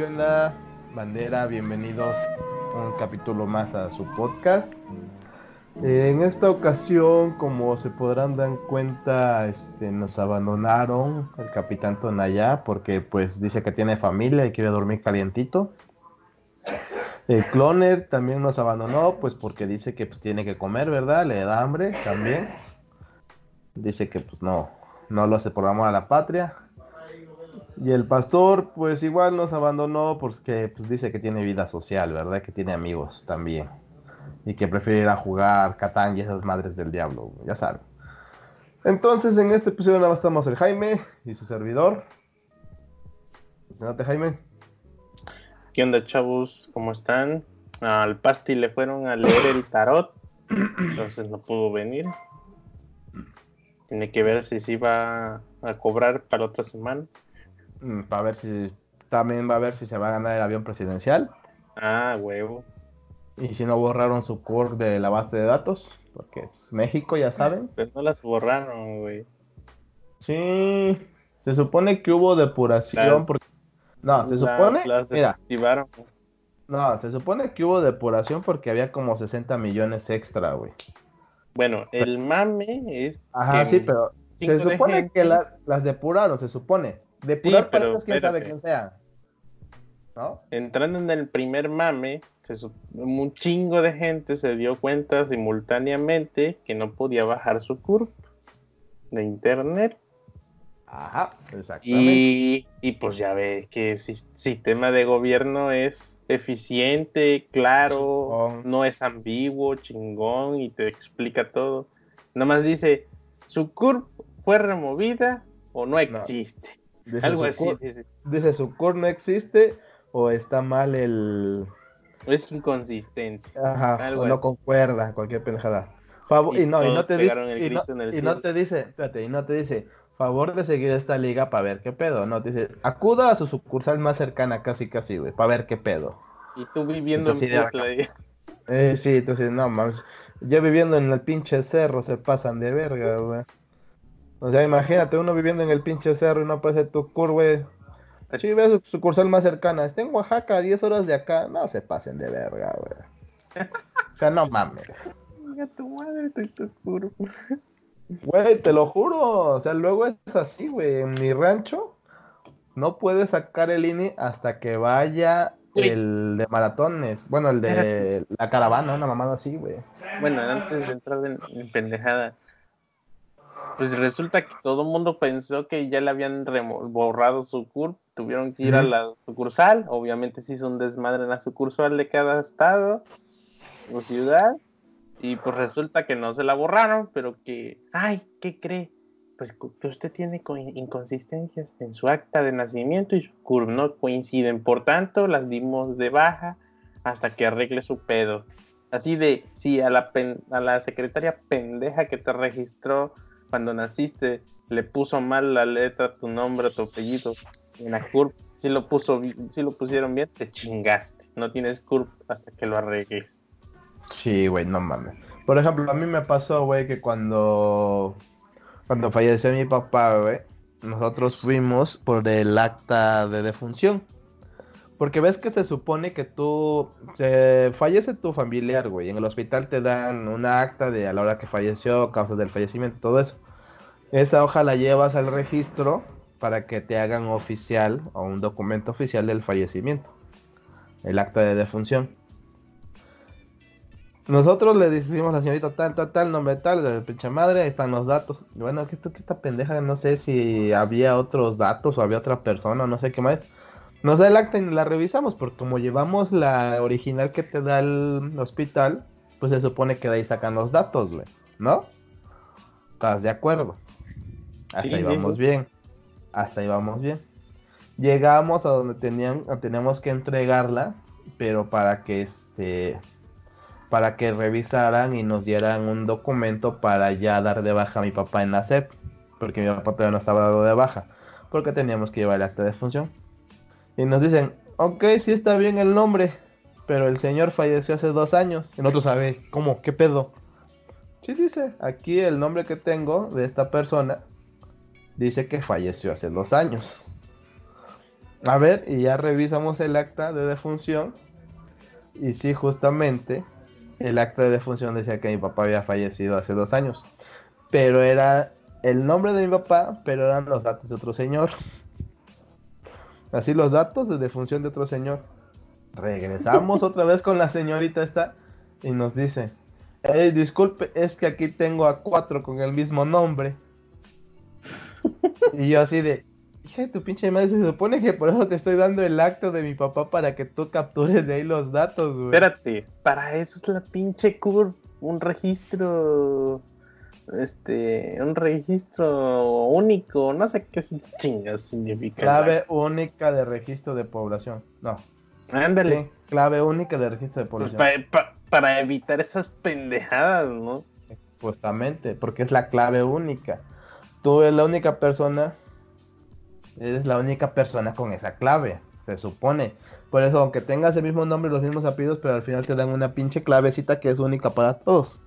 ¿qué onda? Bandera, bienvenidos un capítulo más a su podcast. En esta ocasión, como se podrán dar cuenta, este, nos abandonaron el capitán Tonaya porque pues dice que tiene familia y quiere dormir calientito. El cloner también nos abandonó pues porque dice que pues tiene que comer, ¿verdad? Le da hambre también. Dice que pues no, no lo hace por amor a la patria. Y el pastor, pues igual nos abandonó porque pues, dice que tiene vida social, ¿verdad? Que tiene amigos también. Y que prefiere ir a jugar Catán y esas madres del diablo, ya saben. Entonces, en este episodio nada más estamos el Jaime y su servidor. Preséntate, Jaime. ¿Qué onda, chavos? ¿Cómo están? Al Pasti le fueron a leer el tarot, entonces no pudo venir. Tiene que ver si se iba a cobrar para otra semana. Mm, Para ver si también va a ver si se va a ganar el avión presidencial. Ah, huevo. Y si no borraron su core de la base de datos. Porque pues, México, ya saben. Pero no las borraron, güey. Sí, se supone que hubo depuración. Las- porque... No, se Las- supone. las Mira, desactivaron. no, se supone que hubo depuración porque había como 60 millones extra, güey. Bueno, el mame es. Ajá, que sí, pero se supone gente- que la- las depuraron, se supone. Depurar Sí, pero eso es quién sabe espérate. quién sea. ¿No? Entrando en el primer mame, se un chingo de gente se dio cuenta simultáneamente que no podía bajar su curva de internet. Ajá, exactamente. Y, y pues ya ves que el sis- sistema de gobierno es eficiente, claro, Chingón. no es ambiguo, chingón y te explica todo. Nada más dice, su CURP fue removida o no existe. Algo su así. cor- dice. dice, su core no existe o está mal el... Es inconsistente. Ajá, Algo o no así. concuerda, cualquier pendejada. Y y, no, y no te dice, y no, y te dice, espérate, y no te dice, favor de seguir esta liga para ver qué pedo, no, te dice, acuda a su sucursal más cercana casi casi, güey, para ver qué pedo. Y tú viviendo en Entonces, ya Puebla, y- Eh, sí, entonces, no, mames, yo viviendo en el pinche cerro se pasan de verga, güey. O sea, imagínate uno viviendo en el pinche cerro y no aparece tu cur, güey. Sí, ve su sucursal más cercana, está en Oaxaca, a 10 horas de acá, no se pasen de verga, güey. O sea, no mames. Chinga tu madre, estoy tu CURP. Güey, te lo juro. O sea, luego es así, güey. En mi rancho no puedes sacar el INE hasta que vaya el de maratones. Bueno, el de la caravana, una mamada así, güey. Bueno, antes de entrar en, en pendejada, pues resulta que todo el mundo pensó que ya le habían borrado su CURP, tuvieron que ir a la sucursal, obviamente se hizo un desmadre en la sucursal de cada estado o ciudad, y pues resulta que no se la borraron, pero que, ay, ¿qué cree? Pues que usted tiene co- inconsistencias en su acta de nacimiento y su CURP no coinciden, por tanto las dimos de baja hasta que arregle su pedo. Así de, si a la, pen- a la secretaria pendeja que te registró cuando naciste le puso mal la letra, tu nombre, tu apellido en la CURP, si lo, puso, si lo pusieron bien, te chingaste. No tienes CURP hasta que lo arregles. Sí, güey, no mames. Por ejemplo, a mí me pasó, güey, que cuando, cuando falleció mi papá, güey, nosotros fuimos por el acta de defunción. Porque ves que se supone que tú, se fallece tu familiar, güey, en el hospital te dan una acta de a la hora que falleció, causas del fallecimiento, todo eso. Esa hoja la llevas al registro para que te hagan oficial o un documento oficial del fallecimiento. El acta de defunción. Nosotros le decimos a la señorita tal, tal, tal, nombre tal, de pinche madre, ahí están los datos. Bueno, que esta pendeja, no sé si había otros datos o había otra persona, no sé qué más. Nos da el acta y la revisamos, porque como llevamos la original que te da el hospital, pues se supone que de ahí sacan los datos, güey, ¿no? ¿Estás de acuerdo? Hasta Sí, ahí vamos sí. bien. Hasta ahí vamos bien. Llegamos a donde tenían, teníamos que entregarla, pero para que este para que revisaran y nos dieran un documento para ya dar de baja a mi papá en la SEP, porque mi papá todavía no estaba dado de baja, porque teníamos que llevar el acta de función. Y nos dicen, ok, sí está bien el nombre, pero el señor falleció hace dos años. Y nosotros sabemos, ¿cómo? ¿Qué pedo? Sí dice, aquí el nombre que tengo de esta persona dice que falleció hace dos años. A ver, y ya revisamos el acta de defunción. Y sí, justamente, el acta de defunción decía que mi papá había fallecido hace dos años. Pero era el nombre de mi papá, pero eran los datos de otro señor. Así los datos de defunción de otro señor. Regresamos otra vez con la señorita esta y nos dice, disculpe, es que aquí tengo a cuatro con el mismo nombre. y yo así de, hija de tu pinche madre, se supone que por eso te estoy dando el acto de mi papá para que tú captures de ahí los datos, güey. Espérate, para eso es la pinche CUR, un registro, este, un registro único, no sé qué chingas significa. Clave única de registro de población, no. Ándale. clave única de registro de pues población. para evitar esas pendejadas, ¿no? Supuestamente, porque es la clave única. Tú eres la única persona Eres la única persona con esa clave, se supone. Por eso, aunque tengas el mismo nombre y los mismos apellidos, pero al final te dan una pinche clavecita que es única para todos.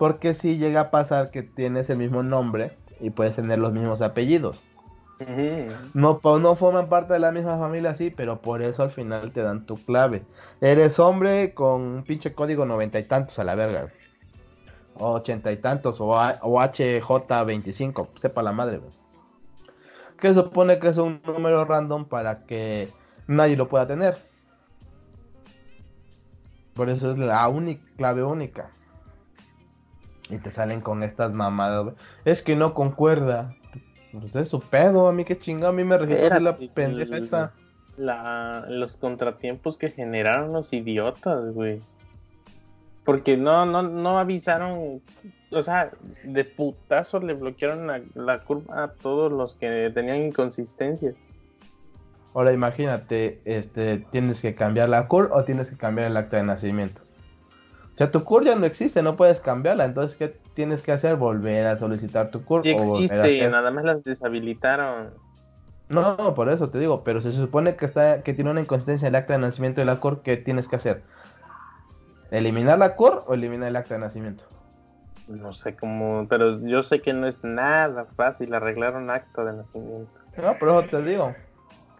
Porque si llega a pasar que tienes el mismo nombre y puedes tener los mismos apellidos. No, no forman parte de la misma familia, sí, pero por eso al final te dan tu clave. Eres hombre con un pinche código noventa y tantos a la verga. O ochenta y tantos, o, o HJ25, sepa la madre, que supone que es un número random para que nadie lo pueda tener. Por eso es la única, clave única. Y te salen con estas mamadas. Es que no concuerda. Pues es su pedo, a mí qué chinga, a mí me refiero la pendeja esta. los contratiempos que generaron los idiotas, güey. Porque no, no, no avisaron o sea, de putazo le bloquearon la, curva a todos los que tenían inconsistencias. Ahora imagínate, este, tienes que cambiar la CUR o tienes que cambiar el acta de nacimiento. O sea, tu CUR ya no existe, no puedes cambiarla. Entonces, ¿qué tienes que hacer? Volver a solicitar tu CUR. Sí existe, nada más las deshabilitaron. No, no, por eso te digo, pero se supone que está que tiene una inconsistencia en el acta de nacimiento de la CUR, ¿qué tienes que hacer? ¿Eliminar la CUR o eliminar el acta de nacimiento? No sé cómo, pero yo sé que no es nada fácil arreglar un acto de nacimiento. No, pero eso te digo,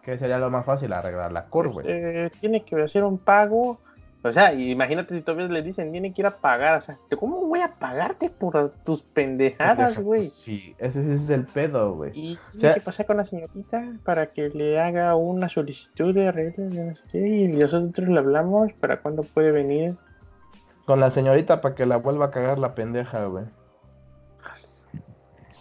que sería lo más fácil arreglar la curva. Pues, eh, tiene que hacer un pago. O sea, imagínate si todavía le dicen, tiene que ir a pagar. O sea, ¿cómo voy a pagarte por tus pendejadas, güey? Sí, ese, es el pedo, güey. Y que pasar con la señorita para que le haga una solicitud de arreglo y nosotros le hablamos para cuándo puede venir con la señorita para que la vuelva a cagar la pendeja, güey. Es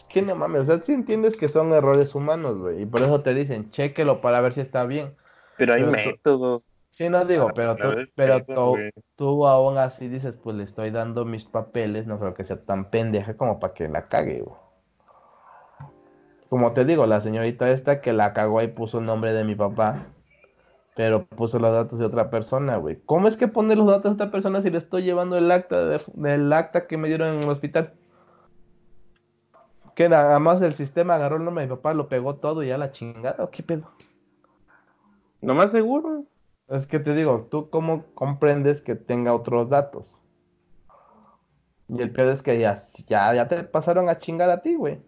que no mames, o sea, sí entiendes que son errores humanos, güey. Y por eso te dicen, chéquelo para ver si está bien. Pero hay métodos. Sí, no digo, pero, tú, pero tú, aún así dices, pues le estoy dando mis papeles, no creo que sea tan pendeja como para que la cague, güey. Como te digo, la señorita esta que la cagó y puso el nombre de mi papá, pero puso los datos de otra persona, güey. ¿Cómo es que pone los datos de otra persona si le estoy llevando el acta del acta que me dieron en el hospital? Que nada más el sistema agarró el nombre de mi papá, lo pegó todo y ya la chingada, ¿o qué pedo? No más seguro. Es que te digo, ¿tú cómo comprendes que tenga otros datos? Y el pedo es que ya, ya, ya te pasaron a chingar a ti, güey.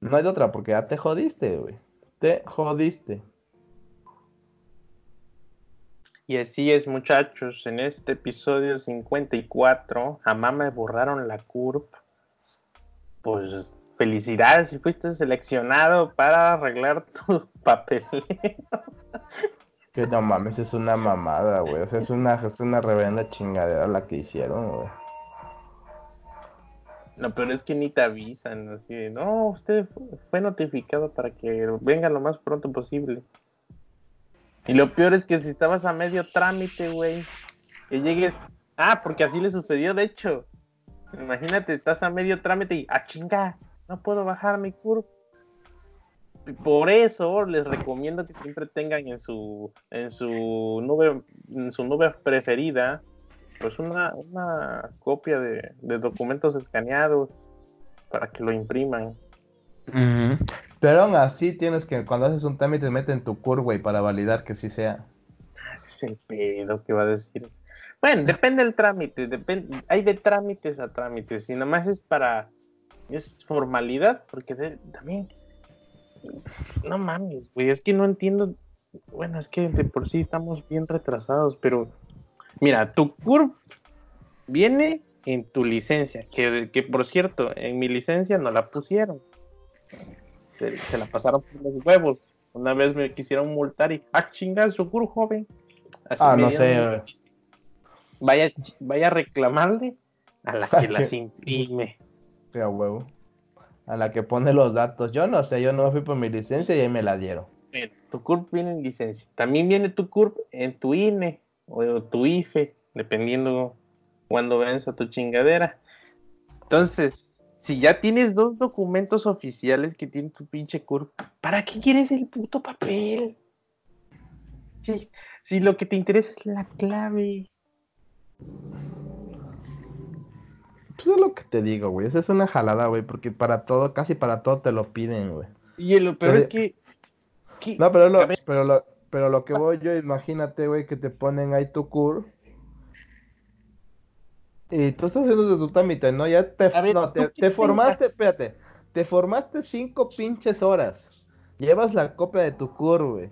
No hay de otra, porque ya te jodiste, güey. Te jodiste. Y así es, muchachos, en este episodio 54, a me borraron la curva. Pues felicidades si fuiste seleccionado para arreglar tu papel. Que no mames, es una mamada, güey. O sea, es una, es una reverenda chingadera la que hicieron, güey. No, pero es que ni te avisan, así no, usted fue notificado para que venga lo más pronto posible. Y lo peor es que si estabas a medio trámite, güey, que llegues. Ah, porque así le sucedió, de hecho. Imagínate, estás a medio trámite y, ah, chinga, no puedo bajar mi curva. Por eso les recomiendo que siempre tengan en su, en su nube, en su nube preferida, pues una, una copia de, de documentos escaneados para que lo impriman. Pero aún así tienes que, cuando haces un trámite, meten tu curva, güey, para validar que sí sea. Ah, ese es el pedo que va a decir. Bueno, depende del trámite, depende, hay de trámites a trámites, y nomás es para, es formalidad, porque también no mames, güey, es que no entiendo. Bueno, es que de por sí estamos bien retrasados, pero mira, tu CURP viene en tu licencia, que, que por cierto, en mi licencia no la pusieron. Se, la pasaron por los huevos. Una vez me quisieron multar y, ah, chingar su CURP, joven. ah, no sé. Vaya, vaya a reclamarle a la que las imprime. Sea huevo a la que pone los datos. Yo no sé, yo no fui por mi licencia y ahí me la dieron. Tu CURP viene en licencia. También viene tu CURP en tu INE o tu IFE, dependiendo cuando venza tu chingadera. Entonces, si ya tienes dos documentos oficiales que tiene tu pinche CURP, ¿para qué quieres el puto papel? Si, si lo que te interesa es la clave. Pues es lo que te digo, güey. Esa es una jalada, güey, porque para todo, casi para todo te lo piden, güey. Y lo peor es que, No, pero lo, pero lo, pero lo que voy yo, imagínate, güey, que te ponen ahí tu cur. Y tú estás haciendo de tu trámite, ¿no? Ya te, no, te, formaste, espérate, te formaste cinco pinches horas. Llevas la copia de tu cur, güey.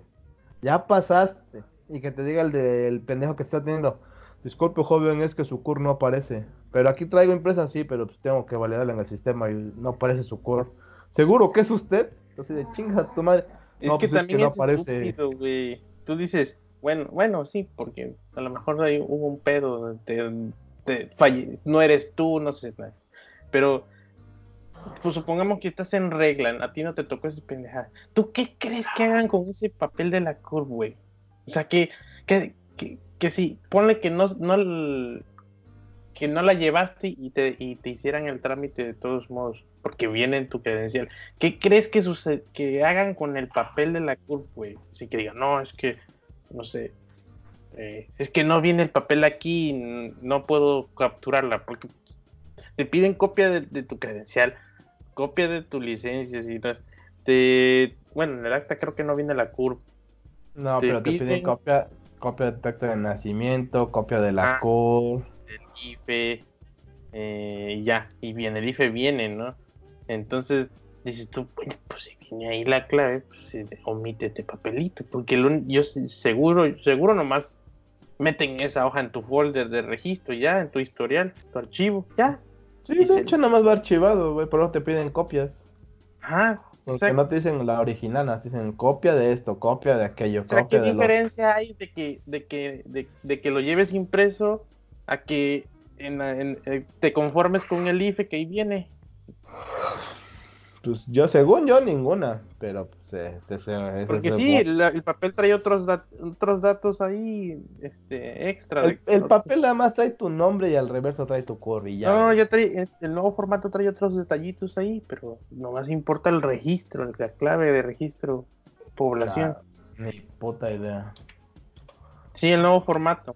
Ya pasaste. Y que te diga el del pendejo que está teniendo. Disculpe, joven, es que su CUR no aparece. Pero aquí traigo impresa, sí, pero pues tengo que validarla en el sistema y no aparece su CUR. ¿Seguro que es usted? Así de chinga tu madre. Es que pues también no aparece. Tú dices, bueno, bueno, sí, porque a lo mejor ahí hubo un pedo, de, no eres tú, no sé. Pero pues supongamos que estás en regla, a ti no te tocó ese pendejada. ¿Tú qué crees que hagan con ese papel de la CUR, güey? O sea, que, que, que sí, ponle que no, no, que no la llevaste y te, y te hicieran el trámite de todos modos, porque viene en tu credencial. ¿Qué crees que sucede, que hagan con el papel de la CURP, güey? Así que digan, no, es que, no sé, eh, es que no viene el papel aquí, no puedo capturarla, porque te piden copia de, tu credencial, copia de tu licencia, si te, bueno, en el acta creo que no viene la CURP. No, pero te piden copia, copia de acta de nacimiento, copia de la ah, CUR. IFE, eh, ya, y bien, el IFE viene, ¿no? Entonces dices tú, pues si viene ahí la clave, pues omite este papelito, porque yo seguro, seguro nomás meten esa hoja en tu folder de registro, ya, en tu historial, tu archivo, ya. Sí, de hecho, nomás va archivado, güey, pero te piden copias. Ajá, porque no te dicen la original, te dicen copia de esto, copia de aquello, copia ¿qué diferencia hay de que, de, que, de, que lo lleves impreso a que eh, te conformes con el IFE que ahí viene? Pues yo, según yo, ninguna, pero pues, Porque sí, el, papel trae otros, otros datos ahí este, extra. El, papel nada más trae tu nombre y al reverso trae tu corrilla. No, ya trae, el nuevo formato trae otros detallitos ahí, pero nomás importa el registro, la clave de registro, población. ni puta idea. Sí, el nuevo formato.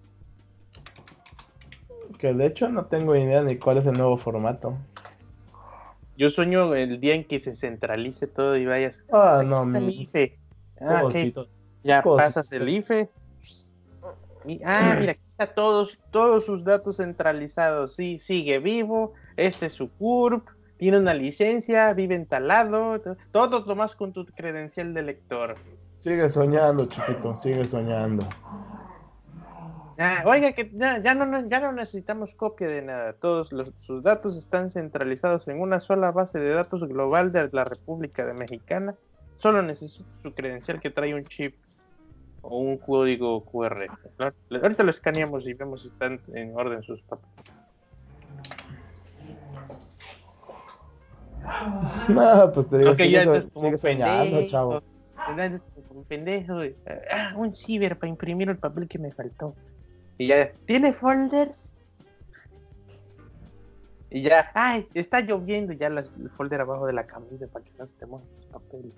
Que de hecho no tengo idea ni cuál es el nuevo formato. Yo sueño el día en que se centralice todo y vayas. Ah, no, mi... el IFE. Ah, Ya pasas el IFE. ah, mira, aquí está todos, todos sus datos centralizados. Sí, sigue vivo. Este es su CURP. Tiene una licencia, vive en tal lado. Todo tomas con tu credencial de lector. Sigue soñando, chiquito, sigue soñando. Ah, oiga, que ya, no, ya no necesitamos copia de nada. Todos sus datos están centralizados en una sola base de datos global de la República de Mexicana. Solo necesito su credencial que trae un chip o un código QR. Ahorita lo escaneamos y vemos si están en orden sus papeles. No, pues te digo, que ya sigue, soñando, chavo. Un pendejo. Ah, un ciber para imprimir el papel que me faltó. Y ya, ¿tiene folders? Y ya, ay, está lloviendo, ya el folder abajo de la camisa para que no se te mojen los papeles.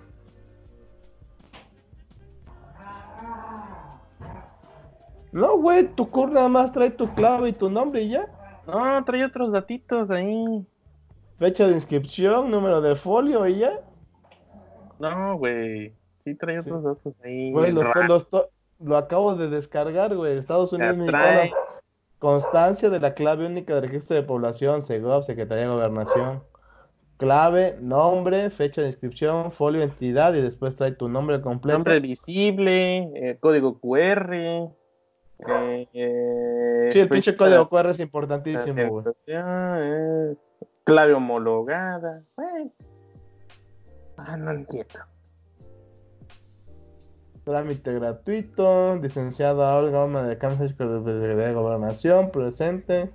No, güey, tu cur nada más trae tu clave y tu nombre y ya. No, trae otros datitos ahí. Fecha de inscripción, número de folio y ya. No, güey. Sí trae otros datos ahí. Güey, los, los, lo acabo de descargar, güey. Estados Unidos me constancia de la clave única de registro de población, SEGOV, Secretaría de Gobernación. clave, nombre, fecha de inscripción, folio, entidad y después trae tu nombre completo. Nombre visible, eh, código QR. Eh, sí, el pinche código QR es importantísimo, güey. Eh, clave homologada. Ah, no entiendo. Trámite gratuito, licenciada Olga Oma de Kansas de Gobernación, presente.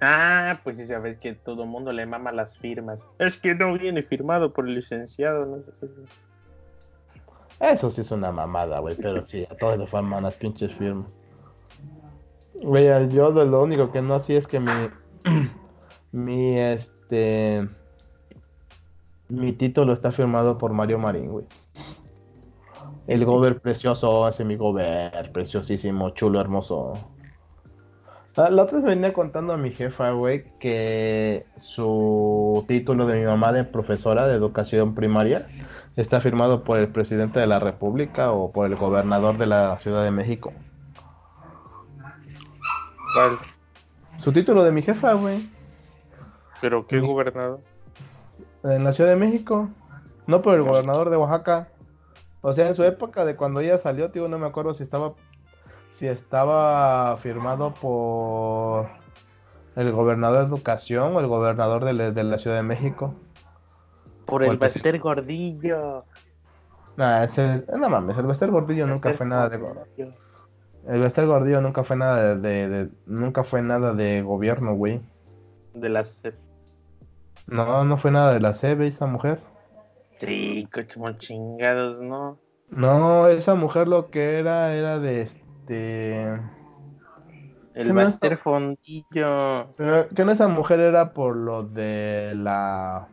Ah, pues sí sabes que todo el mundo le mama las firmas. Es que no viene firmado por el licenciado, no sé qué. Eso sí es una mamada, güey, pero sí, a todos le forman las pinches firmas. Güey, yo lo único que no sí es que mi, mi, este, mi título está firmado por Mario Marín, güey. El gober precioso, ese mi gober, preciosísimo, chulo, hermoso. La otra vez venía contando a mi jefa, güey, que su título de mi mamá de profesora de educación primaria está firmado por el presidente de la República o por el gobernador de la Ciudad de México. ¿Cuál? Su título de mi jefa, güey. ¿Pero qué gobernador? En la Ciudad de México. No por el gobernador de Oaxaca. O sea, en su época de cuando ella salió, tío, no me acuerdo si estaba si estaba firmado por el gobernador de Educación o el gobernador de, la Ciudad de México. Por el Bester Gordillo. Nah, ese, no mames, el Bester Gordillo nunca fue nada de El Bester Gordillo nunca fue nada de, nunca fue nada de gobierno, güey. De la No, no fue nada de la CB esa mujer. Sí, como chingados, ¿no? No, esa mujer lo que era era de este, el Master Fondillo. Pero que no esa mujer era por lo de la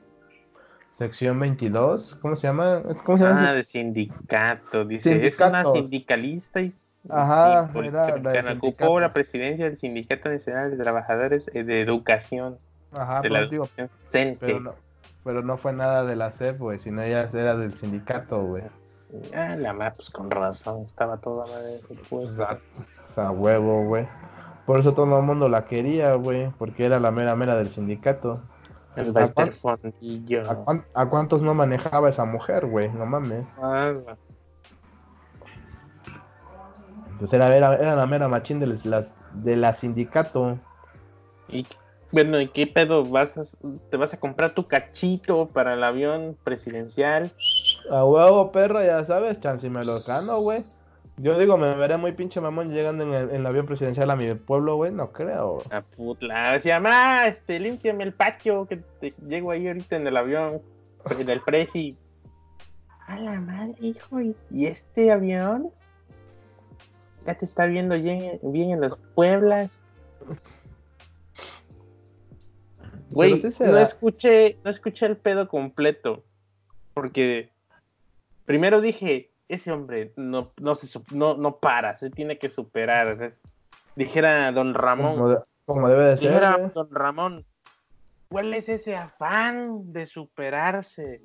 sección 22, ¿cómo se llama? ¿Cómo se llama? Ah, de sindicato, dice, es una sindicalista y Ajá, era ocupó la presidencia del Sindicato Nacional de Trabajadores de Educación. Ajá, de la educación. Pero no, pero no fue nada de la CEP, güey, sino ella era del sindicato, güey. Ah, la madre, pues con razón, estaba toda madre pues, O sea, huevo, güey. Por eso todo el mundo la quería, güey, porque era la mera mera del sindicato. El ¿A, cuán, ¿A, cuántos no manejaba esa mujer, güey? No mames. Ah, Entonces era, era, la mera machín de, las, de la sindicato. Y bueno, ¿y qué pedo? ¿Vas ¿Te vas a comprar tu cachito para el avión presidencial? A huevo, perro, ya sabes, chance me lo gano, güey. Yo digo, me veré muy pinche mamón llegando en el, avión presidencial a mi pueblo, güey, no creo. A putla, decía, ma, este, límpiame el patio, que te llego ahí ahorita en el avión, en el presi. A la madre, hijo, ¿y este avión? Ya te está viendo bien, bien en las pueblas. Güey, no escuché, no escuché el pedo completo. Porque primero dije, ese hombre no, no, se, no, no para, se tiene que superar. Dijera don Ramón. Como, debe de ser. Dijera don Ramón, ¿cuál es ese afán de superarse?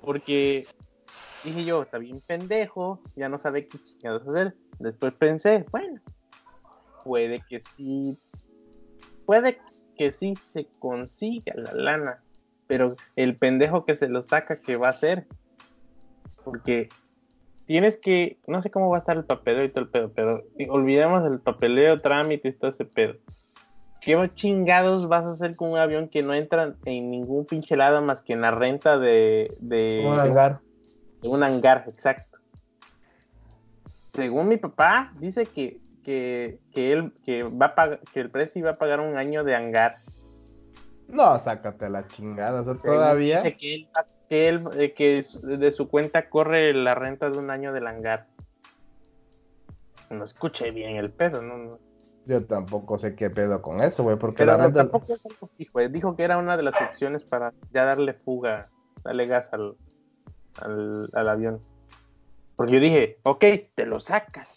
Porque dije yo, está bien pendejo, ya no sabe qué chingados hacer. Después pensé, bueno, puede que sí, puede que sí se consiga la lana pero el pendejo que se lo saca, ¿qué va a hacer? Porque tienes que, no sé cómo va a estar el papeleo y todo el pedo, pero olvidemos el papeleo, trámite y todo ese pedo. ¿Qué chingados vas a hacer con un avión que no entra en ningún pinche lado más que en la renta de... de un hangar. De un hangar, exacto. Según mi papá, dice que, que, que él, que, va a pagar, que el precio iba a pagar un año de hangar no, sácate a la chingada, o sea, todavía. Dice que él, que, él, eh, que de su cuenta corre la renta de un año del hangar. No escuché bien el pedo, ¿no? Yo tampoco sé qué pedo con eso, güey, porque Pero la renta... tampoco es algo fijo, eh. dijo que era una de las opciones para ya darle fuga, darle gas al, al, al avión. Porque yo dije, ok, te lo sacas.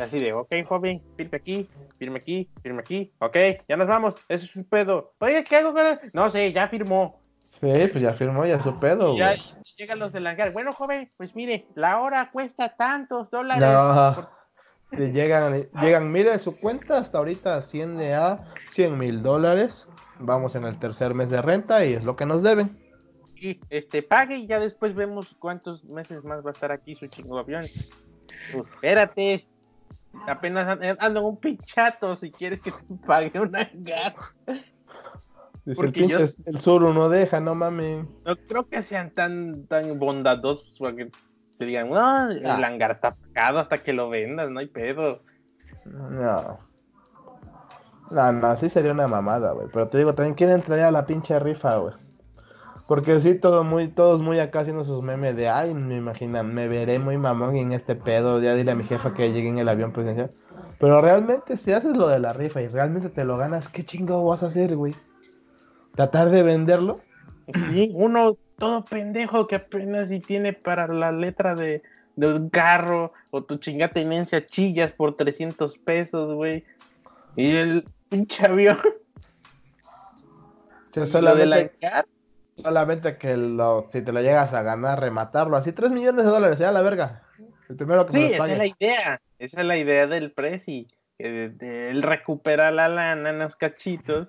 Así de, ok, joven, firme aquí, firme aquí, firme aquí, ok, ya nos vamos, eso es un pedo. Oye, ¿qué hago No sé, ya firmó. Sí, pues ya firmó, ya es su pedo, ya llegan los del hangar. Bueno, joven, pues mire, la hora cuesta tantos dólares. No, llegan, llegan, mire, su cuenta hasta ahorita asciende a 100 mil dólares. Vamos en el tercer mes de renta y es lo que nos deben. Y este, pague y ya después vemos cuántos meses más va a estar aquí su chingo avión. Uf, espérate. Apenas an- ando un pinchato si quieres que te pague un hangar. Dice Porque el yo- el sur no deja, no mames. No creo que sean tan, tan bondadosos para que te digan, no, el Ah. hangar está pagado hasta que lo vendas, no hay pedo. No. No, no, sí sería una mamada, güey. Pero te digo, también quieren traer a la pinche rifa, güey. Porque sí, todo muy, todos muy acá haciendo sus memes de, ay, me imaginan, me veré muy mamón en este pedo, ya dile a mi jefa que llegue en el avión presidencial. Pero realmente, si haces lo de la rifa y realmente te lo ganas, ¿qué chingo vas a hacer, güey? ¿Tratar de venderlo? Sí, uno todo pendejo que apenas si tiene para la letra de, de un carro o tu chingada tenencia chillas por 300 pesos, güey. Y el pinche avión, del solamente, hangar, solamente que lo, si te lo llegas a ganar, rematarlo así, 3 millones de dólares, ya la verga. El primero que Sí, me esa es la idea. Esa es la idea del Prezi. Que él recupera la lana en los cachitos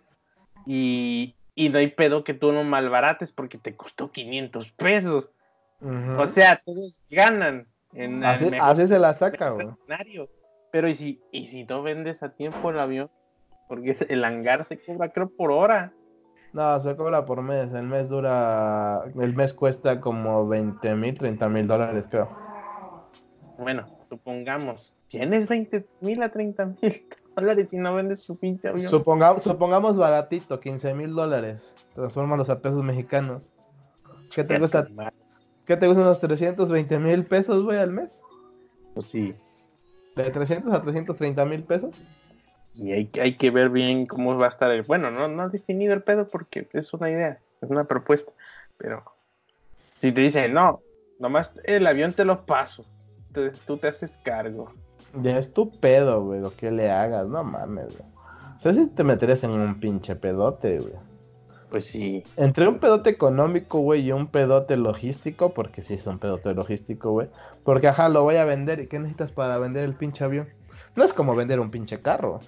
y, y no hay pedo que tú no malbarates porque te costó 500 pesos. O sea, todos ganan en así, mejor así se la saca, güey. Pero ¿y si, y si no vendes a tiempo el avión? Porque el hangar se cobra creo por hora. No, se cobra por mes. El mes dura. El mes cuesta como 20 mil, 30 mil dólares, creo. Bueno, supongamos, tienes 20 mil a 30 mil dólares y no vendes tu pinche avión. Supongamos, supongamos baratito, 15 mil dólares. Transfórmalos a pesos mexicanos. ¿Qué te gusta? ¿Qué te gustan los 320 mil pesos, güey, al mes? Pues sí. De 300 a 330 mil pesos. Y hay, que- hay que ver bien cómo va a estar el. Bueno, no, no has definido el pedo porque es una idea, es una propuesta. Pero si te dicen, no, nomás el avión te lo paso, te- tú te haces cargo. Ya es tu pedo, güey, lo que le hagas, no mames, güey. O sea, si te meterías en un pinche pedote, güey. Pues sí. Entre un pedote económico, güey, y un pedote logístico, porque sí es un pedote logístico, güey. Porque, ajá, lo voy a vender. ¿Y qué necesitas para vender el pinche avión? No es como vender un pinche carro.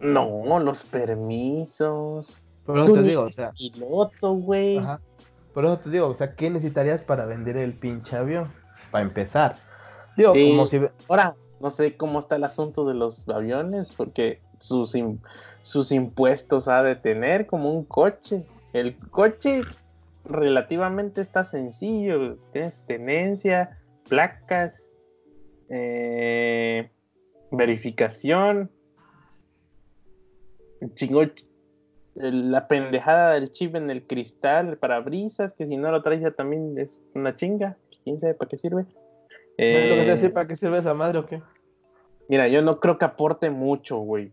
No, los permisos. Eso Tú te digo, o sea, piloto, güey. Por eso te digo, o sea, ¿qué necesitarías para vender el pinche avión? Para empezar. Digo, Sí. como si... Ahora, no sé cómo está el asunto de los aviones, porque sus, sus impuestos ha de tener como un coche. El coche relativamente está sencillo. Tienes tenencia, placas, eh, verificación. El- la pendejada del chip en el cristal, el parabrisas, que si no lo traes ya también es una chinga. ¿Quién sabe para qué sirve? ¿Es lo que te Eh, ¿Para qué sirve esa madre o qué? Mira, yo no creo que aporte mucho, güey.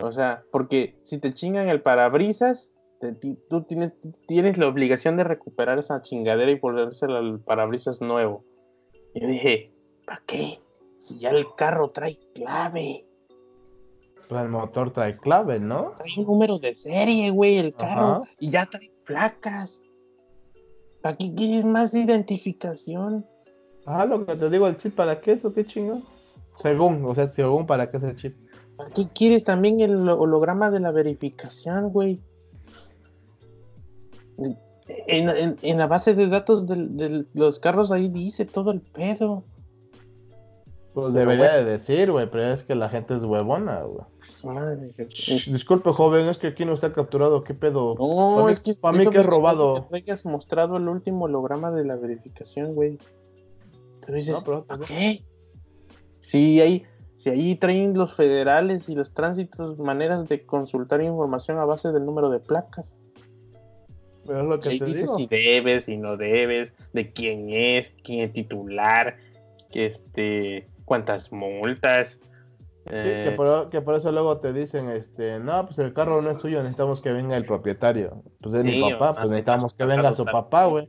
O sea, porque si te chingan el parabrisas, te- tú tienes, tienes la obligación de recuperar esa chingadera y volvérsela al parabrisas nuevo. Y yo dije, ¿para qué? Si ya el carro trae clave, Pues el motor trae clave, ¿no? trae un número de serie, güey, el carro, Ajá. y ya trae placas. ¿Para qué quieres más identificación? Ah, lo que te digo, el chip, ¿para qué eso? ¿Qué chingón? Según, o sea, según, ¿para qué es el chip? ¿Para qué quieres también el holograma de la verificación, güey? En, en- en la base de datos de los carros ahí dice todo el pedo. Pues debería de decir, güey, pero es que la gente es huevona, güey. Disculpe, joven, es que aquí no está capturado, ¿qué pedo? No, Pa' mí- es que pa' mí que es me robado. Que traigas mostrado el último holograma de la verificación, güey. Pero dices, No, pero- ¿para qué? Si ahí, si ahí traen los federales y los tránsitos maneras de consultar información a base del número de placas. Pero es lo Y que ahí te dice digo. si debes, si no debes, de quién es, quién es titular, que este, cuántas multas. Sí, eh, que, por, que por eso luego te dicen, este, no, pues el carro no es suyo, necesitamos que venga el propietario. Pues es mi papá, pues necesitamos que venga su papá, güey.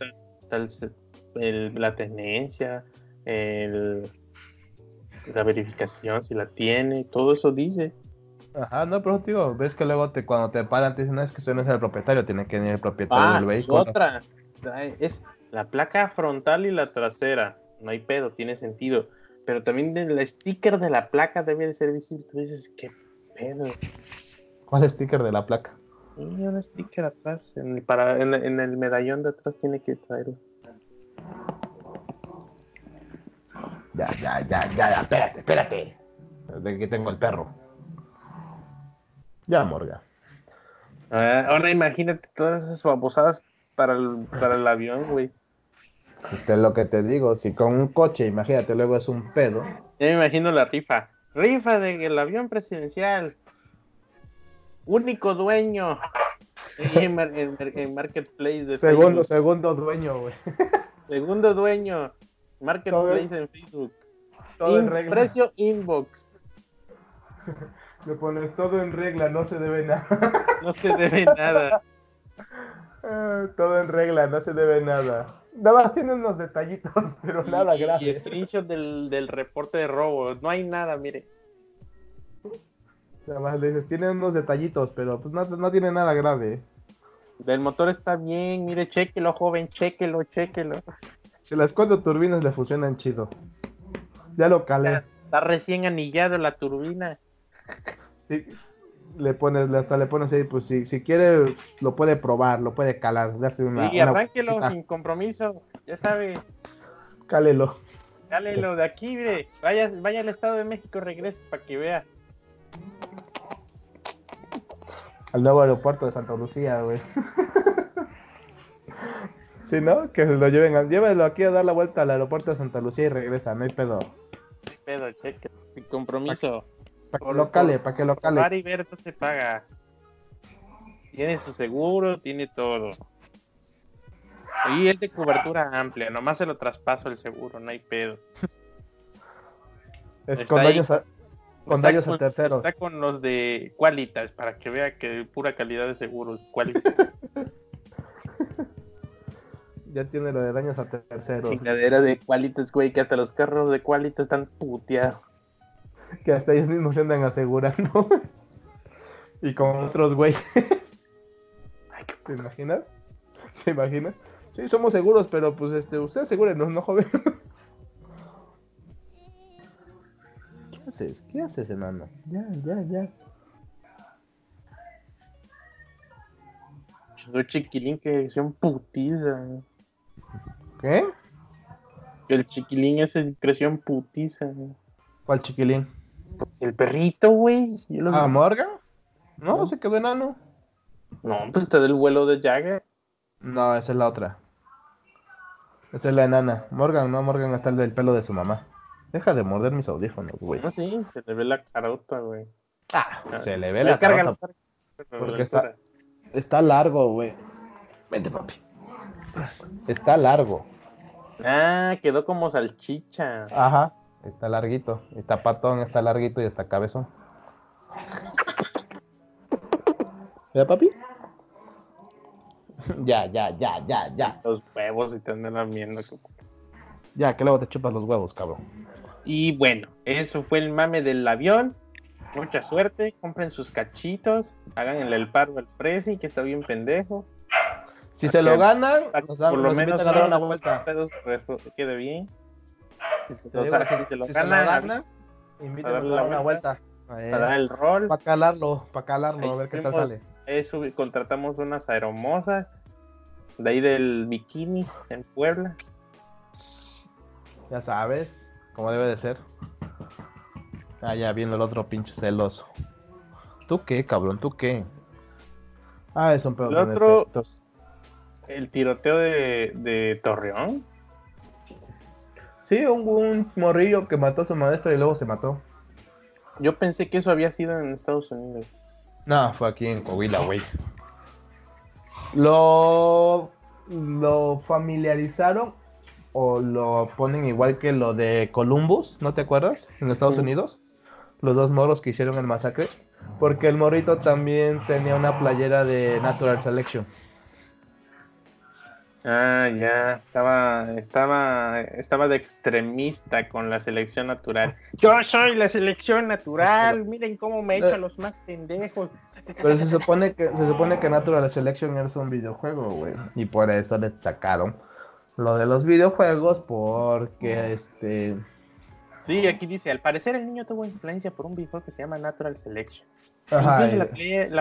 la tenencia, el, la verificación, si la tiene, todo eso dice. Ajá, no, pero digo, ves que luego te, cuando te paran te dicen, no, es que usted no es el propietario, tiene que venir el propietario Ah, del vehículo. otra, es la placa frontal y la trasera, no hay pedo, tiene sentido. Pero también el sticker de la placa debe de ser visible. Tú dices, ¿qué pedo? ¿Cuál sticker de la placa? Y un sticker atrás, en el, para, en, en el medallón de atrás tiene que traerlo. Ya, ya, ya, ya, ya, espérate, espérate. De que tengo el perro. Ya, Morga. Ah, ahora imagínate todas esas babosadas para el, para el avión, güey. Es lo que te digo, si con un coche, imagínate, luego es un pedo. Ya me imagino la rifa. Rifa del avión presidencial. Único dueño. En, en- en Marketplace de Segundo, Facebook. segundo dueño, güey. Segundo dueño. Marketplace en Facebook. Todo en In- regla. precio inbox. Le pones todo en regla, no se debe nada. No se debe nada. Ah, todo en regla, no se debe nada. Nada más tiene unos detallitos, pero nada y, grave. y screenshot del, del reporte de robo. No hay nada, mire. Nada más le dices, tiene unos detallitos, pero pues no, no tiene nada grave. Del motor está bien, mire, chéquelo, joven, chéquelo, chéquelo. Si las cuatro turbinas le funcionan chido. Ya lo calé. Está recién anillado la turbina. Sí, le pones, hasta le pones ahí, pues si, si quiere, lo puede probar, lo puede calar, darse una. y una arránquelo sin compromiso. Ya sabe, Cálelo. cálelo de aquí, mire. Vaya, vaya al Estado de México, regrese para que vea. Al nuevo aeropuerto de Santa Lucía, güey. Sí, ¿no? Que lo lleven, llévelo aquí a dar la vuelta al aeropuerto de Santa Lucía y regresa, no hay pedo. Qué pedo, chéquelo, sin compromiso. Para que lo cale, para que lo cale. y ver no se paga. Tiene su seguro, tiene todo. Y es de cobertura amplia, nomás se lo traspaso el seguro, no hay pedo. Es está con daños a, con Está daños a terceros. Está con los de Qualitas para que vea que pura calidad de seguros. Qualitas. Ya tiene lo de daños a terceros. Chingadera de Qualitas, güey, que hasta los carros de Qualitas están puteados. Que hasta ellos mismos se andan asegurando. y con otros güeyes. ¿Te imaginas? ¿Te imaginas? Sí, somos seguros, pero pues este, usted asegúrenos, ¿no, joven? ¿Qué haces? ¿Qué haces, enano? Ya, ya, ya. Soy chiquilín que creció putiza. ¿Qué? El chiquilín ese creció en putiza. ¿Cuál chiquilín? El perrito, güey. Lo- ¿Ah, Morgan? No, No. se quedó enano. No, pues te da el vuelo de Jagger. No, esa es la otra. Esa es la enana. Morgan, no, Morgan está el del pelo de su mamá. Deja de morder mis audífonos, güey. No, sí, se le ve la carota, güey. Ah, se le ve la carota. cárgalo. Porque está, está largo, güey. Vente, papi. Está largo. Ah, quedó como salchicha. Ajá. Está larguito. Está patón, está larguito y está cabezón. ¿Ya, papi? ya, ya, ya, ya, ya. Los huevos y te andan viendo. Ya, que luego te chupas los huevos, cabrón. Y bueno, eso fue el mame del avión. Mucha suerte, compren sus cachitos, hagan el paro al Prezi, que está bien pendejo. Si se lo ganan, nos, por lo nos menos a dar una vuelta. quede bien. Si se, o sea, si- se lo si ganan, ganan, a invítanos a darle la una vuelta. para dar el rol. Para calarlo, para calarlo, Ahí a ver qué tal sale. Eso, contratamos unas aeromosas de ahí del bikini en Puebla. Ya sabes, como debe de ser. Ah, ya viendo el otro pinche celoso. ¿Tú qué, cabrón? ¿Tú qué? Ah, es un pedo El otro- efectos. El tiroteo de, de Torreón. Sí, hubo un morrillo que mató a su maestro y luego se mató. Yo pensé que eso había sido en Estados Unidos. No, fue aquí en Coahuila, güey. Lo, lo familiarizaron o lo ponen igual que lo de Columbus, ¿no te acuerdas? En Estados Sí. Unidos. Los dos moros que hicieron el masacre. Porque el morrito también tenía una playera de Natural Selection. Ah, ya. Estaba, estaba, estaba de extremista con la selección natural. Yo soy la selección natural. Miren cómo me echo a los más pendejos. Pero se supone que se supone que Natural Selection es un videojuego, güey. Y por eso le sacaron lo de los videojuegos porque este Sí, aquí dice, al parecer el niño tuvo influencia por un videojuego que se llama Natural Selection. Ajá, la,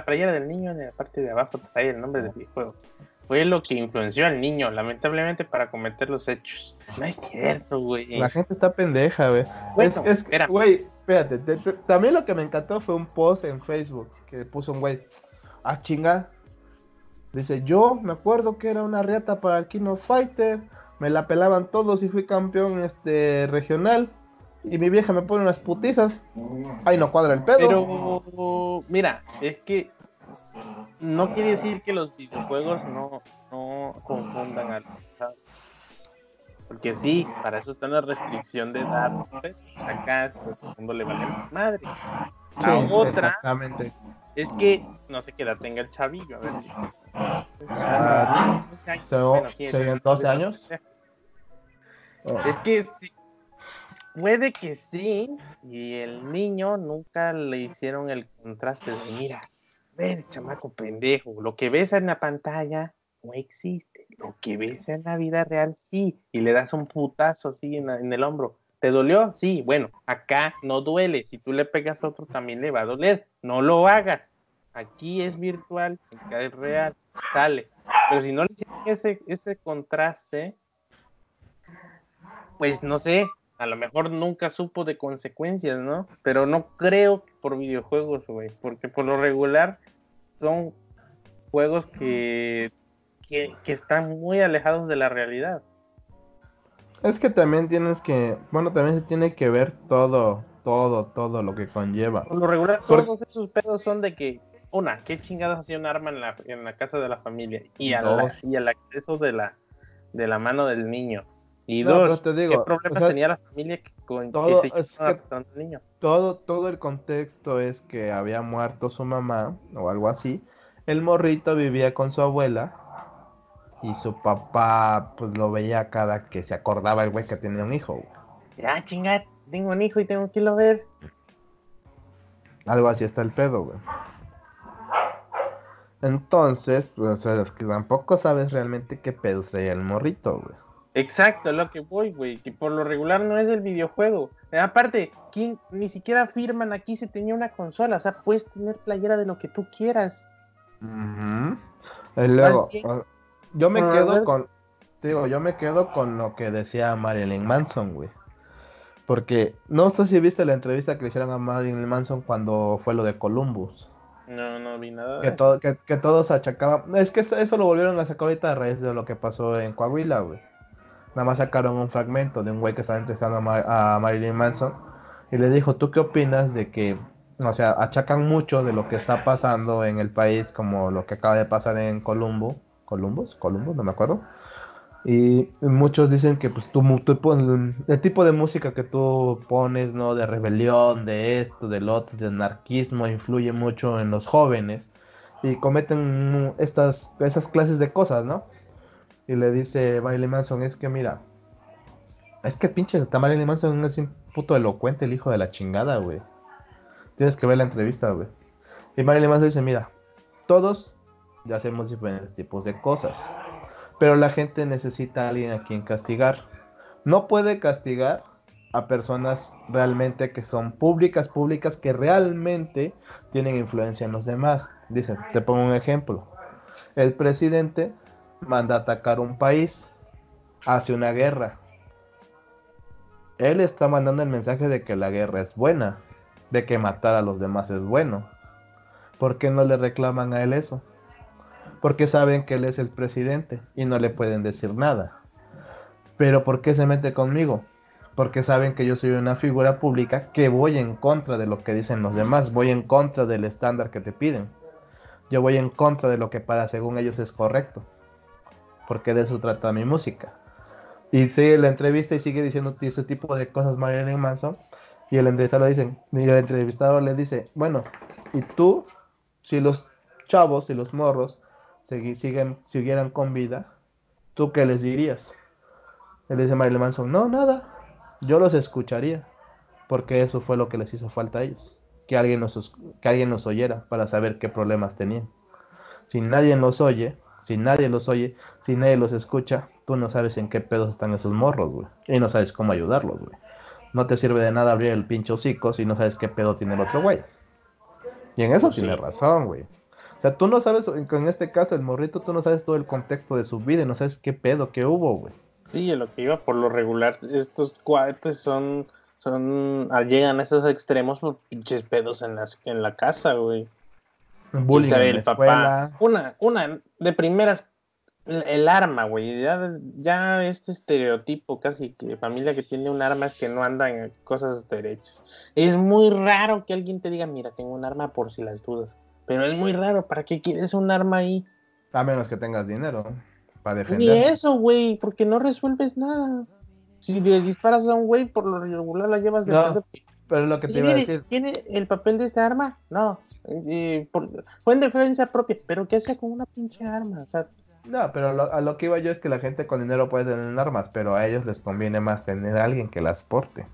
playera, del niño en la parte de abajo trae el nombre del videojuego. Fue lo que influenció al niño, lamentablemente, para cometer los hechos. No es cierto, güey. La gente está pendeja, güey. Bueno, es, güey, espérate. también lo que me encantó fue un post en Facebook que puso un güey. Ah, chinga. Dice, yo me acuerdo que era una riata para el Kino Fighter. Me la pelaban todos y fui campeón este regional y mi vieja me pone unas putizas. Ahí no cuadra el pedo. Pero, mira, es que no quiere decir que los videojuegos no, no confundan al porque sí, para eso está la restricción de edad. Pues, acá todo el mundo le vale madre. La otra exactamente. es que no sé qué edad tenga el chavillo. A ver. Ah, 12 años. 12 años. Es que sí, Puede que sí, y el niño nunca le hicieron el contraste de, mira, ves, chamaco pendejo, lo que ves en la pantalla no existe, lo que ves en la vida real sí, y le das un putazo así en, el hombro. ¿Te dolió? Sí, bueno, acá no duele, si tú le pegas a otro también le va a doler, no lo hagas. Aquí es virtual, acá es real, sale. Pero si no le hicieron ese, ese contraste, pues no sé, a lo mejor nunca supo de consecuencias, ¿no? Pero no creo que por videojuegos, güey, porque por lo regular son juegos que, que, están muy alejados de la realidad. Es que también tienes que, bueno, también se tiene que ver todo, todo, todo lo que conlleva. Por lo regular, todos esos pedos son de que, una, ¿qué chingados hacía un arma en la, en la casa de la familia? Y, al, y al acceso de la, de la mano del niño. Y dos, te digo, ¿qué problemas tenía la familia con todo, que se niño? Todo, todo el contexto es que había muerto su mamá o algo así. El morrito vivía con su abuela y su papá pues lo veía cada que se acordaba el güey que tenía un hijo. Ya, chingad, tengo un hijo y tengo que irlo a ver. Algo así está el pedo, güey. Entonces, pues, es que tampoco sabes realmente qué pedo traía el morrito, güey. Exacto, lo que voy, güey, que por lo regular no es el videojuego. Aparte, ¿quién, ni siquiera firman aquí se tenía una consola, o sea, puedes tener playera de lo que tú quieras. luego, ah, yo me quedo con, digo, yo me quedo con lo que decía Marilyn Manson, güey. Porque no sé si viste la entrevista que le hicieron a Marilyn Manson cuando fue lo de Columbus. No, no vi nada. Que, todo, que, que todos achacaban. Es que eso lo volvieron a sacar ahorita a raíz de lo que pasó en Coahuila, güey nada más sacaron un fragmento de un güey que estaba entrevistando a, Marilyn Manson y le dijo, ¿tú qué opinas de que, o sea, achacan mucho de lo que está pasando en el país, como lo que acaba de pasar en Columbo, Columbus, Columbus, no me acuerdo? Y muchos dicen que pues tú, el tipo de música que tú pones, ¿no? De rebelión, de esto, del otro, de anarquismo, influye mucho en los jóvenes y cometen estas, esas clases de cosas, ¿no? Y le dice Marilyn Manson, es que mira, es que pinche está Marilyn Manson es un puto elocuente el hijo de la chingada, güey. Tienes que ver la entrevista, güey. Y Marilyn Manson dice, mira, todos hacemos diferentes tipos de cosas. Pero la gente necesita a alguien a quien castigar. No puede castigar a personas realmente que son públicas, públicas, que realmente tienen influencia en los demás. Dice, te pongo un ejemplo. El presidente manda atacar un país, hace una guerra. Él está mandando el mensaje de que la guerra es buena, de que matar a los demás es bueno. ¿Por qué no le reclaman a él eso? Porque saben que él es el presidente y no le pueden decir nada. Pero ¿por qué se mete conmigo? Porque saben que yo soy una figura pública que voy en contra de lo que dicen los demás, voy en contra del estándar que te piden. Yo voy en contra de lo que para según ellos es correcto porque de eso trata mi música. Y sigue la entrevista y sigue diciendo ese tipo de cosas Marilyn Manson. Y el entrevistador le dice, y el entrevistador dice, bueno, y tú, si los chavos y los morros siguieran con vida, ¿tú qué les dirías? Él dice Marilyn Manson, no, nada, yo los escucharía, porque eso fue lo que les hizo falta a ellos, que alguien nos, que alguien nos oyera para saber qué problemas tenían. Si nadie nos oye, si nadie los oye, si nadie los escucha, tú no sabes en qué pedos están esos morros, güey. Y no sabes cómo ayudarlos, güey. No te sirve de nada abrir el pinche hocico si no sabes qué pedo tiene el otro güey. Y en eso Pues tiene sí. razón, güey. O sea, tú no sabes, en este caso, el morrito, tú no sabes todo el contexto de su vida y no sabes qué pedo, qué hubo, güey. Sí, lo que iba por lo regular, estos cuates son, son, llegan a esos extremos por pinches pedos en las, en la casa, güey. Bullying sabe en la el papá. Una, una, de primeras, el, arma, güey. Ya, ya este estereotipo casi que familia que tiene un arma es que no anda en cosas derechas. Es muy raro que alguien te diga, mira, tengo un arma por si las dudas. Pero es muy raro, ¿para qué quieres un arma ahí? A menos que tengas dinero para Ni defender. eso, güey, porque no resuelves nada. Si le disparas a un güey, por lo regular la llevas de No. Pero lo que te ¿Tiene, iba a decir, ¿Tiene el papel de esta arma? No. Eh, por- fue en defensa propia. ¿Pero qué hacía con una pinche arma? O sea, no, pero lo- a lo que iba yo es que la gente con dinero puede tener armas, pero a ellos les conviene más tener a alguien que las porte.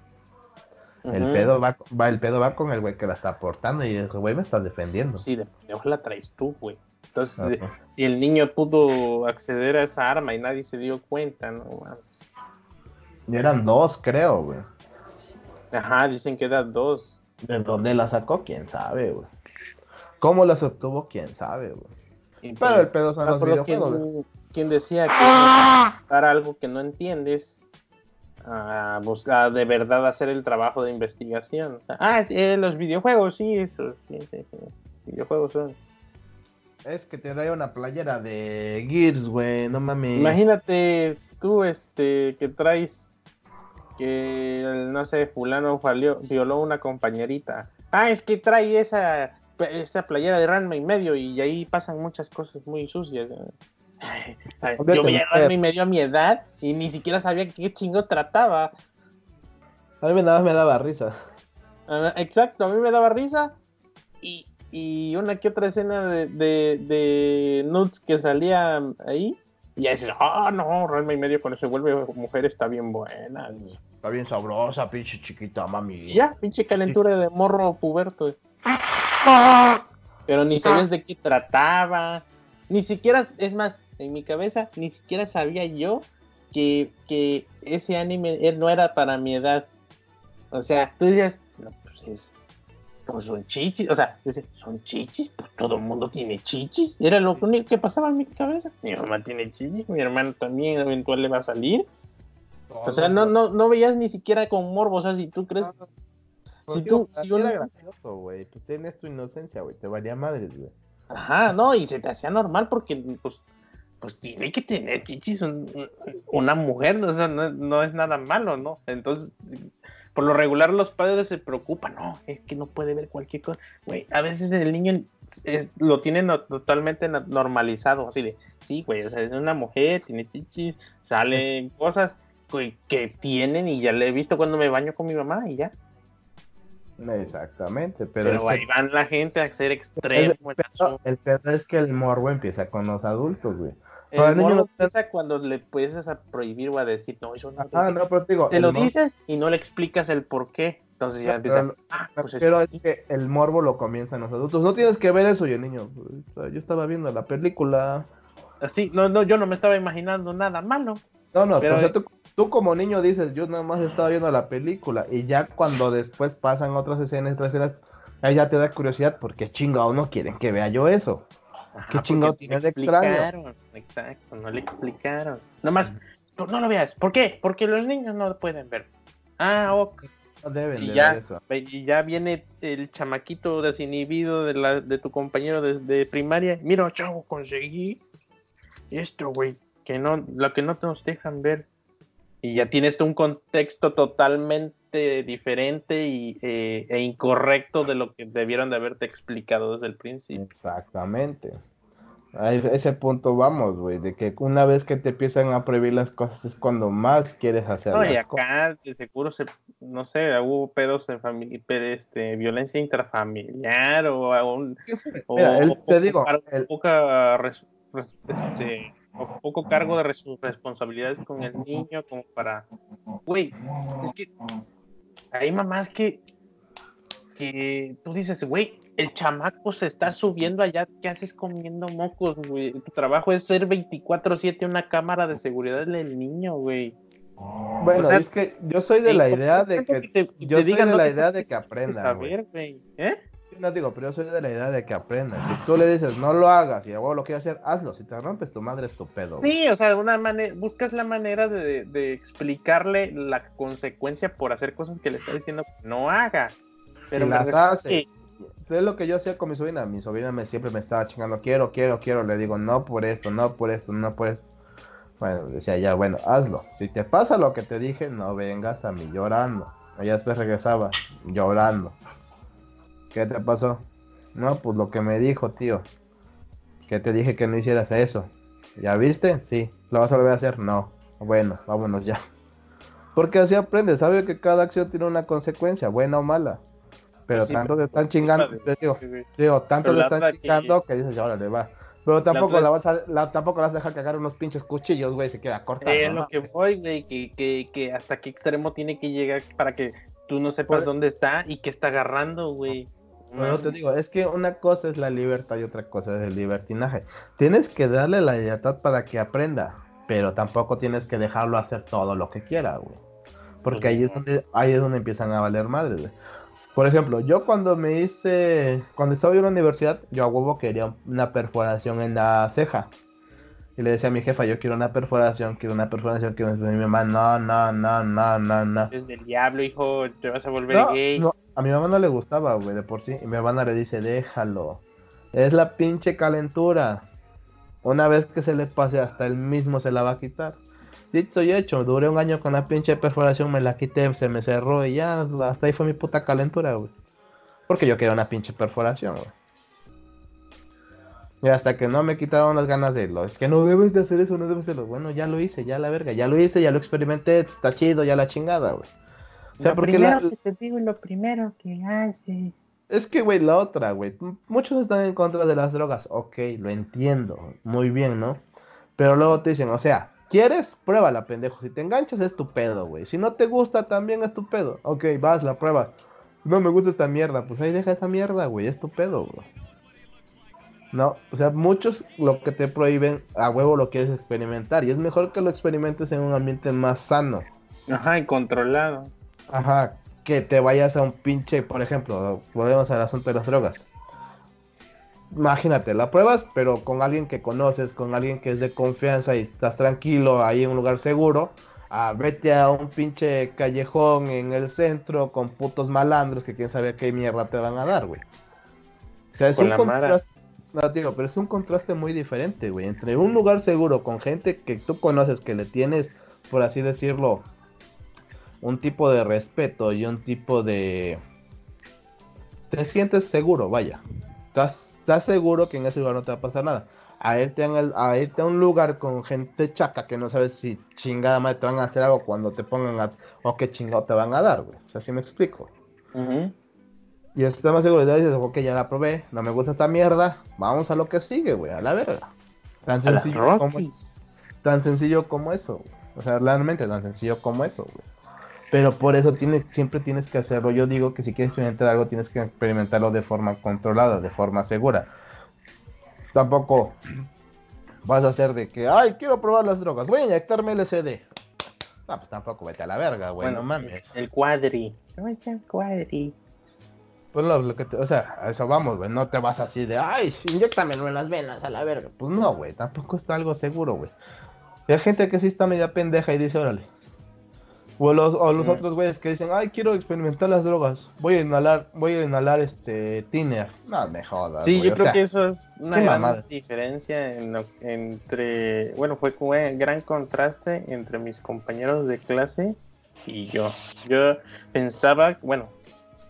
El pedo va, va, el pedo va con el güey que la está portando y el güey me está defendiendo. Sí, de la traes tú, güey. Entonces, eh, si el niño pudo acceder a esa arma y nadie se dio cuenta, no mames. Y eran dos, creo, güey. Ajá, dicen que eran dos. ¿De dónde la sacó? ¿Quién sabe, güey? ¿Cómo las obtuvo? ¿Quién sabe, güey? Pero pues, el pedo son los videojuegos. güey. quién, quién decía que para algo que no entiendes, a buscar de verdad hacer el trabajo de investigación. O sea, ah, eh, los videojuegos, sí, eso, sí, sí, sí. Videojuegos son. Es que te trae una playera de Gears, güey, no mames. Imagínate tú, este, que traes que, no sé, fulano violó una compañerita. Ah, es que trae esa, esa playera de Ranma y medio y ahí pasan muchas cosas muy sucias. Ay, Yo veía. Ranma y medio a mi edad y ni siquiera sabía qué chingo trataba. A mí me daba, me daba risa. Ah, exacto, a mí me daba risa y, y una que otra escena de, de, de nudes que salía ahí. Y dices, ah, no, Ranma y medio cuando se vuelve mujer está bien buena. Está bien sabrosa, pinche chiquita, mami. Ya, pinche calentura de morro puberto. Pero ni sabías de qué trataba. Ni siquiera, es más, en mi cabeza, ni siquiera sabía yo que, que ese anime no era para mi edad. O sea, tú decías, no, pues es. Pues son chichis, o sea, dices, son chichis, pues todo el mundo tiene chichis. Era lo único que pasaba en mi cabeza. Mi mamá tiene chichis, mi hermano también eventual le va a salir. O sea, no, no, no veías ni siquiera con morbo, o sea, si tú crees Si si tú, tú- si era un- gracioso, güey. Tú tienes tu inocencia, güey. Te valía madres, güey. Ajá, no, y se te hacía normal porque pues, pues tiene que tener chichis un- un- una mujer, o sea, no, no es nada malo, ¿no? Entonces, por lo regular los padres se preocupan, no, es que no puede ver cualquier cosa. Güey, a veces el niño es- lo tiene no- totalmente normalizado, así de, sí, güey, o sea, es una mujer, tiene chichis, salen cosas que tienen y ya le he visto cuando me baño con mi mamá y ya. Exactamente, pero, Pero, que ahí van la gente a ser extremo. el pedo es que el morbo empieza con los adultos, güey. El niño morbo empieza cuando le empiezas a prohibir o a decir, no, eso no. Ah, no, pero te digo. te lo mor- dices y no le explicas el por qué. Entonces ya No, empieza, pero- ah, pues es que- es que el morbo lo comienzan los adultos. No tienes que ver eso, y el niño. Yo estaba viendo la película. así, no, no, yo no me estaba imaginando nada malo. No, no, Pero- o sea, tú, tú como niño dices, yo nada más estaba viendo la película. Y ya cuando después pasan otras escenas, otras escenas, ahí ya te da curiosidad, porque chingado no quieren que vea yo eso. Ajá, ¿Qué chingado no tiene le de extraño? explicaron, Exacto, no le explicaron. Nomás, tú no lo veas. ¿Por qué? Porque los niños no lo pueden ver. Ah, ok. No deben Y de ya, ver eso. y ya viene el chamaquito desinhibido de, la, de tu compañero de, de primaria. Mira, chavo, conseguí esto, güey, que no, lo que no nos dejan ver. Y ya tienes un contexto totalmente diferente y, eh, e incorrecto de lo que debieron de haberte explicado desde el principio. Exactamente. A ese punto vamos, güey, de que una vez que te empiezan a prohibir las cosas es cuando más quieres hacer No, y las acá de seguro se, no sé, hubo pedos de familia, este, violencia intrafamiliar o algún O, Mira, él- o te digo, car- el- poca res- res- este, o poco cargo de res- responsabilidades con el niño como para güey es que hay mamás que que tú dices güey el chamaco se está subiendo allá ¿qué haces comiendo mocos güey tu trabajo es ser 24/7 una cámara de seguridad del niño güey Bueno, o sea, es que yo soy de la idea de que, te, yo te soy digan de no la idea de que güey. saber, güey ¿eh? No digo, pero yo soy de la idea de que aprenda. Si tú le dices, no lo hagas y luego lo quieres hacer, hazlo. Si te rompes tu madre es tu pedo. Sí, o sea, de una manera, buscas la manera de, de, explicarle la consecuencia por hacer cosas que le está diciendo que no haga. Pero las hace. Es lo que yo hacía con mi sobrina. Mi sobrina me, siempre me estaba chingando, quiero, quiero, quiero. Le digo, no por esto, no por esto, no por esto. Bueno, decía ya, bueno, hazlo. Si te pasa lo que te dije, no vengas a mí llorando. Ella después regresaba llorando. ¿Qué te pasó? No, pues lo que me dijo, tío. Que te dije que no hicieras eso. ¿Ya viste? Sí. ¿Lo vas a volver a hacer? No. Bueno, vámonos ya. Porque así aprendes. Sabe que cada acción tiene una consecuencia, buena o mala. Pero tanto te están chingando, digo, tanto te están chingando que dices, ya le va. Pero tampoco la, vas a, tampoco vas a dejar cagar unos pinches cuchillos, güey, se queda corta. Es lo que voy, güey, que, que, que, hasta qué extremo tiene que llegar para que tú no sepas dónde está y qué está agarrando, güey. Bueno, te digo, es que una cosa es la libertad y otra cosa es el libertinaje. Tienes que darle la libertad para que aprenda, pero tampoco tienes que dejarlo hacer todo lo que quiera, güey. Porque ahí es donde, ahí es donde empiezan a valer madres, güey. Por ejemplo, yo cuando me hice, cuando estaba en la universidad, yo a huevo quería una perforación en la ceja. Y le decía a mi jefa, yo quiero una perforación, quiero una perforación, quiero una Mi mamá, no, no, no, no, no, no. Desde el diablo, hijo, te vas a volver gay. No, a mi mamá no le gustaba, güey, de por sí. Y mi hermana le dice, déjalo. Es la pinche calentura. Una vez que se le pase, hasta él mismo se la va a quitar. Dicho y hecho, duré un año con la pinche perforación, me la quité, se me cerró y ya, hasta ahí fue mi puta calentura, güey. Porque yo quería una pinche perforación, güey. Y hasta que no me quitaron las ganas de lo, es que no debes de hacer eso, no debes de hacerlo. Bueno, ya lo hice, ya la verga, ya lo hice, ya lo experimenté, está chido, ya la chingada, güey. O sea, lo porque primero que te digo lo primero que haces. Es que, güey, la otra, güey. Muchos están en contra de las drogas. Ok, lo entiendo. Muy bien, ¿no? Pero luego te dicen, o sea, ¿Quieres? Pruébala, pendejo. Si te enganchas es tu pedo, güey. Si no te gusta, también es tu pedo. Ok, vas, la prueba. No me gusta esta mierda. Pues ahí deja esa mierda, güey. Es tu pedo, güey. No, o sea, muchos lo que te prohíben, a huevo lo quieres experimentar. Y es mejor que lo experimentes en un ambiente más sano. Ajá, y controlado. Ajá, que te vayas a un pinche, por ejemplo, volvemos al asunto de las drogas imagínate, la pruebas, pero con alguien que conoces, con alguien que es de confianza y estás tranquilo ahí en un lugar seguro. a vete a un pinche callejón en el centro con putos malandros que quién sabe qué mierda te van a dar, güey. O sea, es un contraste, no, digo, pero es un contraste muy diferente, güey, entre un lugar seguro con gente que tú conoces, que le tienes, por así decirlo, un tipo de respeto y un tipo de... Te sientes seguro, vaya. Estás estás seguro que en ese lugar no te va a pasar nada. A irte, a irte a un lugar con gente chaca que no sabes si chingada madre te van a hacer algo cuando te pongan a, o qué chingado te van a dar, güey. O sea, así me explico. Y estás más seguro, y dices, ok, ya la probé, no me gusta esta mierda, vamos a lo que sigue, güey, a la verga. Tan sencillo, como, tan sencillo como eso, O sea, realmente tan sencillo como eso, güey. Pero por eso tienes, siempre tienes que hacerlo. Yo digo que si quieres experimentar algo, tienes que experimentarlo de forma controlada, de forma segura. Tampoco vas a hacer de que, ay, quiero probar las drogas, voy a inyectarme LSD. No, pues tampoco vete a la verga, güey, no mames. El cuadri. el cuadri. Pues lo, que te, o sea, a eso vamos, güey. No te vas así de, ay, inyectamelo en las venas a la verga. Pues no, güey, tampoco está algo seguro, güey. hay gente que sí está media pendeja y dice, órale, o los, otros güeyes que dicen, ay, quiero experimentar las drogas. Voy a inhalar, voy a inhalar este tiner. No me jodas. Sí, yo creo que eso es una gran diferencia entre. Bueno, fue un gran contraste entre mis compañeros de clase y yo. Yo pensaba, bueno,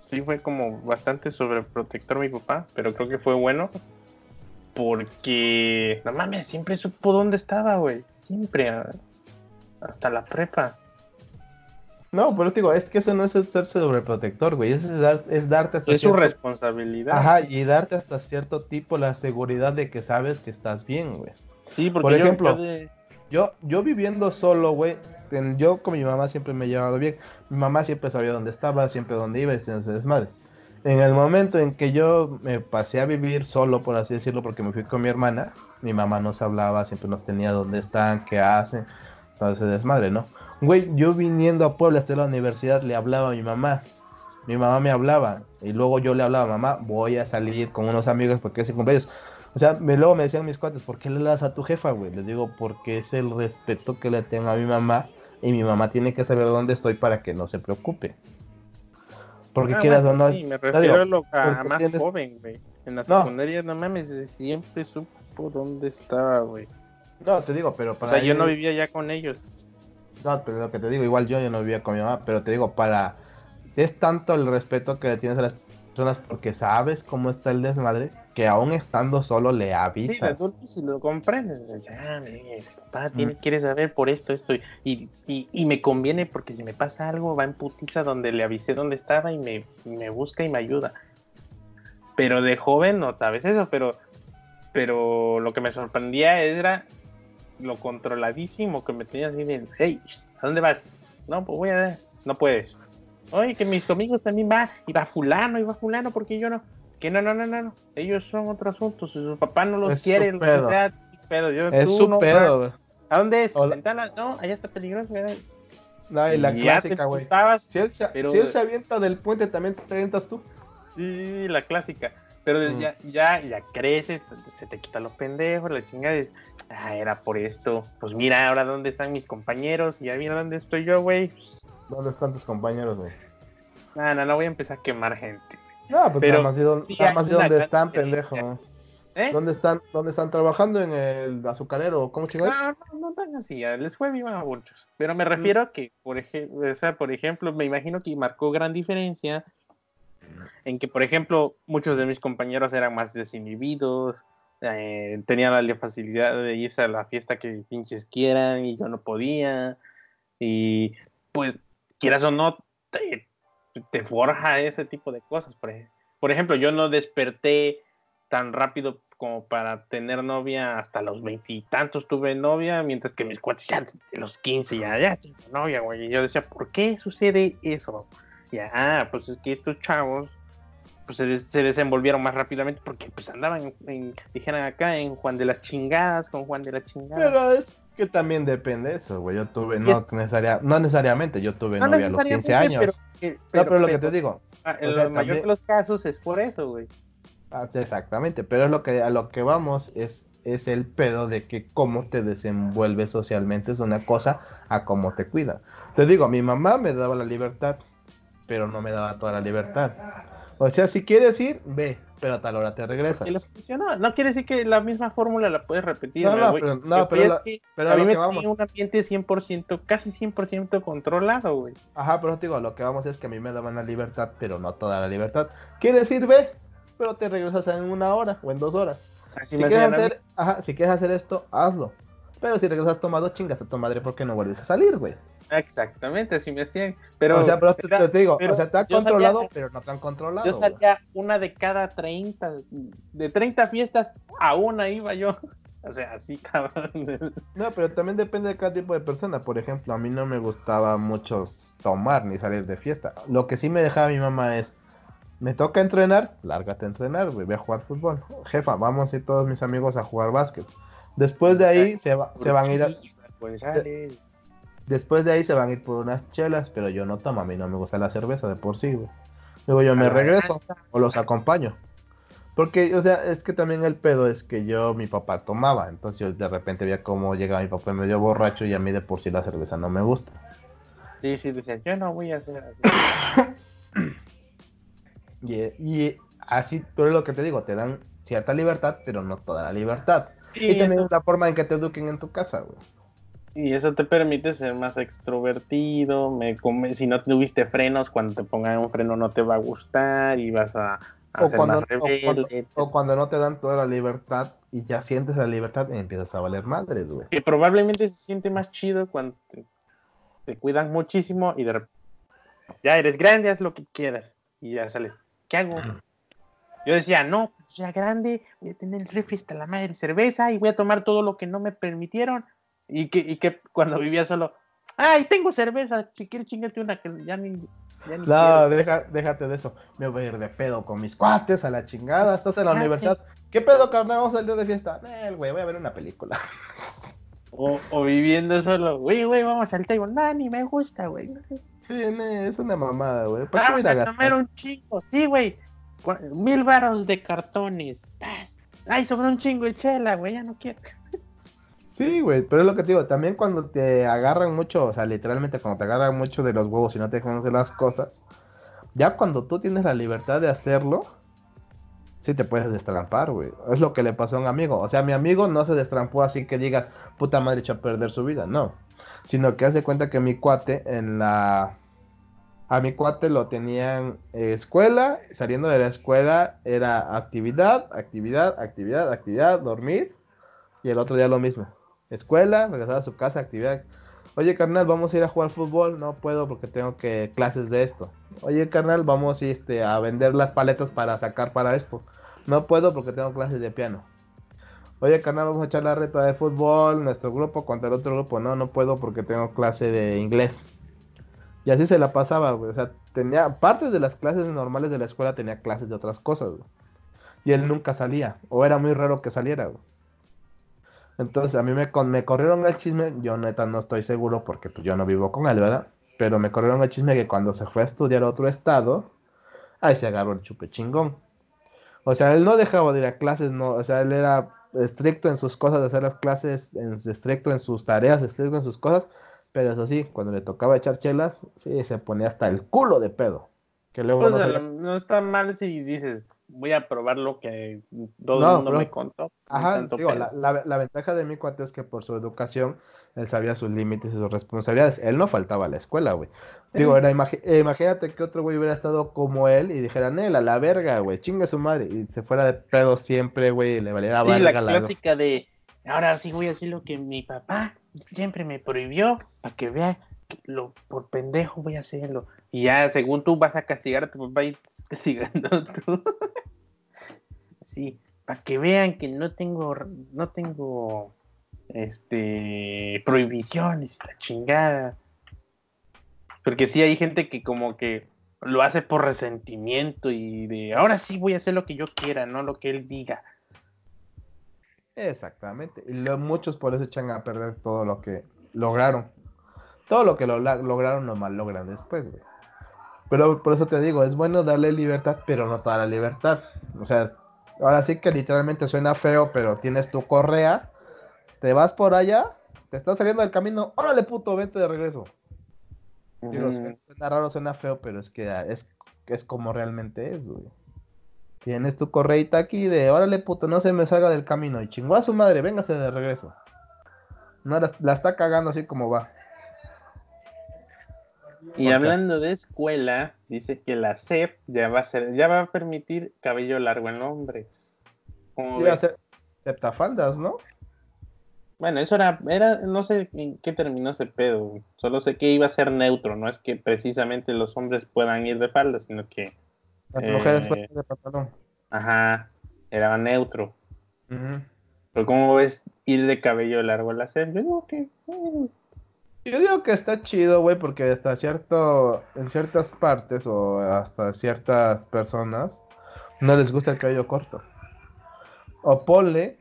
sí fue como bastante sobreprotector mi papá, pero creo que fue bueno porque. No mames, siempre supo dónde estaba, güey. Siempre. Hasta la prepa. No, pero te digo, es que eso no es ser sobreprotector, güey. Es, es darte hasta Es su responsabilidad. Ajá, y darte hasta cierto tipo la seguridad de que sabes que estás bien, güey. Sí, porque Por ejemplo, yo, yo, viviendo solo, güey, yo con mi mamá siempre me he llevado bien. Mi mamá siempre sabía dónde estaba, siempre dónde iba y se desmadre. En el momento en que yo me pasé a vivir solo, por así decirlo, porque me fui con mi hermana, mi mamá nos hablaba, siempre nos tenía dónde están, qué hacen, entonces desmadre, ¿no? Güey, yo viniendo a Puebla hacer la universidad le hablaba a mi mamá. mi mamá me hablaba y luego yo le hablaba, mamá, voy a salir con unos amigos porque es el cumpleaños. O sea, me, luego me decían mis cuates, ¿por qué le das a tu jefa, güey? Les digo, porque es el respeto que le tengo a mi mamá y mi mamá tiene que saber dónde estoy para que no se preocupe. Porque Ah, quieras bueno, o no. sí, me refiero digo, a, lo, a más tienes- joven, güey. En la No. secundaria, no mames, siempre supo dónde estaba, güey. No, te digo, pero O para. sea, yo no vivía ya con ellos. No, pero lo que te digo, igual yo, yo no vivía con mi mamá, pero te digo, para. Es tanto el respeto que le tienes a las personas porque sabes cómo está el desmadre que aún estando solo le Sí, de avisas. adulto si lo comprendes. ah, mire, papá tiene, Mm. quiere saber por esto, esto. Y, y, y me conviene porque si me pasa algo, va en putiza donde le avisé dónde estaba y me, me busca y me ayuda. Pero de joven no sabes eso, pero, pero lo que me sorprendía era lo controladísimo que me tenía así de, hey, ¿a dónde vas? No, pues voy a ver, no puedes. Oye, que mis amigos también va, y va fulano, y va fulano, porque yo no. Que no, no, no, no, no. Ellos son otro asunto. Si su papá no los Es quiere, lo que sea, pero yo Es tú su no pedo, vas. ¿A dónde es? Hola. Ventana. No, allá está peligroso. ¿verdad? No, y la Y clásica, güey. Si él, se, pero- si él se avienta del puente, también te avientas tú. Sí, la clásica. Pero Mm. ya, ya, ya creces, se te quitan los pendejos, la chingada es, ah, era por esto. Pues mira ahora dónde están mis compañeros, y ya mira dónde estoy yo, güey. ¿Dónde están tus compañeros, güey? No, no, no voy a empezar a quemar gente. No, pues Pero nada más de dónde, sí nada hay más de una dónde gran están, pendejo. ¿Eh? ¿Dónde están, ¿Dónde están trabajando? ¿En el azucarero? ¿Cómo chingados? No, no, no tan así, les fue bien a muchos. Pero me refiero a que, por, ejemplo, o sea, por ejemplo, me imagino que marcó gran diferencia en que, por ejemplo, muchos de mis compañeros eran más desinhibidos, eh, tenían la facilidad de irse a la fiesta que pinches quieran y yo no podía. Y pues, quieras o no, te, forja ese tipo de cosas. Por, ej- por ejemplo, yo no desperté tan rápido como para tener novia hasta los veintitantos tuve novia, mientras que mis cuates ya de los 15 ya, ya tengo novia, güey. Y yo decía, ¿por qué sucede eso? Ya, ah, pues es que estos chavos pues se, des- se desenvolvieron más rápidamente porque pues andaban, en, en- dijeran acá, en Juan de las chingadas, con Juan de las chingadas. Pero es que también depende de eso, güey. Yo tuve, no, Es- necesaria- no necesariamente, yo tuve No novia a los 15 necesariamente, años. pero, eh, no, pero lo que te digo, ah, en o sea, la mayor también- de los casos es por eso, güey. Ah, exactamente, pero es lo que a lo que vamos es, es el pedo de que cómo te desenvuelves socialmente es una cosa a cómo te cuida. Te digo, mi mamá me daba la libertad, pero no me daba toda la libertad. O sea, si quieres ir, ve, pero a tal hora te regresas. Y les funcionó. No quiere decir que la misma fórmula la puedes repetir. No, pero- lo no, que pero la- que pero a mí lo me que vamos. un ambiente 100%, casi 100% controlado, güey. Ajá, pero te digo, lo que vamos es que a mí me daban la libertad, pero no toda la libertad. ¿Quieres ir? Ve, pero te regresas en una hora o en dos horas. Así Si quieres, hacer, ajá, si quieres hacer esto, hazlo. Pero si regresas tomado, chingas a tu madre porque no vuelves a salir, güey. Exactamente, así me hacían. Pero, o sea, pero te, digo, pero o sea, te salía- controlado, pero no te han controlado. yo güey. salía una de cada 30, de 30 fiestas, a una iba yo. O sea, así, cabrón. No, pero también depende de cada tipo de persona. Por ejemplo, a mí no me gustaba mucho tomar ni salir de fiesta. Lo que sí me dejaba mi mamá es, me toca entrenar, lárgate a entrenar, güey, ve a jugar fútbol. Jefa, vamos a ir todos mis amigos a jugar básquet. Después de ahí se, va- se van a ir a-. Después de ahí se van a ir por unas chelas, pero yo no tomo, a mí no me gusta la cerveza de por sí, güey. Luego yo me A la regreso o los acompaño. Porque, o sea, es que también el pedo es que yo, mi papá tomaba, entonces yo de repente veía cómo llegaba mi papá medio borracho y a mí de por sí la cerveza no me gusta. Sí, sí, decía, yo no voy a hacer así. Y, y así, pero es lo que te digo, te dan cierta libertad, pero no toda la libertad. Sí, y también eso- es la forma en que te eduquen en tu casa, güey. Y eso te permite ser más extrovertido. Me come- si no tuviste frenos, cuando te pongan un freno no te va a gustar y vas a, a O ser cuando, más o, cuando, rebelde. o cuando no te dan toda la libertad y ya sientes la libertad y empiezas a valer madres, güey. Que probablemente se siente más chido cuando te, te cuidan muchísimo y de repente ya eres grande, haz lo que quieras. Y ya sales. ¿Qué hago? Yo decía, no, ya grande, voy a tener el refri hasta la madre cerveza y voy a tomar todo lo que no me permitieron. Y que, y que cuando vivía solo, ay, tengo cerveza, si quieres chingarte una que ya ni, ya ni No, quiero". deja, déjate de eso. Me voy a ir de pedo con mis cuates a la chingada. Estás en la universidad. ¿Qué pedo, carnal? Vamos a salir de fiesta. Eh, güey, voy a ver una película. O, o viviendo solo, güey, güey, vamos al table. No, ni me gusta, güey. Sí, es una mamada, güey. Vamos a, tomar un chingo. Sí, güey. Mil varos de cartones. Ay, sobre un chingo de chela, güey. Ya no quiero. Sí, güey, pero es lo que te digo, también cuando te agarran mucho, o sea, literalmente cuando te agarran mucho de los huevos y no te dejan las cosas, ya cuando tú tienes la libertad de hacerlo, sí te puedes destrampar, güey. Es lo que le pasó a un amigo. O sea, mi amigo no se destrampó así que digas, puta madre, echó a perder su vida, no. Sino que hace cuenta que mi cuate en la... A mi cuate lo tenían escuela, saliendo de la escuela era actividad, actividad, actividad, actividad, dormir, y el otro día lo mismo escuela, regresar a su casa, actividad. Oye, carnal, vamos a ir a jugar fútbol. No puedo porque tengo que clases de esto. Oye, carnal, vamos este, a vender las paletas para sacar para esto. No puedo porque tengo clases de piano. Oye, carnal, vamos a echar la reta de fútbol, nuestro grupo contra el otro grupo. No, no puedo porque tengo clase de inglés. Y así se la pasaba, güey. O sea, tenía partes de las clases normales de la escuela, tenía clases de otras cosas, güey. Y él nunca salía. O era muy raro que saliera, güey. Entonces a mí me, me corrieron el chisme, yo neta no estoy seguro porque pues yo no vivo con él, ¿verdad? Pero me corrieron el chisme que cuando se fue a estudiar a otro estado, ahí se agarró el chupe chingón. O sea, él no dejaba de ir a clases, no, o sea, él era estricto en sus cosas, de hacer las clases, estricto en sus tareas, estricto en sus cosas, pero eso sí, cuando le tocaba echar chelas, sí, se ponía hasta el culo de pedo. Que luego pues, no está mal si dices, voy a probar lo que todo el mundo me contó. Ajá, digo, la, ventaja de mi cuate es que por su educación él sabía sus límites y sus responsabilidades. Él no faltaba a la escuela, güey. Digo, era, eh, imagínate que otro güey hubiera estado como él y dijera, Nel, a la verga, güey, chingue su madre. Y se fuera de pedo siempre, güey, y le valiera sí, la clásica de, ahora sí voy a hacer lo que mi papá siempre me prohibió, para que vea que lo, por pendejo voy a hacerlo. Y ya, según tú, vas a castigar a tu papá y castigando tú. sí, para que vean que no tengo, no tengo, este, prohibiciones, la chingada. Porque sí hay gente que como que lo hace por resentimiento y de ahora sí voy a hacer lo que yo quiera, no lo que él diga. Exactamente. Y muchos por eso echan a perder todo lo que lograron. Todo lo que lo, lograron lo mal logran después, güey. Pero por eso te digo, es bueno darle libertad, pero no toda la libertad. O sea, ahora sí que literalmente suena feo, pero tienes tu correa, te vas por allá, te estás saliendo del camino, órale puto, vete de regreso. suena raro, suena feo, pero es que es, es como realmente es, güey. Tienes tu correita aquí de, órale puto, no se me salga del camino. Y chingó a su madre, véngase de regreso. No, la está cagando así como va. Y hablando de escuela, dice que la SEP ya va a ser, ya va a permitir cabello largo en hombres. Iba a ser septafaldas, ¿no? Bueno, eso era, era, no sé en qué terminó ese pedo, solo sé que iba a ser neutro, no es que precisamente los hombres puedan ir de falda, sino que... Las mujeres pueden ir de pantalón. Ajá, era neutro. Pero ¿cómo ves ir de cabello largo a la SEP? Yo digo que... Eh, yo digo que está chido, güey, porque hasta cierto, en ciertas partes o hasta ciertas personas no les gusta el cabello corto. O ponle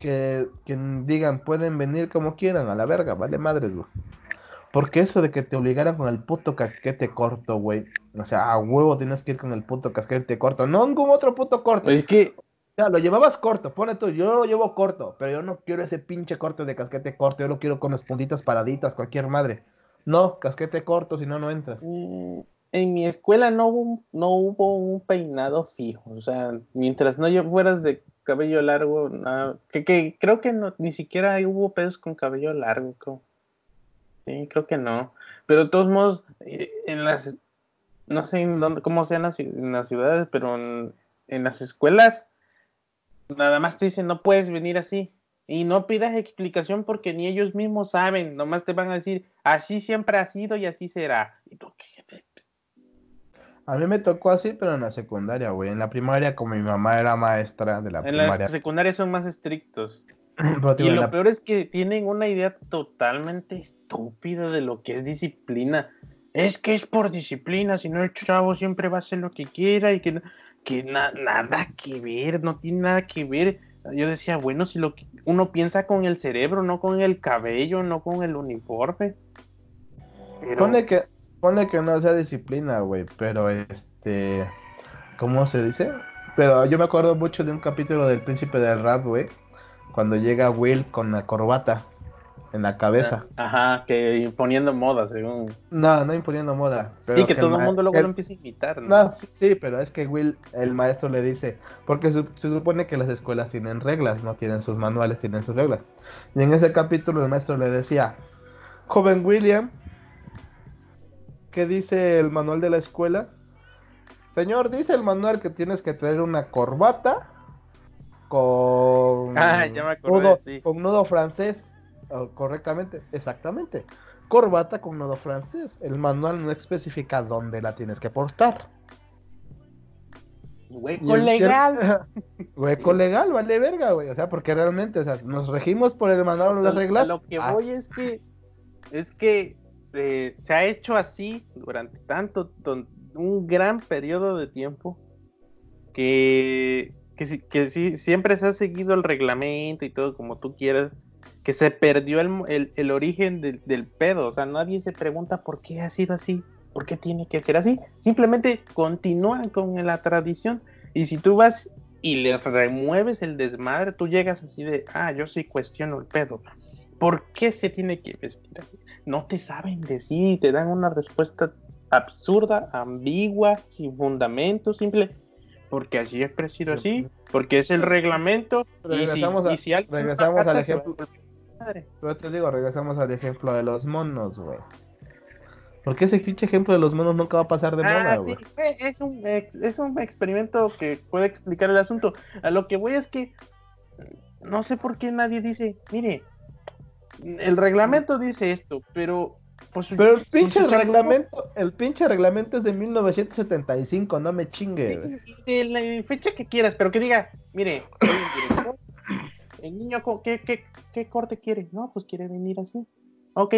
que, que digan, pueden venir como quieran, a la verga, vale madres, güey. Porque eso de que te obligaran con el puto casquete corto, güey. O sea, a huevo tienes que ir con el puto casquete corto. No ningún otro puto corto. Es que sea, lo llevabas corto, pone tú, yo lo llevo corto, pero yo no quiero ese pinche corte de casquete corto, yo lo quiero con las puntitas paraditas, cualquier madre. No, casquete corto, si no, no entras. Mm, en mi escuela no hubo, no hubo un peinado fijo, o sea, mientras no fueras de cabello largo, que, creo que no, ni siquiera hubo pedos con cabello largo. Sí, creo que no. Pero de todos modos, eh, en las, no sé en dónde, cómo sean las, en las ciudades, pero en las escuelas nada más te dicen, no puedes venir así. Y no pidas explicación porque ni ellos mismos saben, nomás te van a decir, así siempre ha sido y así será. A mí me tocó así, pero en la secundaria, güey. En la primaria, como mi mamá era maestra de la primaria. En la secundaria son más estrictos. y lo peor es que tienen una idea totalmente estúpida de lo que es disciplina. Es que es por disciplina, si no el chavo siempre va a hacer lo que quiera y que no que nada que ver, no tiene nada que ver. Yo decía, bueno, si lo que uno piensa con el cerebro, no con el cabello, no con el uniforme. Pone que Pone que no sea disciplina, güey, pero este, ¿cómo se dice? Pero yo me acuerdo mucho de un capítulo del Príncipe del Rap, güey, cuando llega Will con la corbata en la cabeza. Ajá, que imponiendo moda, según. No, no imponiendo moda. Pero que, todo el mundo luego lo empieza a imitar, ¿no? No, sí, pero es que Will, el maestro le dice, porque se, supone que las escuelas tienen reglas, no tienen sus manuales, tienen sus reglas. Y en ese capítulo el maestro le decía, joven William, ¿qué dice el manual de la escuela? Señor, dice el manual que tienes que traer una corbata con, ah, ya me nudo, con nudo francés correctamente, exactamente. Corbata con nodo francés. El manual no especifica dónde la tienes que portar. Hueco legal. Hueco legal, vale verga, güey. O sea, porque realmente, o sea, nos regimos por el manual o las reglas. Lo que ah. voy es que, es que eh, se ha hecho así durante tanto, un gran periodo de tiempo que, que, siempre se ha seguido el reglamento y todo como tú quieras que se perdió el, origen del, pedo. O sea, nadie se pregunta por qué ha sido así, por qué tiene que ser así. Simplemente continúan con la tradición. Y si tú vas y le remueves el desmadre, tú llegas así de, ah, yo sí cuestiono el pedo. ¿Por qué se tiene que vestir así? No te saben decir, te dan una respuesta absurda, ambigua, sin fundamento, simple porque así es preciso así, porque es el reglamento. y si, regresamos al ejemplo, pero te digo, regresamos al ejemplo de los monos, güey. Porque ese pinche ejemplo de los monos nunca va a pasar de moda, ah, güey. es, un, es un experimento que puede explicar el asunto. A lo que voy es que no sé por qué nadie dice, mire, el reglamento dice esto, pero pues, pero el pinche reglamento, el pinche reglamento es de 1975, no me chingue. De la fecha que quieras, pero que diga, mire, el niño, ¿qué, qué, qué corte quiere? No, pues quiere venir así. Ok,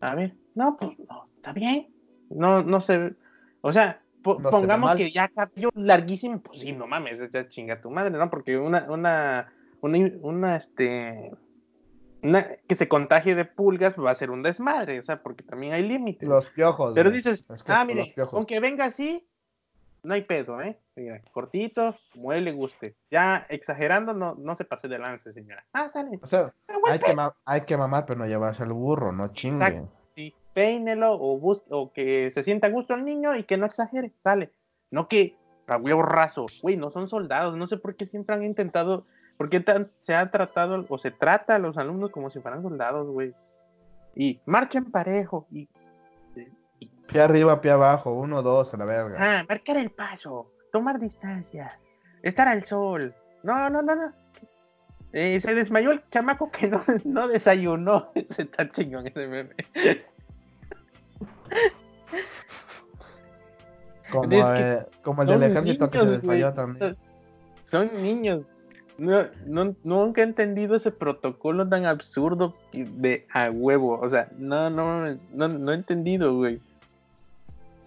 a ver, no, pues no, está bien. No, no sé, o sea, pongamos que ya cabello larguísimo, pues sí, no mames, ya chinga tu madre, ¿no? Porque una, una, una, una, este, una, que se contagie de pulgas va a ser un desmadre, o sea, porque también hay límites. Los piojos. Pero dices, ah, mire, aunque venga así, no hay pedo, ¿eh? cortito, como él le guste. Ya exagerando, no, no se pase de lance, señora. Ah, sale. O sea, hay que, hay que, mamar, pero no llevarse al burro, no chingue. Exacto. Sí, peínelo o, busque, o que se sienta a gusto el niño y que no exagere, sale. No que a huevo raso, güey, no son soldados, no sé por qué siempre han intentado, por qué se ha tratado o se trata a los alumnos como si fueran soldados, güey. Y marchen parejo y Pie arriba, pie abajo, uno, dos, a la verga. Ah, marcar el paso, tomar distancia, estar al sol. No, no, no, no. Eh, se desmayó el chamaco que no, no desayunó. Ese está chingón ese meme. Como, eh, como el del ejército que se desmayó también. Son niños. No, no, nunca he entendido ese protocolo tan absurdo de a huevo. O sea, no, no, no, no he entendido, güey.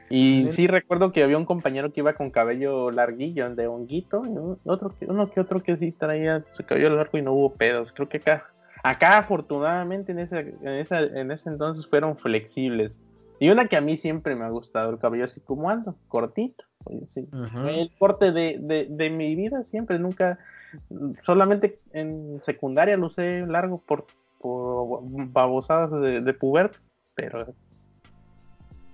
Y sí recuerdo que había un compañero que iba con cabello larguillo, de honguito, y otro, uno que otro que sí traía su cabello largo y no hubo pedos. Creo que acá, acá afortunadamente en ese, en, en ese entonces fueron flexibles. Y una que a mí siempre me ha gustado, el cabello así como ando, cortito. El corte de, de, mi vida siempre, nunca, solamente en secundaria lo usé largo por, por babosadas de, de puberto, pero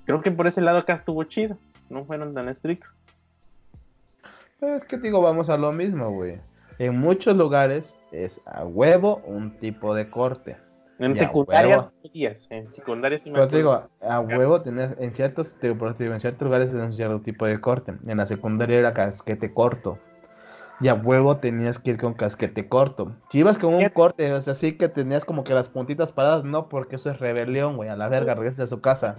creo que por ese lado acá estuvo chido. No fueron tan estrictos. Es que digo, vamos a lo mismo, güey. En muchos lugares es a huevo un tipo de corte. En secundaria, en secundaria sí me Pero te digo, a huevo tenés, en ciertos, te digo, en ciertos lugares tenés un cierto tipo de corte. En la secundaria era casquete corto. Y a huevo tenías que ir con casquete corto. Si ibas con un corte, o sea, así que tenías como que las puntitas paradas, no, porque eso es rebelión, güey. A la verga, regresa a su casa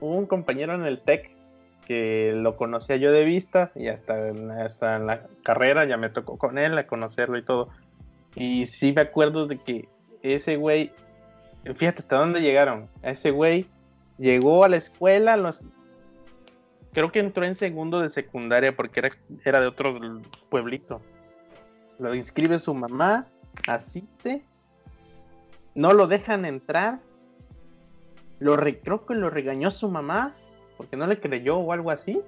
hubo un compañero en el TEC que lo conocía yo de vista y hasta en, hasta en la carrera ya me tocó con él a conocerlo y todo. Y sí me acuerdo de que ese güey, fíjate hasta dónde llegaron. Ese güey llegó a la escuela, creo que entró en segundo de secundaria porque era, de otro pueblito. Lo inscribe su mamá, asiste, no lo dejan entrar lo creo que lo regañó su mamá porque no le creyó o algo así.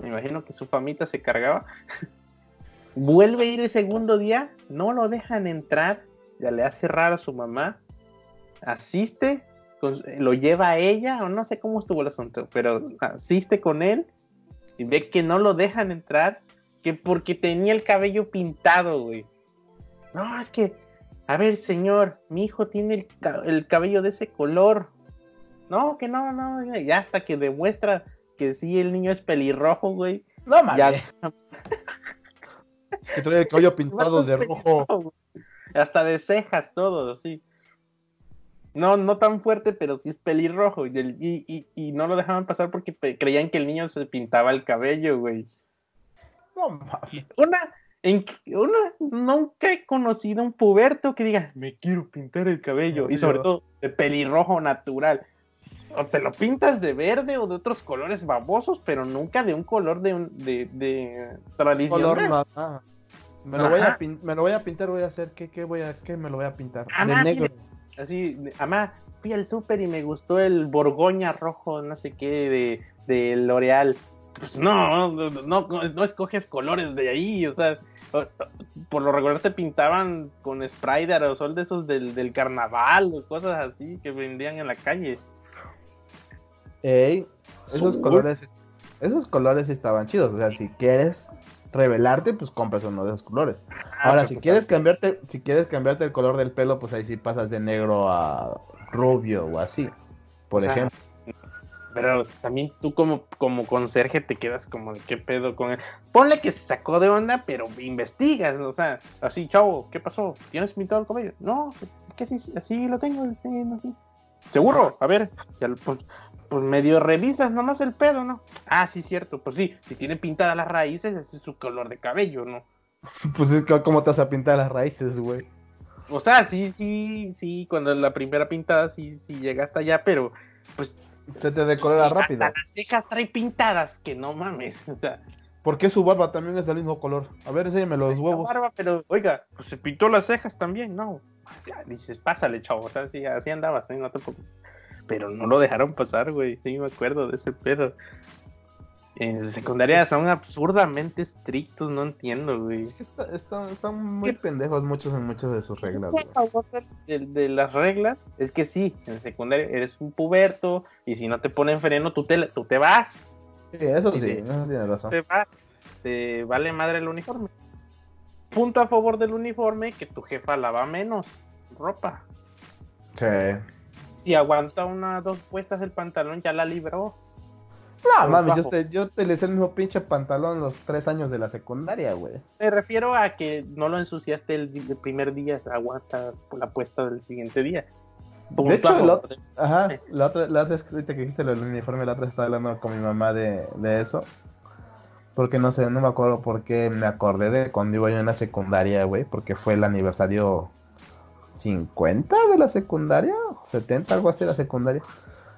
Me imagino que su famita se cargaba. Vuelve a ir el segundo día, no lo dejan entrar, le hace raro a su mamá. Asiste, lo lleva a ella, o no sé cómo estuvo el asunto, pero asiste con él y ve que no lo dejan entrar, que porque tenía el cabello pintado, güey. No, es que, a ver, señor, mi hijo tiene el, cabello de ese color. No, que no, no, ya hasta que demuestra que sí, el niño es pelirrojo, güey. No, mames. que trae el cabello pintado de rojo. Hasta de cejas, todo, sí. No, no tan fuerte, pero sí es pelirrojo. Y, y, no lo dejaban pasar porque creían que el niño se pintaba el cabello, güey. No mames. Una, en, una, nunca he conocido un puberto que diga, me quiero pintar el cabello. y sobre todo, de pelirrojo natural. O te lo pintas de verde o de otros colores babosos, pero nunca de un color de, un, de, de tradicional. Me lo, voy a me lo voy a pintar, voy a hacer, ¿qué, qué voy a, qué me lo voy a pintar? de negro. Así, amá, fui al súper y me gustó el Borgoña rojo, no sé qué, de, de L'Oreal. Pues no, no, no, escoges colores de ahí, o sea, por lo regular te pintaban con spray de aerosol de esos del, del carnaval o cosas así que vendían en la calle. Ey, esos colores, esos colores estaban chidos, o sea, si quieres revelarte, pues compras uno de esos colores. Ah, Ahora, si quieres cambiarte, si quieres cambiarte el color del pelo, pues ahí sí pasas de negro a rubio o así, por ejemplo. Pero también tú como, como conserje te quedas como de qué pedo con él. Ponle que se sacó de onda, pero investigas, o sea, así, chavo, ¿qué pasó? ¿Tienes pintado el cabello? No, es que así, así lo tengo, así. ¿Seguro? A ver, ya, pues, pues medio revisas nomás el pelo, ¿no? Ah, sí, cierto, pues sí, si tiene pintadas las raíces, ese es su color de cabello, ¿no? Pues es que, ¿cómo te vas a pintar las raíces, güey? O sea, sí, sí, sí, cuando la primera pintada sí, sí llega hasta allá, pero pues... Se te decolora rápido. las cejas trae pintadas, que no mames, o sea... ¿Por qué su barba también es del mismo color? A ver, enséñame los huevos. barba, pero, oiga, pues se pintó las cejas también, ¿no? Ya, dices, pásale, chavo, o sea, sí, así andabas, ¿eh? no te preocupes pero no lo dejaron pasar, güey. Sí, me acuerdo de ese pedo. En secundaria son absurdamente estrictos, no entiendo, güey. Es que están muy pendejos muchos en muchas de sus reglas. De, de, las reglas es que sí, en secundaria eres un puberto y si no te ponen freno, tú te, tú te vas. Sí, eso sí, eso tiene razón. Te, te vale madre el uniforme. Punto a favor del uniforme, que tu jefa lava menos ropa. Sí si aguanta una dos puestas el pantalón, ya la libró. No, mami, yo te, yo te le hice el mismo pinche pantalón los tres años de la secundaria, güey. Me refiero a que no lo ensuciaste el, primer día, aguanta la puesta del siguiente día. de hecho, ajá, la otra, la otra vez que dijiste lo del uniforme, la otra estaba hablando con mi mamá de, de eso. Porque no sé, no me acuerdo por qué me acordé de cuando iba yo en la secundaria, güey, porque fue el aniversario 50 de la secundaria, 70, algo así de la secundaria.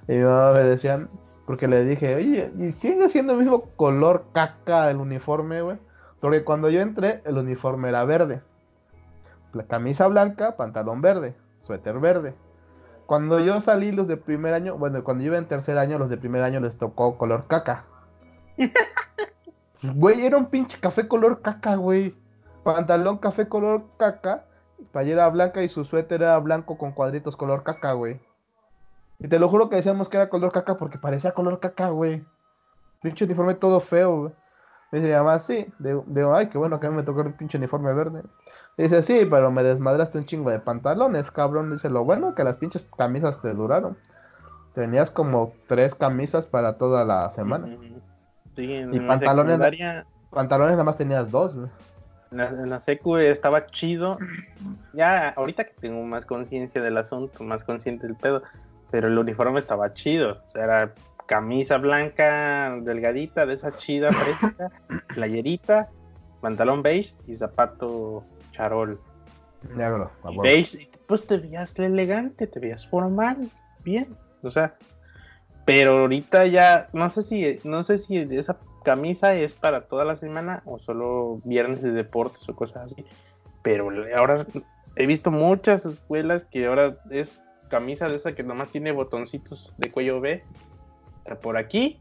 Y me decían, porque le dije, oye, y sigue siendo el mismo color caca del uniforme, güey. Porque cuando yo entré, el uniforme era verde. La camisa blanca, pantalón verde, suéter verde. Cuando yo salí los de primer año, bueno, cuando yo iba en tercer año, los de primer año les tocó color caca. Güey, era un pinche café color caca, güey. Pantalón café color caca Playera blanca y su suéter era blanco con cuadritos color caca, güey. Y te lo juro que decíamos que era color caca porque parecía color caca, güey. Pinche uniforme todo feo, güey. Dice llama así. Digo, ay, qué bueno que a mí me tocó el pinche uniforme verde. dice, sí, pero me desmadraste un chingo de pantalones, cabrón. Dice, lo bueno que las pinches camisas te duraron. Tenías como tres camisas para toda la semana. Sí, en y pantalones, pantalones nada más tenías dos, güey en la, secu estaba chido. Ya ahorita que tengo más conciencia del asunto, más consciente del pedo, pero el uniforme estaba chido. O sea, era camisa blanca delgadita, de esa chida fresca, playerita, pantalón beige y zapato charol. Negro, beige, pues te veías elegante, te veías formal, bien. O sea, pero ahorita ya, no sé si, no sé si esa camisa es para toda la semana o solo viernes de deportes o cosas así. Pero ahora he visto muchas escuelas que ahora es camisa de esa que nomás tiene botoncitos de cuello B, por aquí,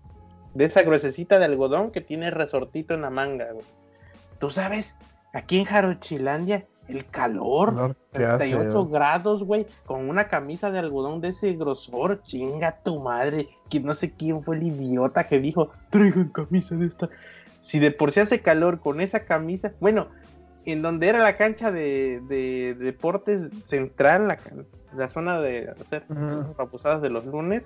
de esa gruesecita de algodón que tiene resortito en la manga. Tú sabes, aquí en Jarochilandia, el calor, 38 grados, güey, con una camisa de algodón de ese grosor, chinga tu madre, que no sé quién fue el idiota que dijo, traigan camisa de esta. Si de por sí hace calor con esa camisa, bueno, en donde era la cancha de, deportes central, la, la, zona de hacer uh de los lunes,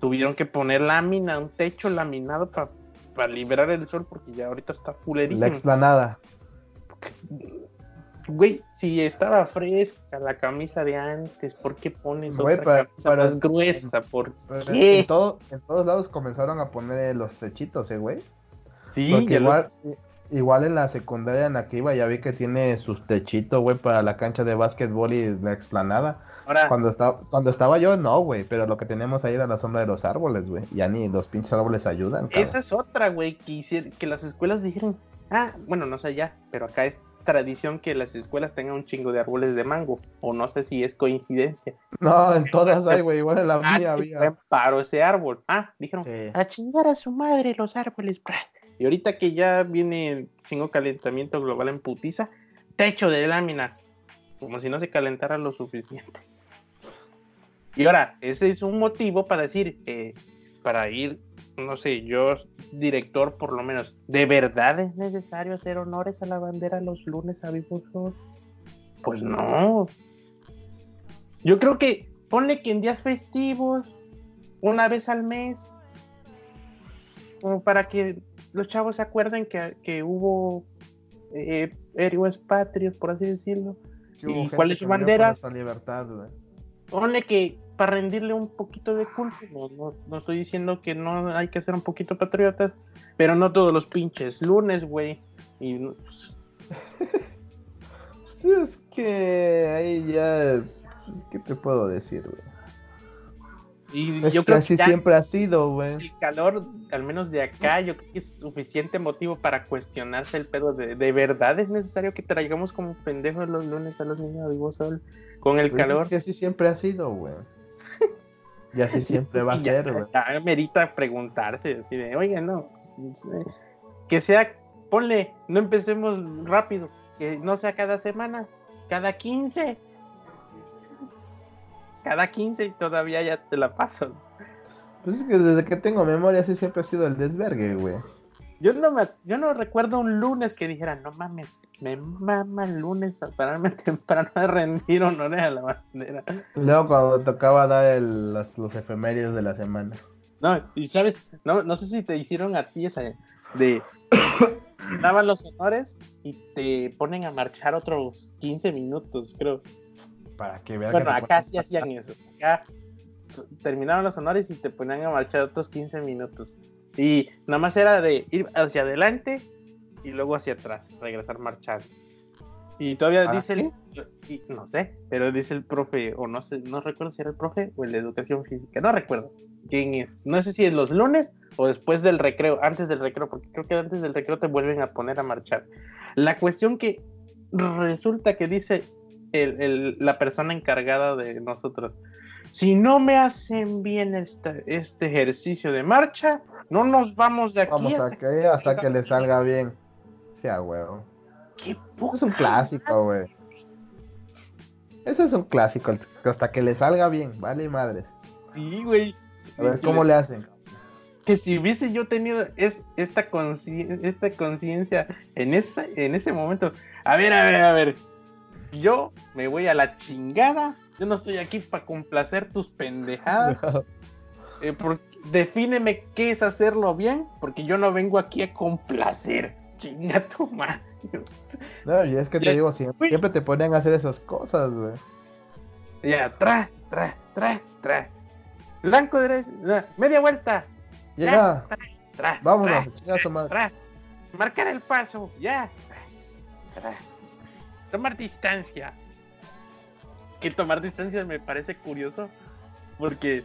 tuvieron que poner lámina, un techo laminado para liberar el sol porque ya ahorita está fulerísimo. La explanada. Güey, si estaba fresca la camisa de antes, ¿por qué pones otra camisa más gruesa? ¿Por qué? En, todo, en todos lados comenzaron a poner los techitos, ¿eh, güey? Sí, igual, igual en la secundaria en la que iba ya vi que tiene sus techitos, güey, para la cancha de básquetbol y la explanada cuando, estaba, cuando estaba yo, no, güey, pero lo que tenemos ahí era la sombra de los árboles, güey. Ya ni los pinches árboles ayudan. Esa es otra, güey, que, que las escuelas dijeron, ah, bueno, no sé ya, pero acá es tradición que las escuelas tengan un chingo de árboles de mango, o no sé si es coincidencia. No, en todas hay, güey, igual en la ah, mía había. Paro ese árbol. Ah, dijeron, a chingar a su madre los árboles, Y ahorita que ya viene el chingo calentamiento global en putiza, techo de lámina, como si no se calentara lo suficiente. Y ahora, ese es un motivo para decir, eh, para ir, no sé, yo, director por lo menos, ¿de verdad es necesario hacer honores a la bandera los lunes a Pues no. Yo creo que ponle que en días festivos, una vez al mes, como para que los chavos se acuerden que, hubo eh, héroes patrios, por así decirlo. ¿Y cuál es su bandera? Libertad, Ponle que para rendirle un poquito de culto. No, estoy diciendo que no hay que ser un poquito patriotas, pero no todos los pinches lunes, güey. Y pues, sí, es que ahí ya. ¿Qué te puedo decir, güey? Y yo creo que así siempre ha sido, güey. El calor, al menos de acá, yo creo que es suficiente motivo para cuestionarse el pedo de de verdad es necesario que traigamos como pendejos los lunes a los niños a vivo sol con el pues calor. Es que así siempre ha sido, güey. Y así siempre va a ser, güey. Merita preguntarse, así de, oye, no, que sea, ponle, no empecemos rápido, que no sea cada semana, cada 15. Cada 15 y todavía ya te la paso. Pues es que desde que tengo memoria así siempre ha sido el desvergue, güey. Yo no, me, yo no recuerdo un lunes que dijera, no mames, me mama el lunes a pararme temprano a rendir honores a la bandera. Luego cuando tocaba dar el, los, los, efemérides de la semana. No, y sabes, no, no sé si te hicieron a ti esa de... daban los honores y te ponen a marchar otros 15 minutos, creo. Para que vean. Bueno, acá sí hacían eso. Acá terminaron los honores y te ponían a marchar otros 15 minutos. Y nada más era de ir hacia adelante y luego hacia atrás, regresar marchando. Y todavía dice el, y, no sé, pero dice el profe, o no sé, no recuerdo si era el profe o el de educación física, no recuerdo quién es. No sé si es los lunes o después del recreo, antes del recreo, porque creo que antes del recreo te vuelven a poner a marchar. La cuestión que resulta que dice el, la persona encargada de nosotros, si no me hacen bien este, este ejercicio de marcha, no nos vamos de aquí. Vamos hasta, que, hasta que le salga bien. Sea huevo. Qué es un clásico, güey. Ese es un clásico, hasta que le salga bien, vale madres. Sí, güey. A ver, ¿cómo le hacen? Que si hubiese yo tenido es, esta conciencia en, en ese momento. A ver, a ver, a ver. Yo me voy a la chingada. Yo no estoy aquí para complacer tus pendejadas. Eh, defíneme qué es hacerlo bien, porque yo no vengo aquí a complacer. Chinga tu madre. No, y es que te digo, siempre, siempre, te ponen a hacer esas cosas, güey. Ya, tra, tra, tra, tra. Blanco derecho, media vuelta. Ya, tra, vámonos, tra, Marcar el paso, ya. Tomar distancia. Que tomar distancia me parece curioso, porque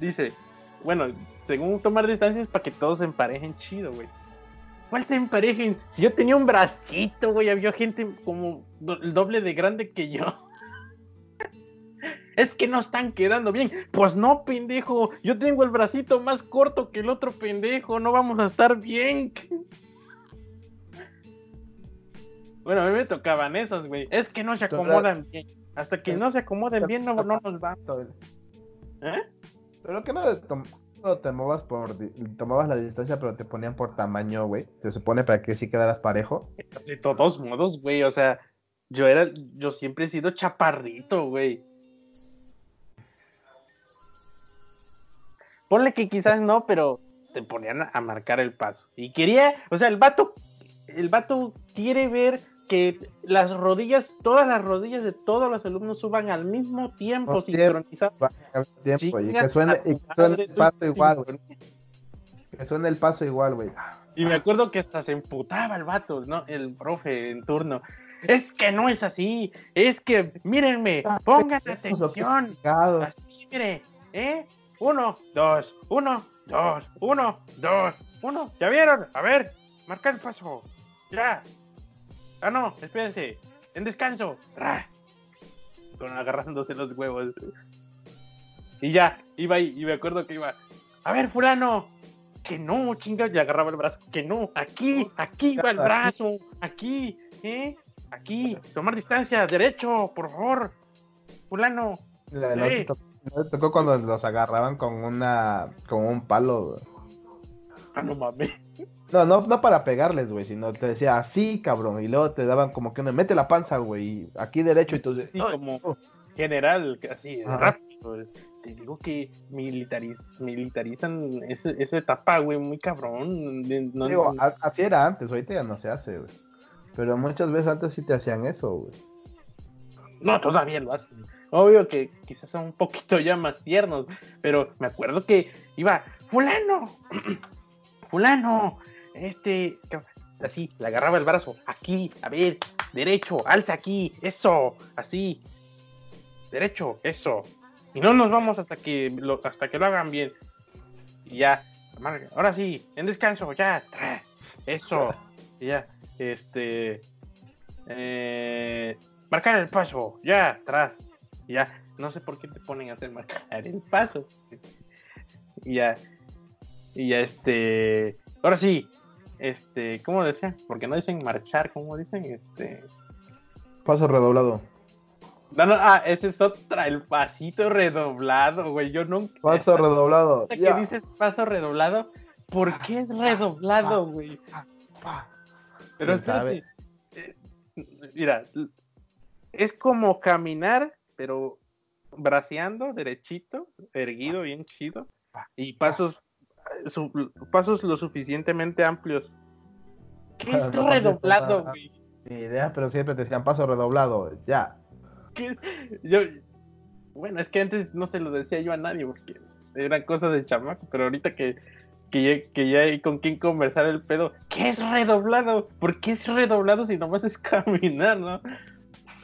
dice, bueno, según tomar distancia es para que todos se emparejen chido, güey. ¿Cuál se emparejen? Si yo tenía un bracito, güey, había gente como el doble de grande que yo. es que no están quedando bien. Pues no, pendejo, yo tengo el bracito más corto que el otro pendejo, no vamos a estar bien. Bueno, a mí me tocaban esos, güey. Es que no se acomodan bien. Hasta que no se acomoden bien, no, no nos va. ¿Eh? Pero que no no tomabas por tomabas la distancia, pero te ponían por tamaño, güey. Se supone para que sí quedaras parejo. De todos modos, güey, o sea, yo era yo siempre he sido chaparrito, güey. Ponle que quizás no, pero te ponían a marcar el paso. Y quería, o sea, el vato el vato quiere ver que las rodillas, todas las rodillas de todos los alumnos suban al mismo tiempo, sincronizadas. Tiempo, y que suene, y que suene el paso igual, güey. Que suene el paso igual, güey. Y me acuerdo que hasta se emputaba el vato, ¿no? El profe en turno. Es que no es así, es que, mírenme, ah, pongan atención. Así, mire, ¿eh? Uno, dos, uno, dos, uno, dos, uno. ¿Ya vieron? A ver, marca el paso. Ya, Ah, no, espérense. En descanso. Con agarrándose los huevos. Y ya, iba ahí, y me acuerdo que iba. A ver, fulano. Que no, chinga, y agarraba el brazo. Que no, aquí, aquí va el brazo. Aquí, ¿eh? Aquí, tomar distancia, derecho, por favor. Fulano. Le, tocó, cuando los agarraban con una, con un palo. Ah, no mames. No, no, no para pegarles, güey, sino te decía así, cabrón, y luego te daban como que me mete la panza, güey, aquí derecho, y entonces... Sí, como oh. general, así, rápido. Te digo que militariz, militarizan ese, esa etapa, güey, muy cabrón. digo, así era antes, ahorita ya no se hace, güey. Pero muchas veces antes sí te hacían eso, güey. No, todavía lo hacen. Obvio que quizás son un poquito ya más tiernos, pero me acuerdo que iba, fulano, fulano, este, así, le agarraba el brazo, aquí, a ver, derecho, alza aquí, eso, así, derecho, eso. Y no nos vamos hasta que lo, hasta que lo hagan bien. Y ya, ahora sí, en descanso, ya, eso, y ya, este, eh, marcar el paso, ya, atrás, ya, no sé por qué te ponen a hacer marcar el paso. Y ya, y ya, este, ahora sí, este, ¿cómo decían? Porque no dicen marchar, ¿cómo dicen? Este. Paso redoblado. No, no, ah, ese es otra, el pasito redoblado, güey. Yo nunca. Paso redoblado. ¿Qué dices paso redoblado? ¿Por qué es redoblado, güey? Pero espérate. Eh, mira, es como caminar, pero braceando, derechito, erguido, bien chido. Y pasos pasos lo suficientemente amplios. ¿Qué es redoblado, güey? idea, pero siempre te decían paso redoblado, ya. Yo, bueno, es que antes no se lo decía yo a nadie porque eran cosas de chamaco, pero ahorita que, que, ya, hay con quién conversar el pedo, ¿qué es redoblado? ¿Por qué es redoblado si nomás es caminar, no?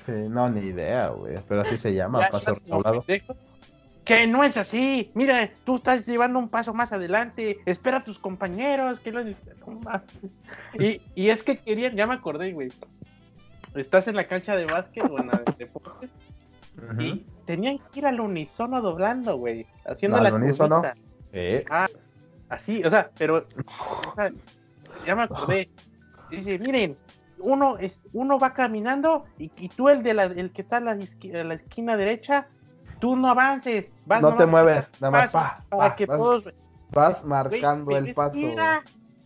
Sí, no, ni idea, güey, pero así se llama, paso redoblado que no es así. Mira, tú estás llevando un paso más adelante. Espera a tus compañeros. Que lo... y, y es que querían, ya me acordé, güey. Estás en la cancha de básquet o en la de deporte. Y tenían que ir al unísono doblando, güey. Haciendo la unísono. Ah, así, o sea, pero. ya me acordé. Dice, miren, uno, es, uno va caminando y, y tú, el, de la, el que está a la, la esquina derecha, tú no avances. Vas no te mueves, nada más para que vas, todos. Vas marcando el paso.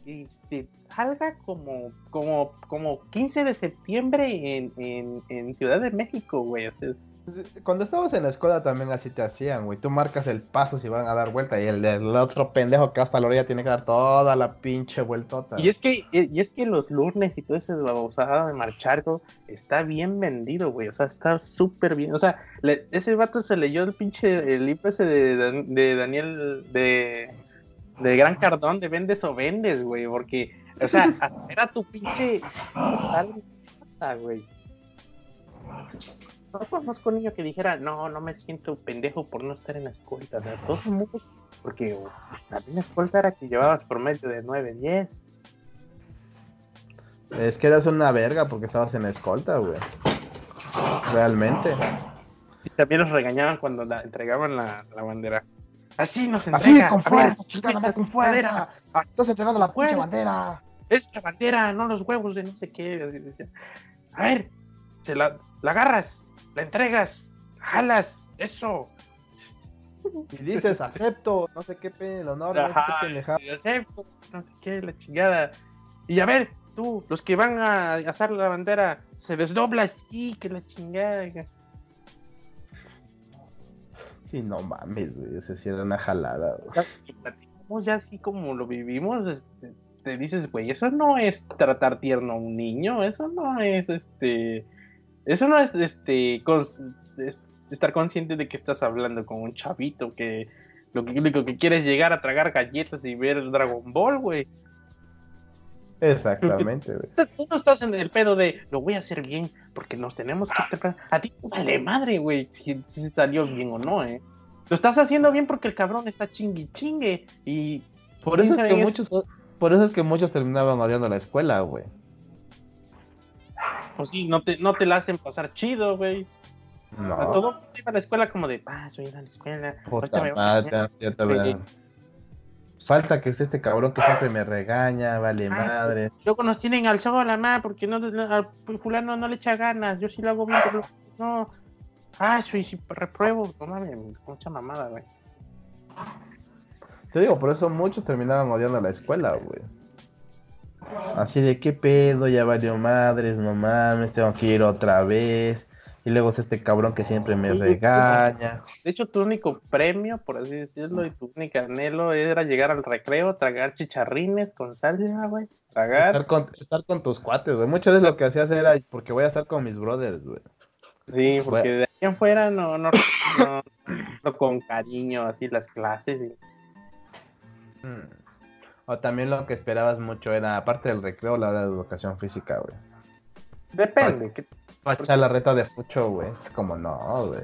Y te salga como, como, como 15 de septiembre en, en, en Ciudad de México, güey. Cuando estábamos en la escuela también así te hacían, güey. Tú marcas el paso si van a dar vuelta y el del otro pendejo que hasta la orilla tiene que dar toda la pinche vueltota. Y es que, y es que los lunes y todo ese babosada de marchar, está bien vendido, güey. O sea, está súper bien. O sea, ese vato se leyó el pinche el libro ese de, de Daniel, de, de Gran Cardón, de Vendes o Vendes, güey. Porque, o sea, era tu pinche... güey no conozco un niño que dijera, no, no me siento pendejo por no estar en la escolta. De todos modos, porque también la escolta era que llevabas por medio de 9, 10. Es que eras una verga porque estabas en la escolta, güey. Realmente. Y también nos regañaban cuando la entregaban la, la bandera. Así nos Así, entrega. con A ver, fuerza, chingada, esa con fuerza. bandera. Ah, Estás entregando la pinche Fuerza. bandera. Es la bandera, no los huevos de no sé qué. así. A ver, se la, la agarras, la entregas, jalas, eso. Y dices, acepto, no sé qué el honor, no sé qué Ajá, acepto, no sé qué, la chingada. Y a ver, tú, los que van a hacer la bandera, se desdobla así, que la chingada. Sí, no mames, güey, ese sí era una jalada, güey. Si platicamos ya así como lo vivimos, este, te dices, güey, eso no es tratar tierno a un niño, eso no es, este, eso no es, este, cons- es- estar consciente de que estás hablando con un chavito que lo que, único que quiere es llegar a tragar galletas y ver Dragon Ball, güey. Exactamente, güey. Tú no estás en el pedo de lo voy a hacer bien porque nos tenemos que. A ti te vale madre, güey, si, si salió bien o no, eh. Lo estás haciendo bien porque el cabrón está chingue chingue y Por eso es que muchos, por eso es que muchos terminaban odiando la escuela, güey. Pues sí, no te, no te la hacen pasar chido, güey. A No, todo mundo iba a la escuela como de, ah, soy a la escuela. puta me a madre, bañar". ya te veo. Falta que esté este cabrón que siempre me regaña, vale Ah, madre. Luego nos tienen al sol, la madre, porque no, no- al fulano no le echa ganas. Yo sí lo hago bien, pero no. Ah, soy si repruebo. No mames, mucha mamada, güey. Te digo, por eso muchos terminaban odiando la escuela, güey. Así de qué pedo, ya valió madres, no mames, tengo que ir otra vez. Y luego es este cabrón que siempre me regaña. De hecho, tu único premio, por así decirlo, y tu único anhelo era llegar al recreo, tragar chicharrines con salsa, güey. Tragar. Estar con, estar con tus cuates, güey. Muchas veces lo que hacías era porque voy a estar con mis brothers, güey. Sí, porque de ahí en fuera no, no, no, no con cariño, así las clases. y- Mm. O también lo que esperabas mucho era, aparte del recreo, la hora de educación física, güey. Depende. ¿qué- Para echar la reta de fucho, güey. Es como, no, güey.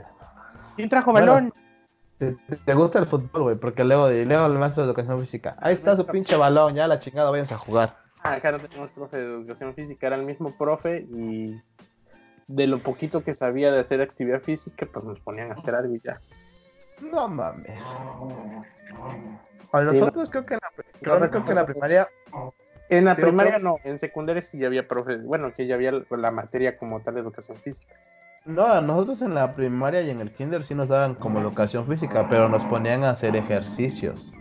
¿Quién trajo balón? ¿Te, te- te gusta el fútbol, güey? Porque luego, luego el maestro de educación física. Ahí está su pinche balón, ya la chingada, váyanse a jugar. Ah, acá no tenemos profe de educación física, era el mismo profe y de lo poquito que sabía de hacer actividad física, pues nos ponían a hacer algo y ya. No mames. A Sí, nosotros creo que en la, creo, creo que en la primaria En la Sí, primaria no, en secundaria sí ya había profe, bueno, que ya había la materia como tal de educación física. No, a nosotros en la primaria y en el kinder sí nos daban como educación física, pero nos ponían a hacer ejercicios.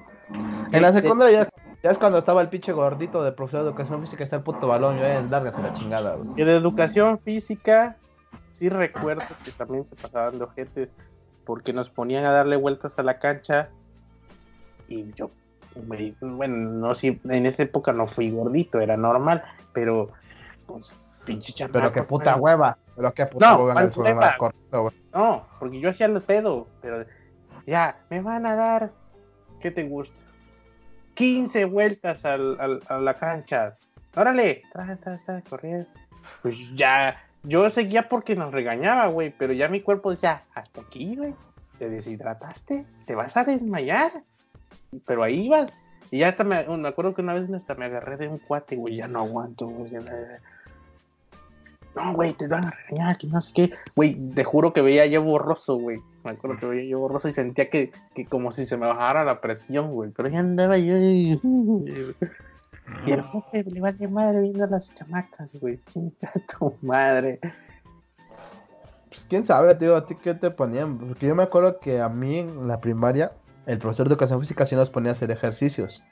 En la secundaria ya, ya es cuando estaba el pinche gordito de profesor de educación física, está el puto balón, yo en lárgase la chingada. Y de educación física, sí recuerdo que también se pasaban de ojete porque nos ponían a darle vueltas a la cancha y yo, bueno, no si en esa época no fui gordito, era normal, pero pues pinche chamaco, Pero qué puta güey. hueva, pero qué puta No, hueva corto. No, porque yo hacía el pedo, pero ya, me van a dar, ¿qué te gusta? 15 vueltas al, al- a la cancha. Órale, tra, tra, tra, corriendo. Pues ya, yo seguía porque nos regañaba, güey, pero ya mi cuerpo decía, hasta aquí, güey, te deshidrataste, te vas a desmayar. Pero ahí ibas. Y ya hasta me, me acuerdo que una vez hasta me agarré de un cuate, güey, ya no aguanto, güey. No, güey, te van a regañar, que no sé qué. Güey, te juro que veía yo borroso, güey. Me acuerdo que veía yo borroso y sentía que, que como si se me bajara la presión, güey. Pero ya andaba yo. Y el jefe le vale madre viendo a las chamacas, güey. Chinga tu madre. Pues quién sabe, tío, a ti qué te ponían. Porque yo me acuerdo que a mí en la primaria, el profesor de educación física sí nos ponía a hacer ejercicios.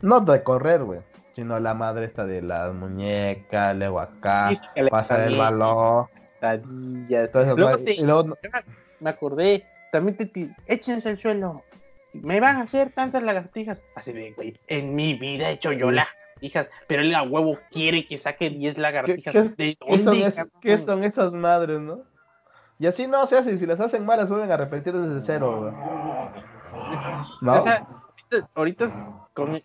No de correr, güey. Sino la madre esta de las muñecas, luego acá, pasar el balón. Luego te- y luego, me acordé, también te, ti- échense al suelo. Me van a hacer tantas lagartijas. Así de, güey, en mi vida he hecho yo lagartijas, pero él a huevo quiere que saque 10 lagartijas. qué- ¿De ¿qué son, dónde, es- qué son esas madres, no? Y así no se hace, y si las hacen malas vuelven a repetir desde cero, güey. ¿No? O sea, ahorita, con-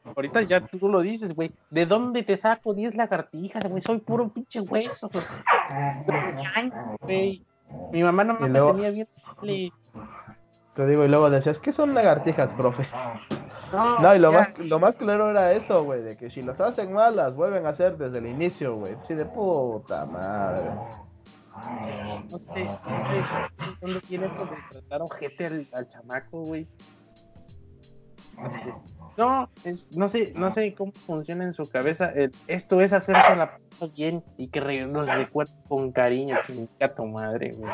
ya tú lo dices, güey. ¿De dónde te saco 10 lagartijas, güey? Soy puro pinche hueso. Güey. Mi mamá no me luego- tenía bien. Te digo, y luego decías, ¿qué son lagartijas, profe? No, No, y lo ya. más, lo más claro era eso, güey, de que si las hacen mal, las vuelven a hacer desde el inicio, güey. Sí, de puta madre. no sé, no sé dónde tiene por tratar ojete al, al chamaco, güey. No, es, no sé, no sé cómo funciona en su cabeza. el- esto es hacerse la bien y que re- nos recuerde con cariño, chinga tu madre, güey.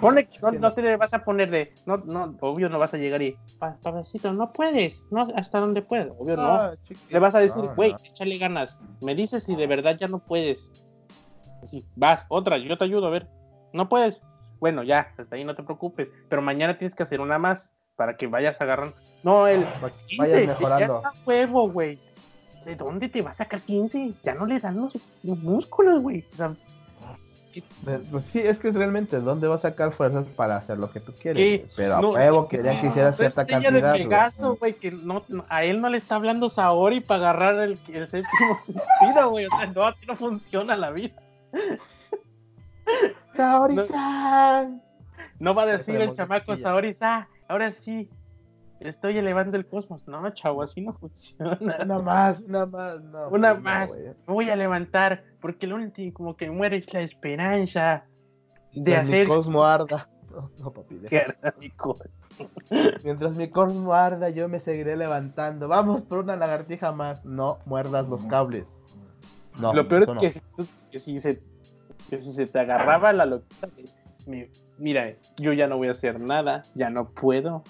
Ponle que no, no te le vas a poner de, no, no, obvio no vas a llegar y, "Pa- papacito, no puedes, no, hasta donde puedes, obvio no. Ah, Le vas a decir, güey, no. échale ganas. Me dices si de verdad ya no puedes. Así, vas, otra, yo te ayudo, a ver. No puedes. Bueno, ya, hasta ahí no te preocupes. Pero mañana tienes que hacer una más para que vayas agarrando. No, el Para que 15, vayas ya mejorando. está huevo, güey. ¿De dónde te va a sacar 15? Ya no le dan los, los músculos, güey. O sea, Pues sí, es que es realmente dónde va a sacar fuerzas para hacer lo que tú quieres. Sí. Pero a no, huevo querían que hiciera no, cierta cantidad. de güey. Pegaso, güey, que no, a él no le está hablando Saori para agarrar el, el séptimo sentido, güey. O sea, no, así no funciona la vida. Saori-san. No va a decir el chamaco que sí, ya. Saori, ah, ahora sí, estoy elevando el cosmos. No, chavo, así no funciona. Una más, una más. No, Una no, más. Me voy a levantar, porque lo único como que muere es la esperanza de Mientras hacer... mi cosmo arda. No, no, papi, arda mi Mientras mi cosmo arda, yo me seguiré levantando. Vamos por una lagartija más. No muerdas los cables. No, Lo peor es no. que, si tú- que si se, que si se te agarraba la loquita mi- mira, yo ya no voy a hacer nada, ya no puedo,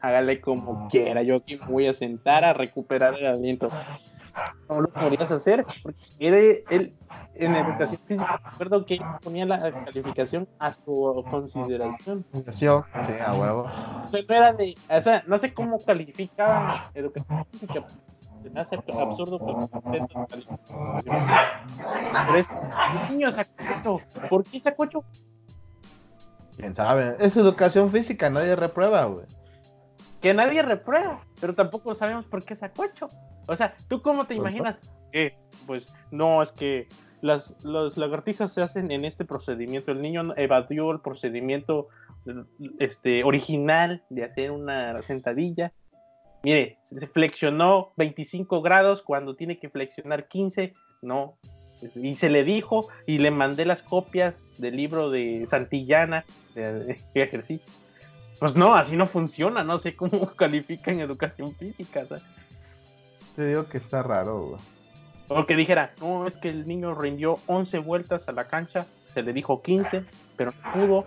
hágale como quiera, yo aquí me voy a sentar a recuperar el aliento. No lo podrías hacer, porque era él, en educación física, recuerdo que él ponía la calificación a su consideración. Sí, a huevo. O sea, no era de, o sea, no sé cómo calificaban educación física. Se me hace absurdo. Pero es, niño sacocho, ¿por qué sacocho? Quién sabe. Es educación física, nadie reprueba, güey. Que nadie reprueba, pero tampoco sabemos por qué sacocho. O sea, ¿tú cómo te Pues, imaginas? Que, pues, no, es que las, las lagartijas se hacen en este procedimiento. El niño evadió el procedimiento este, original de hacer una sentadilla. Mire, se flexionó 25 grados cuando tiene que flexionar 15. No. Y se le dijo y le mandé las copias del libro de Santillana de, de ejercicio. Pues no, así no funciona. No sé cómo califican educación física. ¿sabes? Te digo que está raro, güey. O que dijera, no, es que el niño rindió 11 vueltas a la cancha, se le dijo 15, pero no pudo,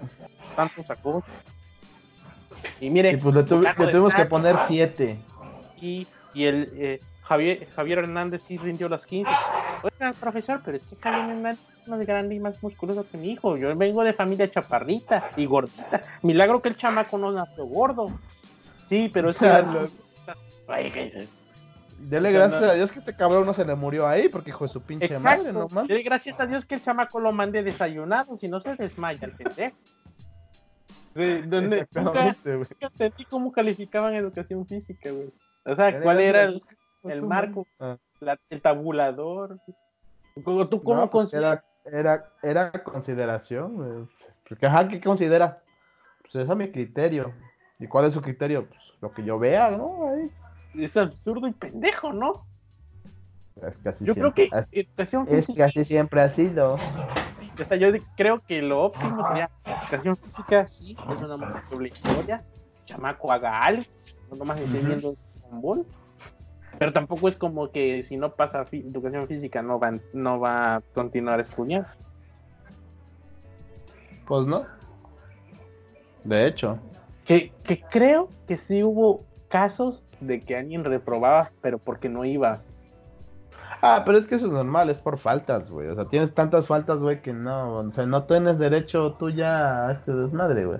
tanto sacó. Y mire, Y pues le, tuvi- tuvimos que poner 7. y, y el eh, Javier, Javier Hernández sí rindió las 15. Oiga, profesor, pero es que Javier es más grande y más musculoso que mi hijo. Yo vengo de familia chaparrita y gordita. Milagro que el chamaco no nació gordo. Sí, pero es que... Ah, Dele gracias a Dios que este cabrón no se le murió ahí, porque hijo de su pinche Exacto. madre, no mames. Dele gracias a Dios que el chamaco lo mande desayunado, si no se desmaya el pendejo. De- donde- nunca, nunca entendí cómo calificaban educación física, güey. O sea, ¿cuál era el, el marco, madre. La- el tabulador? ¿Cómo- ¿Tú cómo No, pues consideras? era, era, era consideración, güey. Porque, ajá, ¿qué considera? Pues ese es mi criterio. ¿Y cuál es su criterio? Pues lo que yo vea, ¿no? Ahí. Es absurdo y pendejo, ¿no? Es que así Yo creo siempre, que es, educación es que física, así siempre ha sido. o sea, yo creo que lo óptimo sería educación física, sí, es una obligatoria, chamaco haga algo, no nomás Ball. Pero tampoco es como que si no pasa educación física no va, no va a continuar estudiando. Pues no. De hecho. Que, que creo que sí hubo casos de que alguien reprobaba, pero porque no iba. Ah, pero es que eso es normal, es por faltas, güey. O sea, tienes tantas faltas, güey, que no. O sea, no tienes derecho tú ya a este desmadre, güey.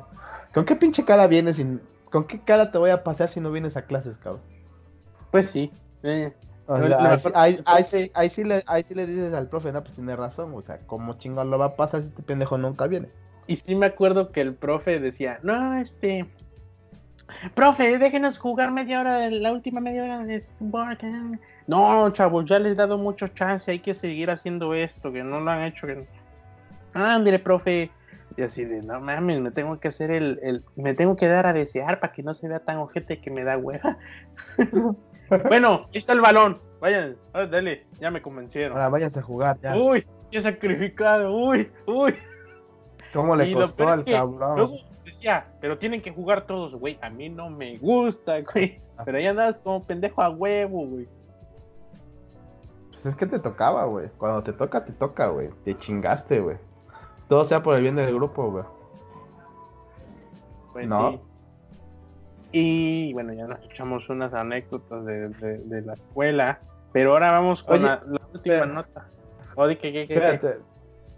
¿Con qué pinche cara vienes sin. ¿Con qué cara te voy a pasar si no vienes a clases, cabrón? Pues sí. Eh, O sea, ahí, mejor- ahí- ahí sí, ahí, sí le, ahí sí le dices al profe, no, pues tiene razón, o sea, ¿cómo chingón lo va a pasar si este pendejo nunca viene? Y sí me acuerdo que el profe decía, no, este... Profe, déjenos jugar media hora, de la última media hora de fútbol. No, chavos, ya les he dado mucho chance, hay que seguir haciendo esto, que no lo han hecho. Que... Ándale, profe. Y así de, no mames, me tengo que hacer el, el... Me tengo que dar a desear para que no se vea tan ojete que me da hueva. bueno, aquí está el balón. Vayan, ah, dale, ya me convencieron. Ahora váyanse a jugar ya. Uy, que sacrificado, uy, uy. ¿Cómo le Y costó al cabrón? Luego decía, pero tienen que jugar todos, güey. A mí no me gusta, güey. Pero ya andas como pendejo a huevo, güey. Pues es que te tocaba, güey. Cuando te toca, te toca, güey. Te chingaste, güey. Todo sea por el bien del grupo, güey. Pues No. sí. Y bueno, ya nos echamos unas anécdotas de, de- de la escuela. Pero ahora vamos con Oye, la, la última espera. nota. O di que, que, que- Espérate.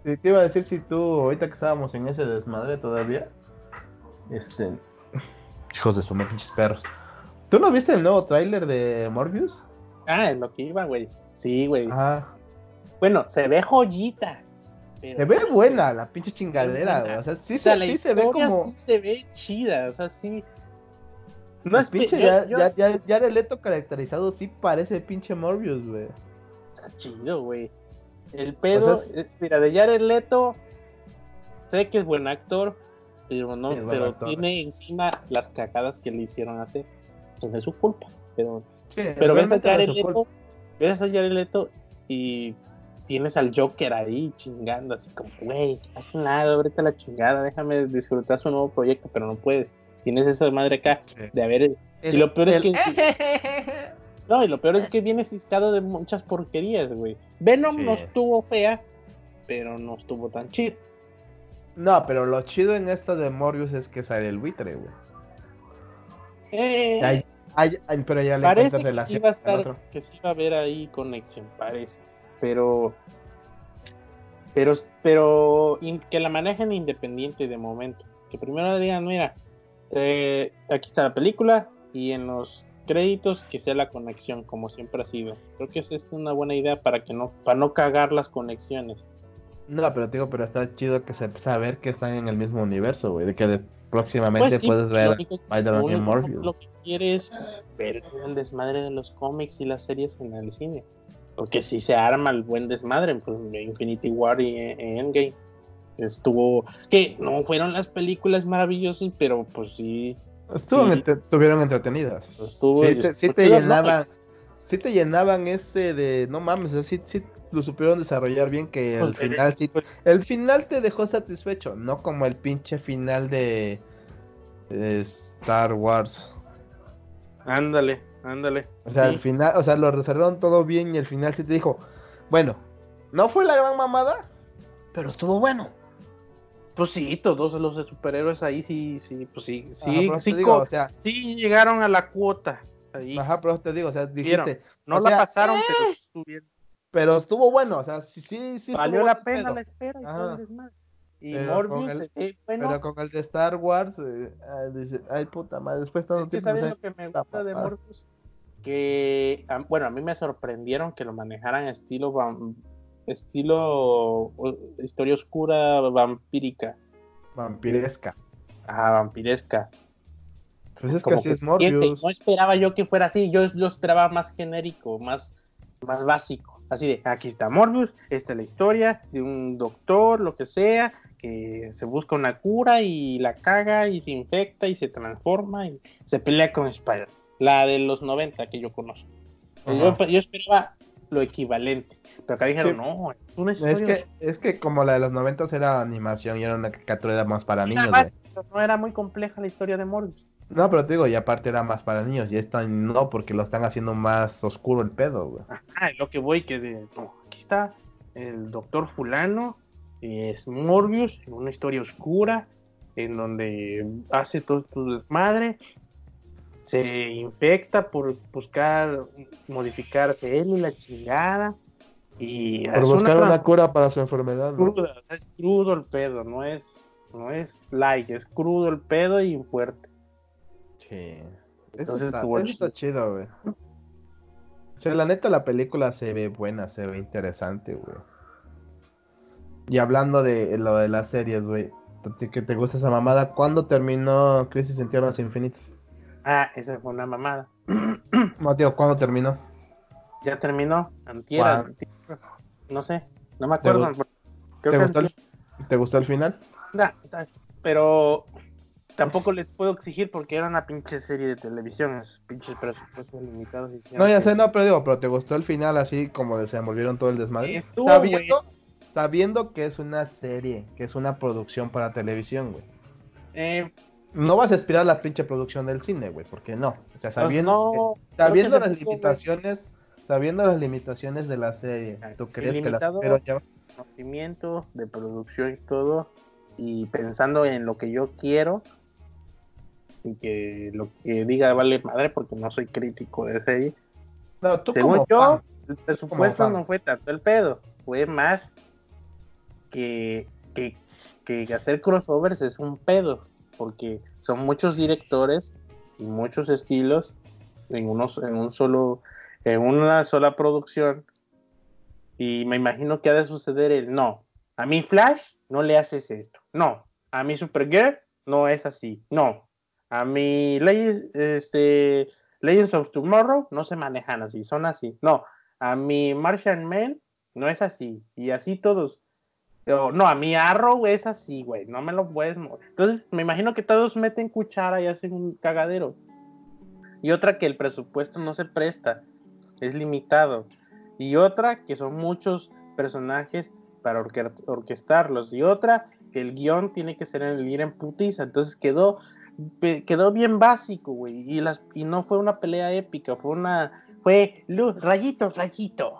Te, te iba a decir si tú, ahorita que estábamos en ese desmadre todavía. Este. Hijos de su pinches perros. ¿Tú no viste el nuevo tráiler de Morbius? Ah, es lo que iba, güey. Sí, güey. Ajá. Bueno, se ve joyita. pero- Se ve buena la pinche chingadera, güey. O sea, sí, O sea, se, la sí se ve como. sí se ve chida, o sea, sí. No es es pinche ya, yo- ya, ya, Jared Leto caracterizado, sí parece pinche Morbius, güey. Está chido, güey. El pedo, O sea, es- mira, de Jared Leto, sé que es buen actor, pero no, Sí, pero actor. tiene encima las cagadas que le hicieron hacer. Pues no es su culpa, pero, Sí, pero ves a Jared Leto, culpa. ves a Jared Leto y tienes al Joker ahí chingando, así como, güey, haz un lado, ahorita la chingada, déjame disfrutar su nuevo proyecto, pero no puedes. Tienes esa madre acá Sí. de haber El- y lo peor es el- que. No, y lo peor es que viene ciscado de muchas porquerías, güey. Venom Sí. no estuvo fea, pero no estuvo tan chido. No, pero lo chido en esto de Morbius es que sale el buitre, güey. Eh, Ay, ay, ay, pero ya le parece encuentras que sí va a estar, que sí va a haber ahí conexión, parece. Pero. Pero, pero in- que la manejen independiente de momento. Que primero le digan, mira, eh, aquí está la película y en los créditos que sea la conexión, como siempre ha sido. Creo que es una buena idea para que no, para no cagar las conexiones. No, pero digo, pero está chido que se saber que están en el mismo universo, güey. De que de- próximamente Pues sí, puedes ver Spider-Man y Morbius. Lo que quiere es ver el desmadre de los cómics y las series en el cine. Porque si se arma el buen desmadre, pues Infinity War y eh, Endgame estuvo. Que no fueron las películas maravillosas, pero pues sí. Estuvieron, sí. entre- estuvieron entretenidas. Estuvo, Sí te, sí te llenaban, sí te llenaban ese de, no mames, sea, sí, lo supieron desarrollar bien que el Pues, final sí, el final te dejó satisfecho, no como el pinche final de, de Star Wars. Ándale, ándale. O sea, Sí. al final, o sea, lo resolvieron todo bien y el final sí te dijo, bueno, no fue la gran mamada, pero estuvo bueno. Pues sí, todos los de superhéroes ahí sí, sí, pues sí, Ajá, sí, eso sí, te digo, co- o sea, sí llegaron a la cuota. Ahí. ajá, pero te digo, o sea, dijiste, No o la sea, pasaron, pero estuvieron. pero estuvo bueno, o sea, sí, sí, sí. Valió la pena pedo. la espera y Ajá. todo el desmadre. Y Pero Morbius, el- se ve bueno, Pero con el de Star Wars, eh, ah, dice, ay puta madre, después de tanto es que. ¿sabes no lo que me gusta de. Morbius? Que, bueno, a mí me sorprendieron que lo manejaran estilo estilo historia oscura vampírica, Vampiresca. ajá, vampiresca. Pues es que como así que es siente, y Morbius. No esperaba yo que fuera así, yo lo esperaba más genérico, más, más básico. Así de, aquí está Morbius, esta es la historia de un doctor, lo que sea, que se busca una cura y la caga y se infecta y se transforma y se pelea con Spider. La de los 90 que yo conozco. Yo esperaba lo equivalente, pero acá dijeron, Sí. no, es una historia. Es que, es que como la de los 90 era animación y era una caricatura más para Era niños, más, no era muy compleja la historia de Morbius. No, pero te digo, y aparte era más para niños, y esta no, porque lo están haciendo más oscuro el pedo, güey. Ah, lo que voy, que de, no, aquí está el doctor fulano, y es Morbius, en una historia oscura, en donde hace todo tu desmadre, se infecta por buscar modificarse él y la chingada, y Por buscar una una cura para su enfermedad, ¿no? cruda, es crudo el pedo, no es, no es light, es crudo el pedo y fuerte. Sí. Eso Entonces está, eso está chido, güey. O sea, la neta, la película se ve buena, se ve interesante, güey. Y hablando de lo de las series, güey, que te gusta esa mamada, ¿cuándo terminó Crisis en Tierras Infinitas? Ah, esa fue una mamada. Tío, ¿cuándo terminó? Ya terminó, antier, no sé, no me acuerdo. creo ¿Te que gustó, el. ¿Te gustó el final? Da, pero tampoco les puedo exigir porque era una pinche serie de televisión, esos pinches presupuestos limitados. hicieron No, ya sé, no, pero digo, pero ¿te gustó el final así como desenvolvieron todo el desmadre? Estuvo Sabiendo, sabiendo que es una serie, que es una producción para televisión, güey. Eh, No vas a aspirar a la pinche producción del cine, güey, porque no. O sea, pues sabiendo, no, sabiendo las pudo, limitaciones, sabiendo las limitaciones de la serie, ¿tú crees que pero ya conocimiento de producción y todo, y pensando en lo que yo quiero, y que lo que diga vale madre porque no soy crítico de serie. No, tú Según como yo, fan. el presupuesto no fue tanto el pedo, fue más que, que, que hacer crossovers es un pedo, porque son muchos directores y muchos estilos en, un solo, en una sola producción. Y me imagino que ha de suceder el no. A mi Flash no le haces esto. No. A mi Supergirl no es así. No. A mi este, Legends of Tomorrow no se manejan así, son así. No. A mi Martian Man no es así. Y así todos. No, a mi Arrow es así, güey. No me lo puedes mover. Entonces, me imagino que todos meten cuchara y hacen un cagadero. Y otra que el presupuesto no se presta. Es limitado. Y otra que son muchos personajes para orque- orquestarlos. Y otra que el guion tiene que ser en, ir en putiza. Entonces quedó, quedó bien básico, güey. Y, las, y no fue una pelea épica, fue una. Fue luz, rayito, rayito.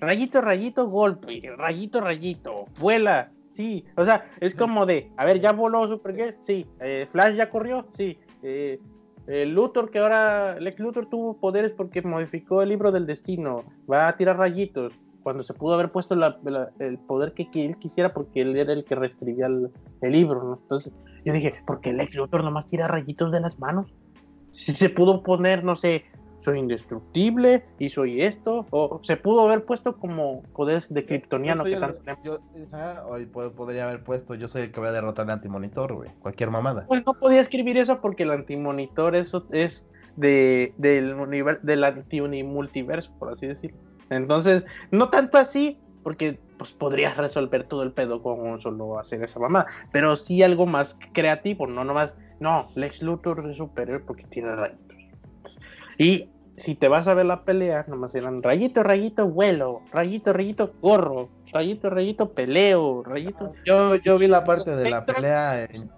Rayito, rayito, golpe. Rayito, rayito. Vuela. Sí. O sea, es como de. A ver, ya voló Supergirl. Sí. Eh, Flash ya corrió. Sí. Eh, el Luthor, que ahora Lex Luthor tuvo poderes porque modificó el libro del destino, va a tirar rayitos. Cuando se pudo haber puesto la- la- el poder que, que él quisiera, porque él era el que reescribía el, el libro, ¿no? Entonces, yo dije, ¿por qué Lex Luthor nomás tira rayitos de las manos? Si se pudo poner, no sé, soy indestructible y soy esto, o se pudo haber puesto como poderes de kryptoniano que tanto yo- ajá, podría haber puesto, yo soy el que voy a derrotar al antimonitor, güey. Cualquier mamada. Pues no podía escribir eso porque el antimonitor eso es de, del, univer- del anti-multiverso, por así decirlo. Entonces, no tanto así, porque pues podrías resolver todo el pedo con solo hacer esa mamá, pero sí algo más creativo, no nomás, no, Lex Luthor es superior porque tiene rayitos. Y si te vas a ver la pelea, nomás eran rayito, rayito, vuelo, rayito, rayito, gorro, rayito, rayito, peleo, rayito. Yo, yo vi la parte de la pelea en...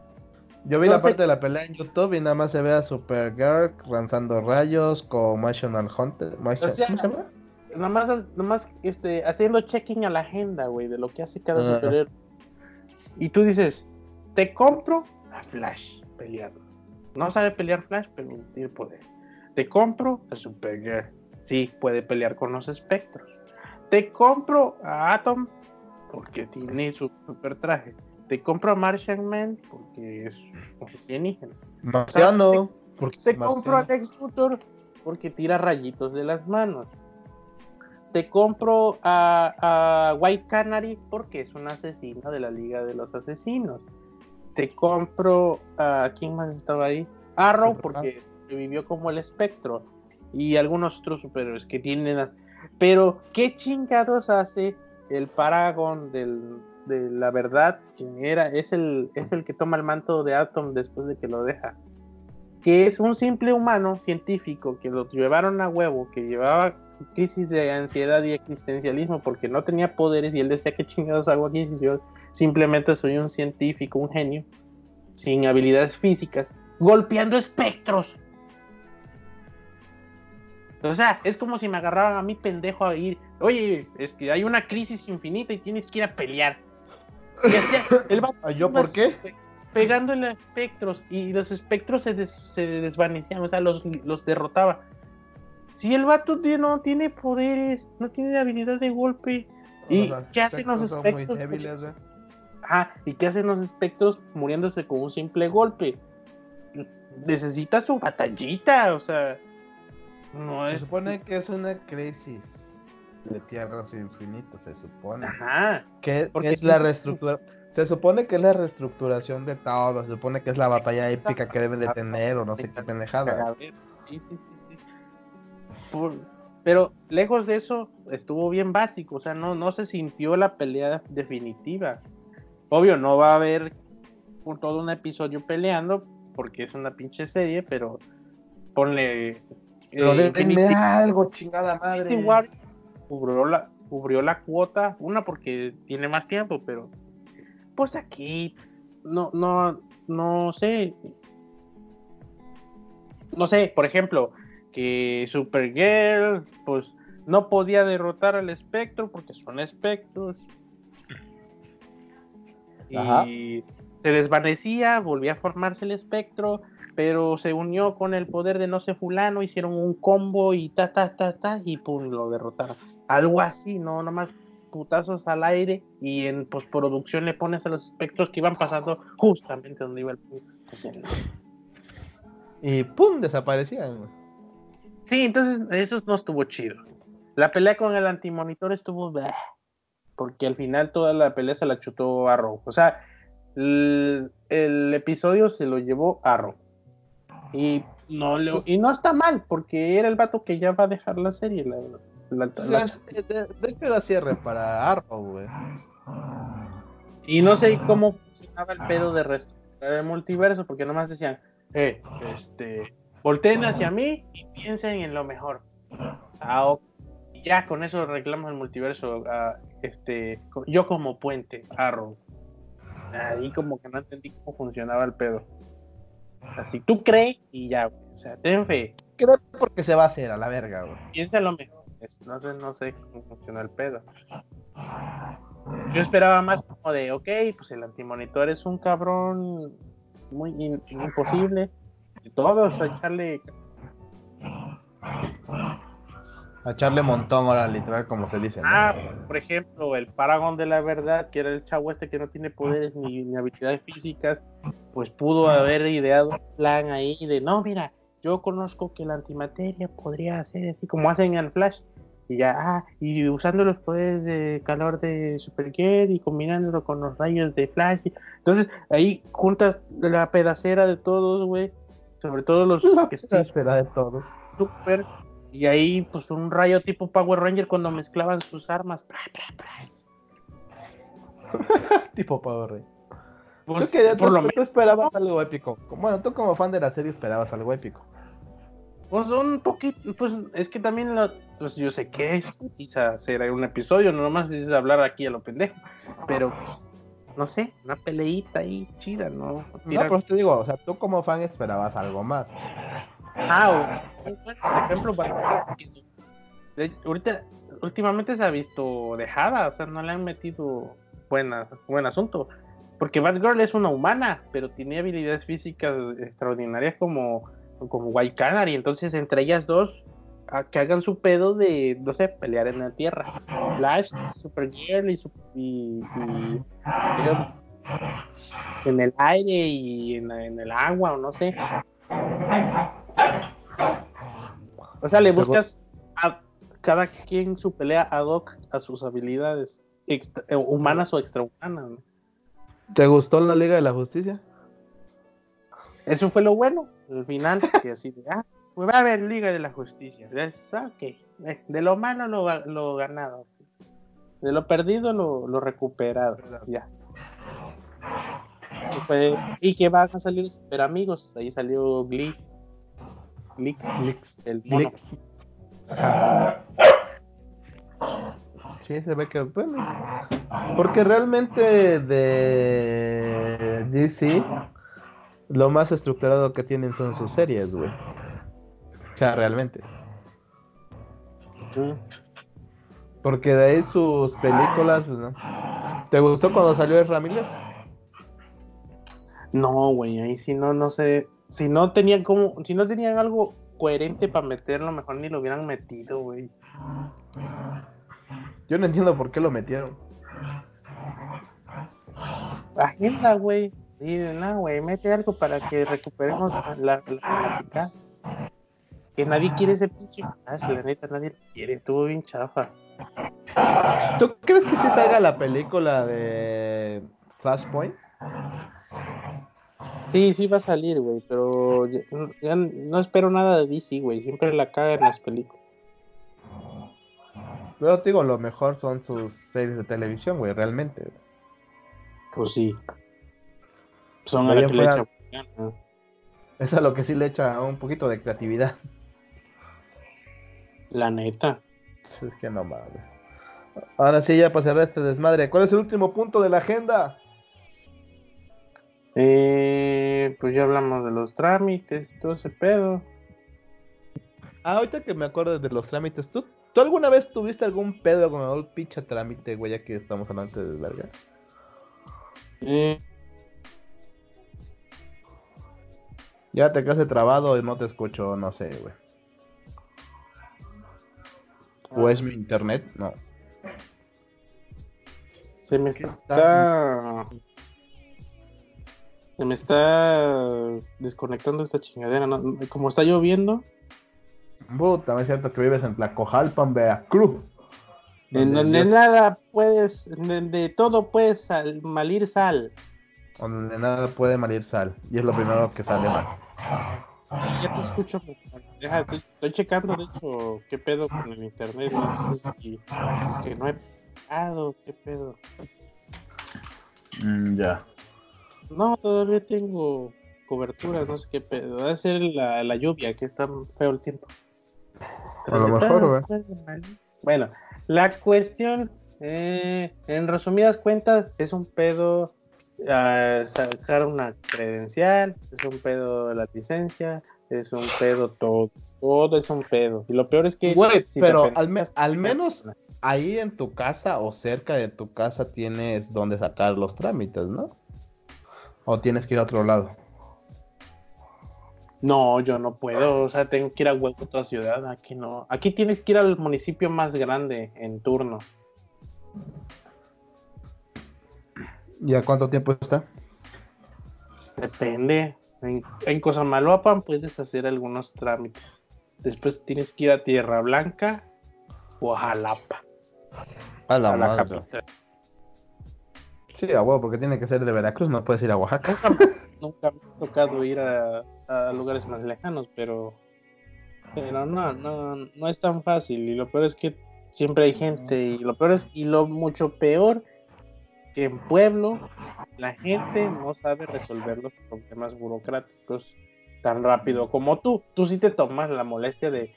Yo vi No la sé. parte de la pelea en YouTube y nada más se ve a Supergirl lanzando rayos con National Hunter. O sea, ¿Cómo se llama? Nomás, nomás este, haciendo checking a la agenda, güey, de lo que hace cada Ah. superhéroe. Y tú dices, te compro a Flash peleando. No sabe pelear Flash, pero tiene poder. Te compro a Supergirl. Sí, puede pelear con los espectros. Te compro a Atom porque tiene su super traje. Te compro a Martian Man porque es un alienígena. Marciano. Porque Te compro a. Lex Luthor porque tira rayitos de las manos. Te compro a, a White Canary porque es un asesino de la Liga de los Asesinos. Te compro a. ¿Quién más estaba ahí? Arrow porque vivió como el espectro. Y algunos otros superhéroes que tienen. Pero, ¿qué chingados hace el Paragon del- de la verdad? Que era, es, el, es el que toma el manto de Atom después de que lo deja que es un simple humano científico que lo llevaron a huevo, que llevaba crisis de ansiedad y existencialismo porque no tenía poderes y él decía que chingados hago aquí si yo simplemente soy un científico, un genio, sin habilidades físicas, golpeando espectros. O sea, es como si me agarraran a mí pendejo a ir, oye, es que hay una crisis infinita y tienes que ir a pelear. Y hacía- el vato ¿Ah, ¿Yo por qué? pegándole a espectros y los espectros se, des- se desvanecían, o sea, los, los derrotaba. Si el vato tiene- no tiene poderes, no tiene habilidad de golpe, ¿y Los qué hacen los espectros son muy espectros? débiles, ¿eh? Ajá, ¿y qué hacen los espectros muriéndose con un simple golpe? Necesita su batallita, o sea, no Se es... supone que es una crisis de tierras infinitas, se supone. Ajá, Que Porque es la reestructura. Se supone que es la reestructuración de todo. Se supone que es la batalla épica que deben de tener o no sé qué pendejada. Sí, sí, sí, sí. Por- pero lejos de eso, estuvo bien básico, o sea, no, no se sintió la pelea definitiva. Obvio, no va a haber por todo un episodio peleando, porque es una pinche serie, pero ponle... Pero eh, denme algo, chingada madre. War cubrió la, cubrió la cuota, una porque tiene más tiempo, pero pues aquí no, no, no sé. No sé, por ejemplo, que Supergirl, pues no podía derrotar al espectro porque son espectros. Y se desvanecía, volvía a formarse el espectro, pero se unió con el poder de no sé fulano, hicieron un combo y ta ta ta ta y pum lo derrotaron. Algo así, no nomás putazos al aire y en postproducción le pones a los espectros que iban pasando justamente donde iba el punto. Y pum, desaparecían. Sí, entonces eso no estuvo chido. La pelea con el antimonitor estuvo porque al final toda la pelea se la chutó Arrow. O sea, el, episodio se lo llevó Arrow. Y no, le, y no está mal, porque era el vato que ya va a dejar la serie. La, de, hecho era cierre para Arrow, güey. Y no sé cómo funcionaba el pedo de resto del multiverso, porque nomás decían, eh, este, volteen hacia mí y piensen en lo mejor. Ah, ya con eso reclamos el multiverso. Ah, este, yo como puente, Arrow. Ahí como que no entendí cómo funcionaba el pedo. Así tú crees y ya, O sea, ten fe. Creo porque se va a hacer a la verga, güey. Piensa lo mejor. No sé, no sé cómo funciona el pedo. Yo esperaba más como de, ok, pues el antimonitor es un cabrón muy imposible. Y todos a echarle a echarle montón ahora, literal, como se dice. Ah, por ejemplo, el Paragon de la Verdad, que era el chavo este que no tiene poderes ni, habilidades físicas, pues pudo haber ideado un plan ahí de, no, mira, yo conozco que la antimateria podría hacer así como hacen en el Flash. Y ya, ah, y usando los poderes de calor de Supergirl y combinándolo con los rayos de Flash. Entonces, ahí juntas la pedacera de todos, güey. Sobre todo los la que pedacera de todos. Super y ahí, pues un rayo tipo Power Ranger cuando mezclaban sus armas. tipo Power Ranger. Pues, ¿Tú, por lo menos esperabas algo épico. Bueno, tú como fan de la serie esperabas algo épico. Pues un poquito, pues es que también lo, pues yo sé que es quizá hacer un episodio, no nomás es hablar aquí a lo pendejo, pero no sé, una peleita ahí chida, ¿no? No, pues te digo, o sea, tú como fan esperabas algo más. Ah, por ejemplo, ahorita, últimamente se ha visto dejada, o sea, no le han metido buena, buen asunto. Porque Batgirl es una humana, pero tiene habilidades físicas extraordinarias como, como White Canary. Entonces, entre ellas dos, que hagan su pedo de, no sé, pelear en la tierra. Flash, Supergirl y, y, en el aire y en, en, el agua, o no sé. O sea, le buscas a cada quien su pelea ad hoc a sus habilidades eh, humanas o extrahumanas. ¿Te gustó la Liga de la Justicia? Eso fue lo bueno, al final, que así de, ah, pues va a haber Liga de la Justicia. Eh, de lo malo lo, ganado, de lo perdido lo, recuperado, ya. Y que van a salir super amigos, ahí salió Glee el mono. Sí, se ve que, bueno, porque realmente de DC, lo más estructurado que tienen son sus series, güey. O sea, realmente. Porque de ahí sus películas, pues no. ¿Te gustó cuando salió el Ramírez? No, güey, ahí sí no, no sé si no tenían como, si no tenían algo coherente para meterlo, mejor ni lo hubieran metido, güey. Yo no entiendo por qué lo metieron. Agenda, güey. Sí, no, güey, mete algo para que recuperemos la, la, Que nadie quiere ese pinche la neta, nadie lo quiere, estuvo bien chafa. ¿Tú crees que si salga la película de Flashpoint? Sí, sí va a salir, güey, pero ya, no espero nada de DC, güey. Siempre la caga en las películas. Pero te digo, lo mejor son sus series de televisión, güey, realmente. Pues sí. Son a la que le echa... Es a lo que sí le echa un poquito de creatividad. La neta. Es que no mames. Ahora sí, ya pasará este desmadre. ¿Cuál es el último punto de la agenda? Eh, pues ya hablamos de los trámites y todo ese pedo. Ah, ahorita que me acuerdo de los trámites, ¿tú, ¿tú alguna vez tuviste algún pedo con el pinche trámite, güey, ya que estamos hablando de verga? Eh, Ya te quedaste trabado y no te escucho, no sé, güey. ¿O es mi internet? No. se me está... Se me está desconectando esta chingadera. ¿no? Como está lloviendo, Puta, es cierto que vives en Tlacojalpan, Veracruz. en donde Dios- nada puedes, en donde todo puedes sal- malir sal. Donde nada puede malir sal. Y es lo primero que sale mal. Ya te escucho. Deja, estoy, estoy checando, de hecho, qué pedo con el internet. No sé si- que no he pagado, qué pedo. Mm, ya. No, todavía tengo cobertura, no sé qué pedo. Debe ser la, la lluvia, que está feo el tiempo. A lo mejor, güey. Bueno, la cuestión, eh, en resumidas cuentas, es un pedo ah, sacar una credencial, es un pedo la licencia, es un pedo todo. Todo es un pedo. Y lo peor es que. Güey, si pero al, me- al menos ahí en tu casa o cerca de tu casa tienes donde sacar los trámites, ¿no? O tienes que ir a otro lado. No, yo no puedo, o sea, tengo que ir a huevo a otra ciudad, aquí no. Aquí tienes que ir al municipio más grande en turno. ¿Y a cuánto tiempo está? Depende. En, en Cosamaloapan puedes hacer algunos trámites. Después tienes que ir a Tierra Blanca o a Jalapa, A la a la madre. capital. Sí, a huevo, porque tiene que ser de Veracruz, no puedes ir a Oaxaca. Nunca me ha tocado ir a, lugares más lejanos, pero, pero no, no, no es tan fácil. Y lo peor es que siempre hay gente. Y lo peor es, y lo mucho peor, que en pueblo la gente no sabe resolver los problemas burocráticos tan rápido como tú. Tú sí te tomas la molestia de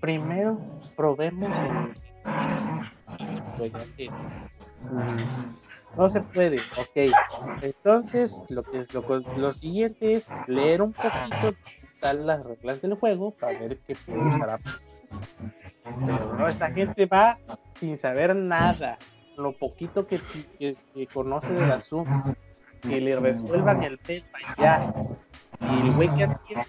primero probemos en No se puede, ok. Entonces, lo que es lo, lo siguiente es leer un poquito tal las reglas del juego para ver qué puede usar. Pero no, esta gente va sin saber nada. Lo poquito que, que, que conoce del que le resuelvan el pedo allá. Y el güey que atiende,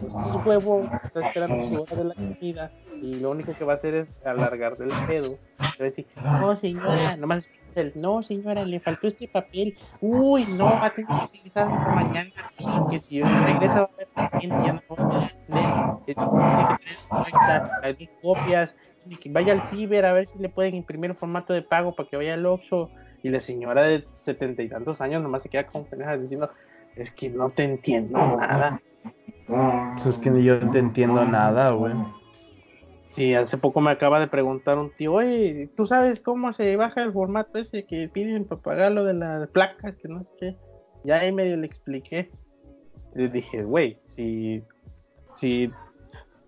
pues es huevo, está esperando su hora de la comida. Y lo único que va a hacer es alargar del pedo. Va a decir, no señora, nomás el, no señora, le faltó este papel. Uy, no, va a tener que utilizarlo mañana. Que si regresa va a paciente, ya no va a tener correctas, las dos copias. Y que vaya al ciber a ver si le pueden imprimir un formato de pago para que vaya al Oxxo. Y la señora de setenta y tantos años nomás se queda con diciendo, es que no te entiendo nada. Pues es que ni yo te entiendo nada, güey. Sí, hace poco me acaba de preguntar un tío, oye, ¿tú sabes cómo se baja el formato ese que piden para pagar lo de las placas? Que no sé qué. Ya ahí medio le expliqué. Le dije, güey, si, si,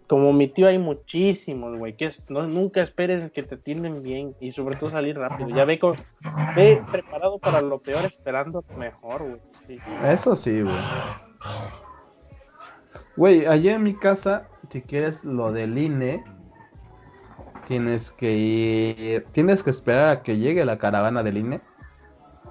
como mi tío hay muchísimos, güey, que es- no, nunca esperes que te atienden bien y sobre todo salir rápido. Ya ve, con, ve preparado para lo peor esperando lo mejor, güey. Sí. Eso sí, güey. Güey, allá en mi casa, si quieres lo del INE, tienes que ir, tienes que esperar a que llegue la caravana del INE.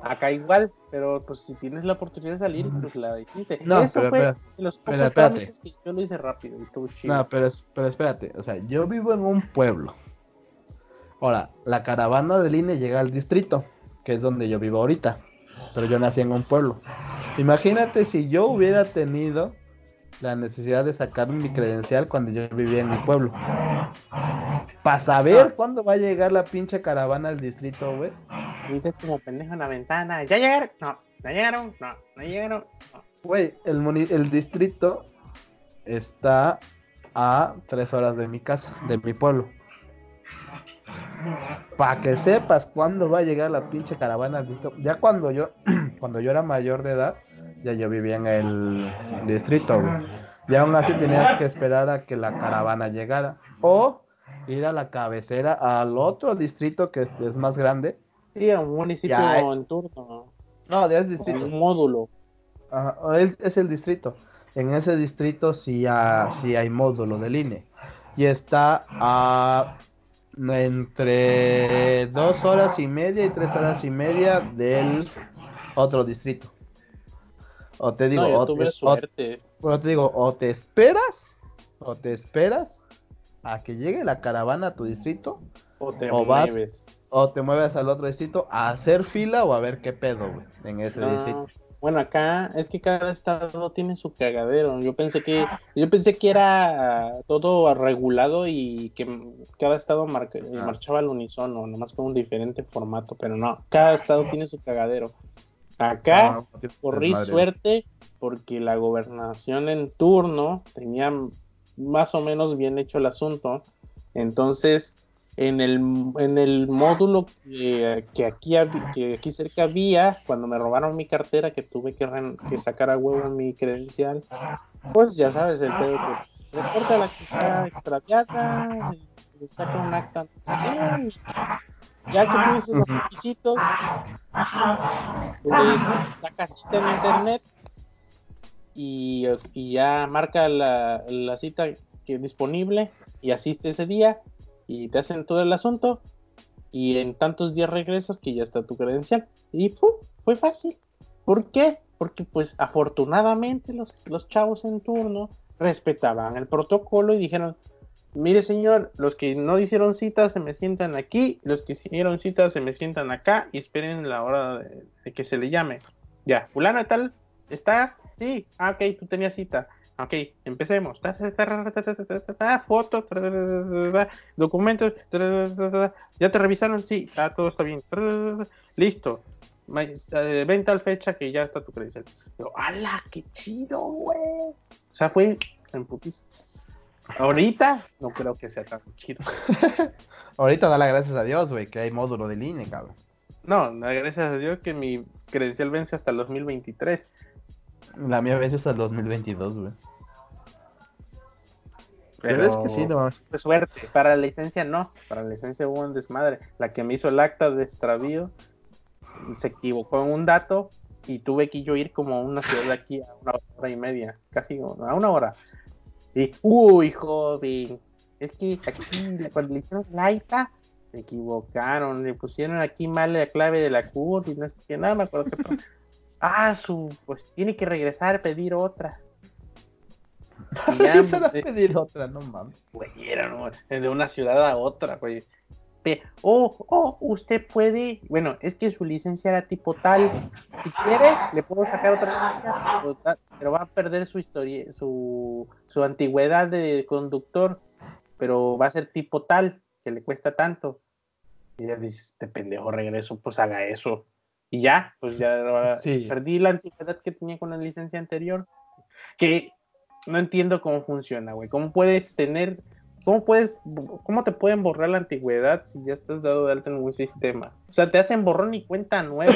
Acá igual, pero pues si tienes la oportunidad de salir, pues la hiciste. No, Eso pero fue espera, de los espera, pocos espérate. que yo lo hice rápido y chido. No, pero, pero espérate, o sea, yo vivo en un pueblo. Ahora, la caravana del INE llega al distrito, que es donde yo vivo ahorita. Pero yo nací en un pueblo. Imagínate si yo hubiera tenido la necesidad de sacar mi credencial cuando yo vivía en mi pueblo. Para saber cuándo va a llegar la pinche caravana al distrito, güey. Gritas como pendejo en la ventana. ¿Ya llegaron? No, no llegaron, no, no llegaron. no. Güey, el, muni- el distrito está a tres horas de mi casa, de mi pueblo. Para que sepas cuándo va a llegar la pinche caravana al distrito. Ya cuando yo, cuando yo era mayor de edad, ya yo vivía en el distrito, güey. Y aún así tenías que esperar a que la caravana llegara. O ir a la cabecera, al otro distrito que es, más grande. Sí, a un municipio Ya, eh. en turno. No, ya es distrito. Un módulo. Ajá, es, es el distrito. En ese distrito sí, ha- sí hay módulo del INE. Y está a entre dos horas y media y tres horas y media del otro distrito. O te digo, no, o, te, o- te digo, o te esperas, o te esperas a que llegue la caravana a tu distrito, O te o vas- mueves. o te mueves al otro distrito a hacer fila o a ver qué pedo, güey, en ese No, distrito. Bueno, acá es que cada estado tiene su cagadero. Yo pensé que yo pensé que era todo regulado y que cada estado marca- Ah. marchaba al unísono, nomás con un diferente formato, pero no, cada estado tiene su cagadero. Acá No, no tienes corrí desmadre. suerte porque la gobernación en turno tenía más o menos bien hecho el asunto. Entonces, en el, en el módulo que, que aquí, que aquí cerca había, cuando me robaron mi cartera, que tuve que, sacar a huevo mi credencial, pues ya sabes, el pedo que reporta la que está extraviada, le saca un acta. Ya que puse los requisitos, pues saca cita en internet y, y ya marca la, la cita que es disponible y asiste ese día y te hacen todo el asunto y en tantos días regresas que ya está tu credencial y ¡pum! fue fácil. ¿Por qué? Porque pues afortunadamente los, los chavos en turno respetaban el protocolo y dijeron, mire señor, los que no hicieron cita se me sientan aquí, los que hicieron cita se me sientan acá y esperen la hora de, que se le llame. Ya, fulana tal, ¿está? Sí, ah, ok, tú tenías cita. Ok, empecemos. Fotos, documentos. ¿Ya te revisaron? Sí, ah, todo está bien. Listo. Ven tal fecha que ya está tu credencial. ¡Hala! ¡Qué chido, güey! O sea, fue en putis. Ahorita no creo que sea tan chido. Ahorita da dale gracias a Dios, güey, que hay módulo de línea, cabrón. No, gracias a Dios que mi credencial vence hasta el 2023. La mía vence hasta el 2022, güey. Pero, Pero es que sí, no fue suerte. Para la licencia no. Para la licencia hubo un desmadre. La que me hizo el acta de extravío se equivocó en un dato y tuve que yo ir como a una ciudad de aquí a una hora y media, casi a una hora. Y, uy, joven, es que aquí cuando le hicieron la acta se equivocaron, le pusieron aquí mal la clave de la CURP y no sé qué, nada, me acuerdo que fue. Ah, su, pues tiene que regresar a pedir otra. Va a pues, pedir otra, no mames. güey, era ¿no? de una ciudad a otra, güey. Oh, oh, usted puede, bueno, es que su licencia era tipo tal. Si quiere, le puedo sacar otra licencia, pero va a perder su historia, su, su antigüedad de conductor, pero va a ser tipo tal, que le cuesta tanto. Y ya dices, este pendejo regreso, pues haga eso. Y ya, pues ya Sí. perdí la antigüedad que tenía con la licencia anterior. Que no entiendo cómo funciona, güey. ¿Cómo puedes tener, cómo puedes, cómo te pueden borrar la antigüedad si ya estás dado de alta en un sistema? O sea, te hacen borrón y cuenta nueva.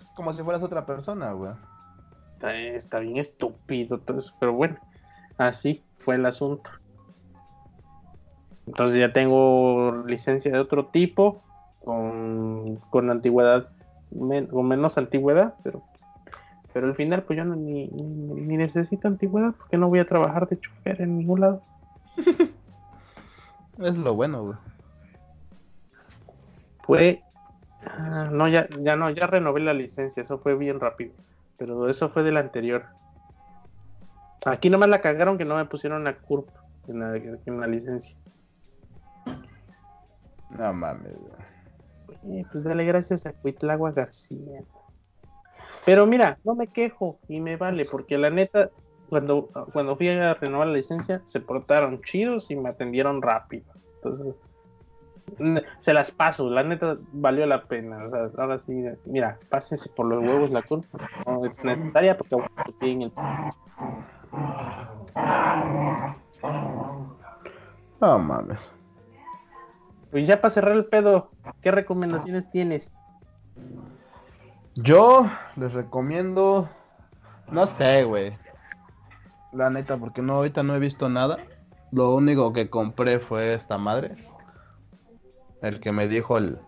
Es como si fueras otra persona, güey. está, está bien estúpido todo eso, pero bueno, así fue el asunto. Entonces ya tengo licencia de otro tipo, con, con antigüedad, men- con menos antigüedad, pero pero al final pues yo no, ni, ni, ni necesito antigüedad porque no voy a trabajar de chofer en ningún lado. Es lo bueno, güey. Fue. ah, no, ya, ya no, ya renové la licencia, eso fue bien rápido. Pero eso fue del anterior. Aquí nomás la cagaron que no me pusieron la CURP en la, en la licencia. No mames, güey. Eh, pues dale gracias a Cuitlagua García. Pero mira, no me quejo y me vale, porque la neta, cuando, cuando fui a renovar la licencia, se portaron chidos y me atendieron rápido. Entonces, se las paso, la neta valió la pena. O sea, ahora sí, mira, pásense por los huevos la culpa. No es necesaria porque bien el. No mames. Pues ya para cerrar el pedo, ¿qué recomendaciones tienes? Yo les recomiendo. No sé, güey. La neta, porque no, ahorita no he visto nada. Lo único que compré fue esta madre. El que me dijo el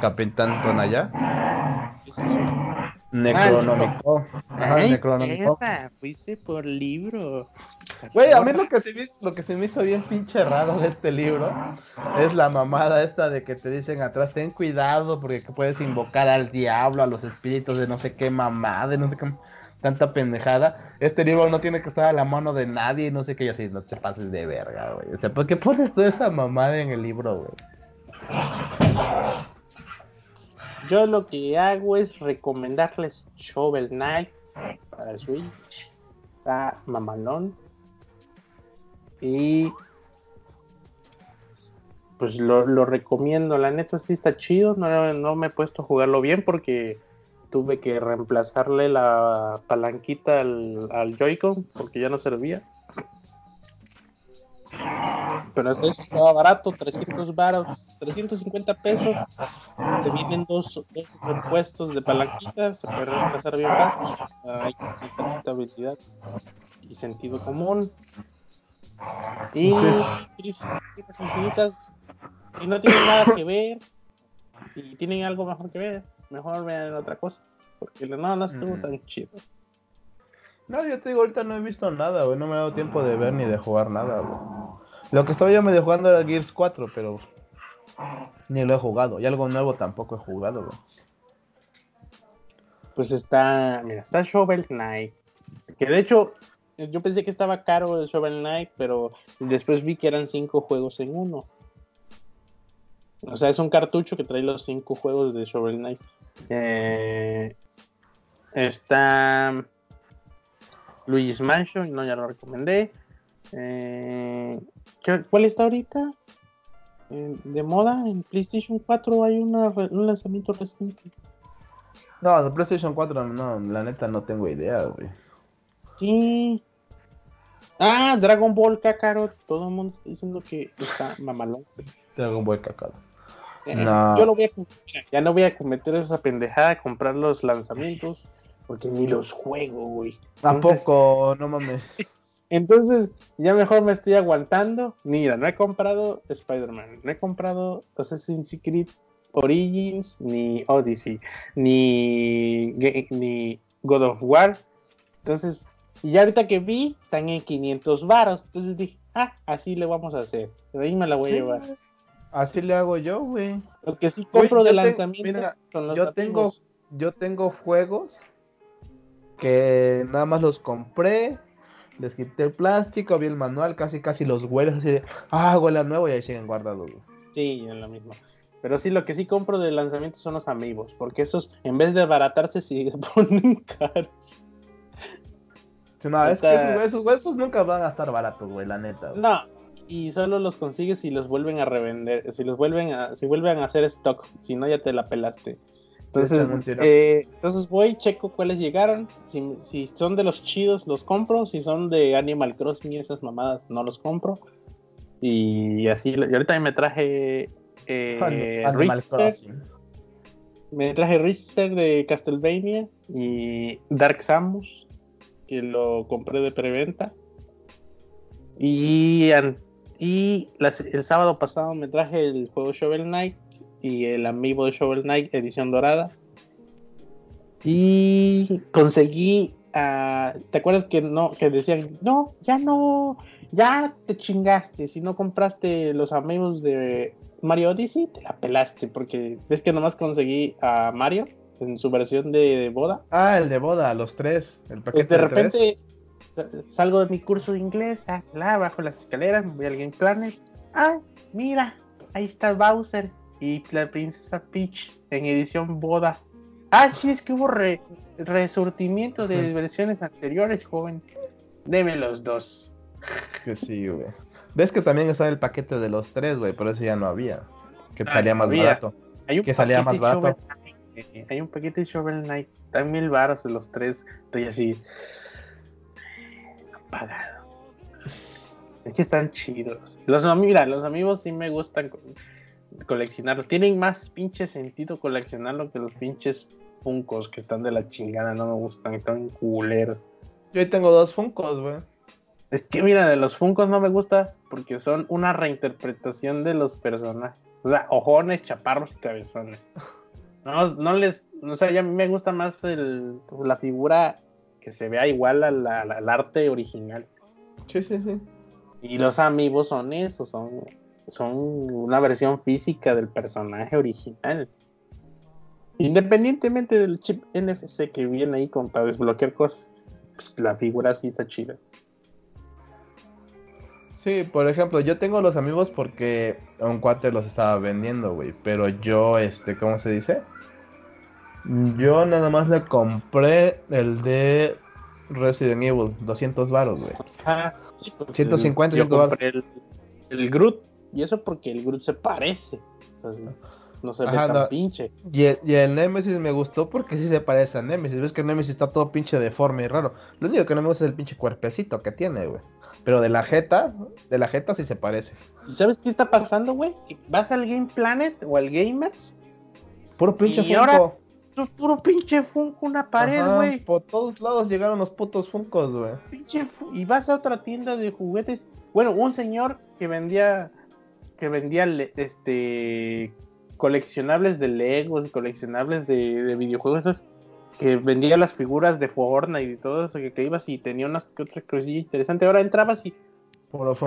Capitán Tonaya. Necronómico. Ajá, Ay, Necronómico. fuiste por libro. Güey, a mí lo que, se me, lo que se me hizo bien pinche raro de este libro es la mamada esta de que te dicen atrás, ten cuidado porque puedes invocar al diablo, a los espíritus de no sé qué mamada, de no sé qué tanta pendejada. Este libro no tiene que estar a la mano de nadie, no sé qué, y así, no te pases de verga, güey. O sea, ¿por qué pones toda esa mamada en el libro, güey? Yo lo que hago es recomendarles Shovel Knight para Switch. Está mamalón. Y pues lo, lo recomiendo. La neta sí está chido. No, no me he puesto a jugarlo bien porque tuve que reemplazarle la palanquita al, al Joy-Con porque ya no servía. Pero eso estaba barato, 300 baros, 350 pesos. Te vienen dos, dos repuestos de palanquita, se puede reemplazar bien fácil. Hay tanta habilidad y sentido común. Y crisis infinitas, y no tienen nada que ver, y tienen algo mejor que ver, mejor vean otra cosa, porque no, no estuvo Mm. tan chido. No, yo te digo, ahorita no he visto nada, güey. No me ha dado tiempo de ver ni de jugar nada, güey. Lo que estaba yo medio jugando era Gears 4, pero ni lo he jugado. Y algo nuevo tampoco he jugado, güey. Pues está, mira, está Shovel Knight. Que de hecho, yo pensé que estaba caro el Shovel Knight, pero después vi que eran cinco juegos en uno. O sea, es un cartucho que trae los cinco juegos de Shovel Knight. Eh, está Luigi's Mansion, no, ya lo recomendé. Eh, ¿qué- ¿Cuál está ahorita? Eh, de moda en PlayStation 4 hay una un lanzamiento reciente. No, de PlayStation 4, no, la neta no tengo idea, güey. Sí. Ah, Dragon Ball Kakarot. Todo el mundo está diciendo que está mamalón. Un buen cacado. Eh, No. Yo lo voy a ya no voy a cometer esa pendejada de comprar los lanzamientos porque ni los juego, güey. ¿A Entonces- poco? No mames. Entonces, ya mejor me estoy aguantando. Mira, no he comprado Spider-Man, no he comprado Assassin's Creed Origins, ni Odyssey, ni, ni God of War. Entonces, y ya ahorita que vi, están en 500 varos. Entonces dije, ah, así le vamos a hacer. De ahí me la voy a llevar. Así le hago yo, güey. Lo que sí compro de lanzamiento mira, son los yo tengo, yo tengo juegos que nada más los compré, les quité el plástico, vi el manual, casi casi los hueles así de, ah, huele a nuevo y ahí siguen guardados. Sí, es lo mismo. Pero sí, lo que sí compro de lanzamiento son los amigos, porque esos, en vez de abaratarse, sí ponen caros. No, es que esos, esos huesos nunca van a estar baratos, güey, la neta. güey. No, y solo los consigues si los vuelven a revender, si los vuelven a, si vuelven a hacer stock, si no ya te la pelaste. Entonces, eh, entonces voy, checo cuáles llegaron, si, si son de los chidos los compro, si son de Animal Crossing y esas mamadas no los compro. Y así, y ahorita me traje eh, Animal Richter, Crossing. me traje Richter de Castlevania y Dark Samus, que lo compré de preventa. Y, y las- el sábado pasado me traje el juego Shovel Knight y el amiibo de Shovel Knight edición dorada. Y conseguí, ah, ¿te acuerdas que no que decían, no, ya no, ya te chingaste, si no compraste los amigos de Mario Odyssey, te la pelaste, porque ves que nomás conseguí a Mario en su versión de boda. Ah, el de boda, los tres, el paquete Pues de de tres. repente salgo de mi curso de inglés, ah, la, bajo las escaleras, me voy al Game Planet. Ah, mira, ahí está Bowser y la princesa Peach en edición boda. Ah, sí, es que hubo re- resurtimiento de versiones anteriores, joven. Deme los dos. Que sí, güey. Ves que también está el paquete de los tres, güey, pero ese ya no había. Que Ah, salía más había. barato. Hay un Que salía más barato. Shovel eh, Hay un paquete de Shovel Knight. Están mil baros de los tres. Estoy así. Apagado. Es que están chidos. Los, mira, los amigos sí me gustan coleccionarlos. Tienen más pinche sentido coleccionarlo que los pinches Funkos que están de la chingada. No me gustan, están culeros. Yo tengo dos Funkos, güey. Es que mira, de los Funkos no me gusta porque son una reinterpretación de los personajes. O sea, ojones, chaparros y cabezones. No, no les, o sea, ya a mí me gusta más el, la figura que se vea igual al, arte original. Sí, sí, sí. Y los amigos son eso, son, son una versión física del personaje original. Independientemente del chip NFC que viene ahí con, para desbloquear cosas, pues la figura sí está chida. Sí, por ejemplo, yo tengo los amigos porque un cuate los estaba vendiendo, güey. Pero yo, este, ¿cómo se dice? Yo nada más le compré el de Resident Evil, 200 varos, güey. Ajá, sí, pues, 150, yo 100 dólares. compré el, el Groot, y eso porque el Groot se parece. O sea, sí, no se ve tan no. pinche. Y el, y el Nemesis me gustó porque sí se parece a Nemesis. Ves que el Nemesis está todo pinche deforme y raro. Lo único que no me gusta es el pinche cuerpecito que tiene, güey. Pero de la jeta, de la jeta sí se parece. ¿Y sabes qué está pasando, güey? Vas al Game Planet o al Gamers, Puro pinche Y Funko. ahora- puro pinche Funko, una pared, güey. Por todos lados llegaron los putos Funkos, güey. Pinche y vas a otra tienda de juguetes. Bueno, un señor que vendía que vendía este coleccionables de Legos y coleccionables de, de videojuegos esos, que vendía las figuras de Fortnite y todo eso que, que ibas y tenía unas que otra cosilla interesante. Ahora entrabas y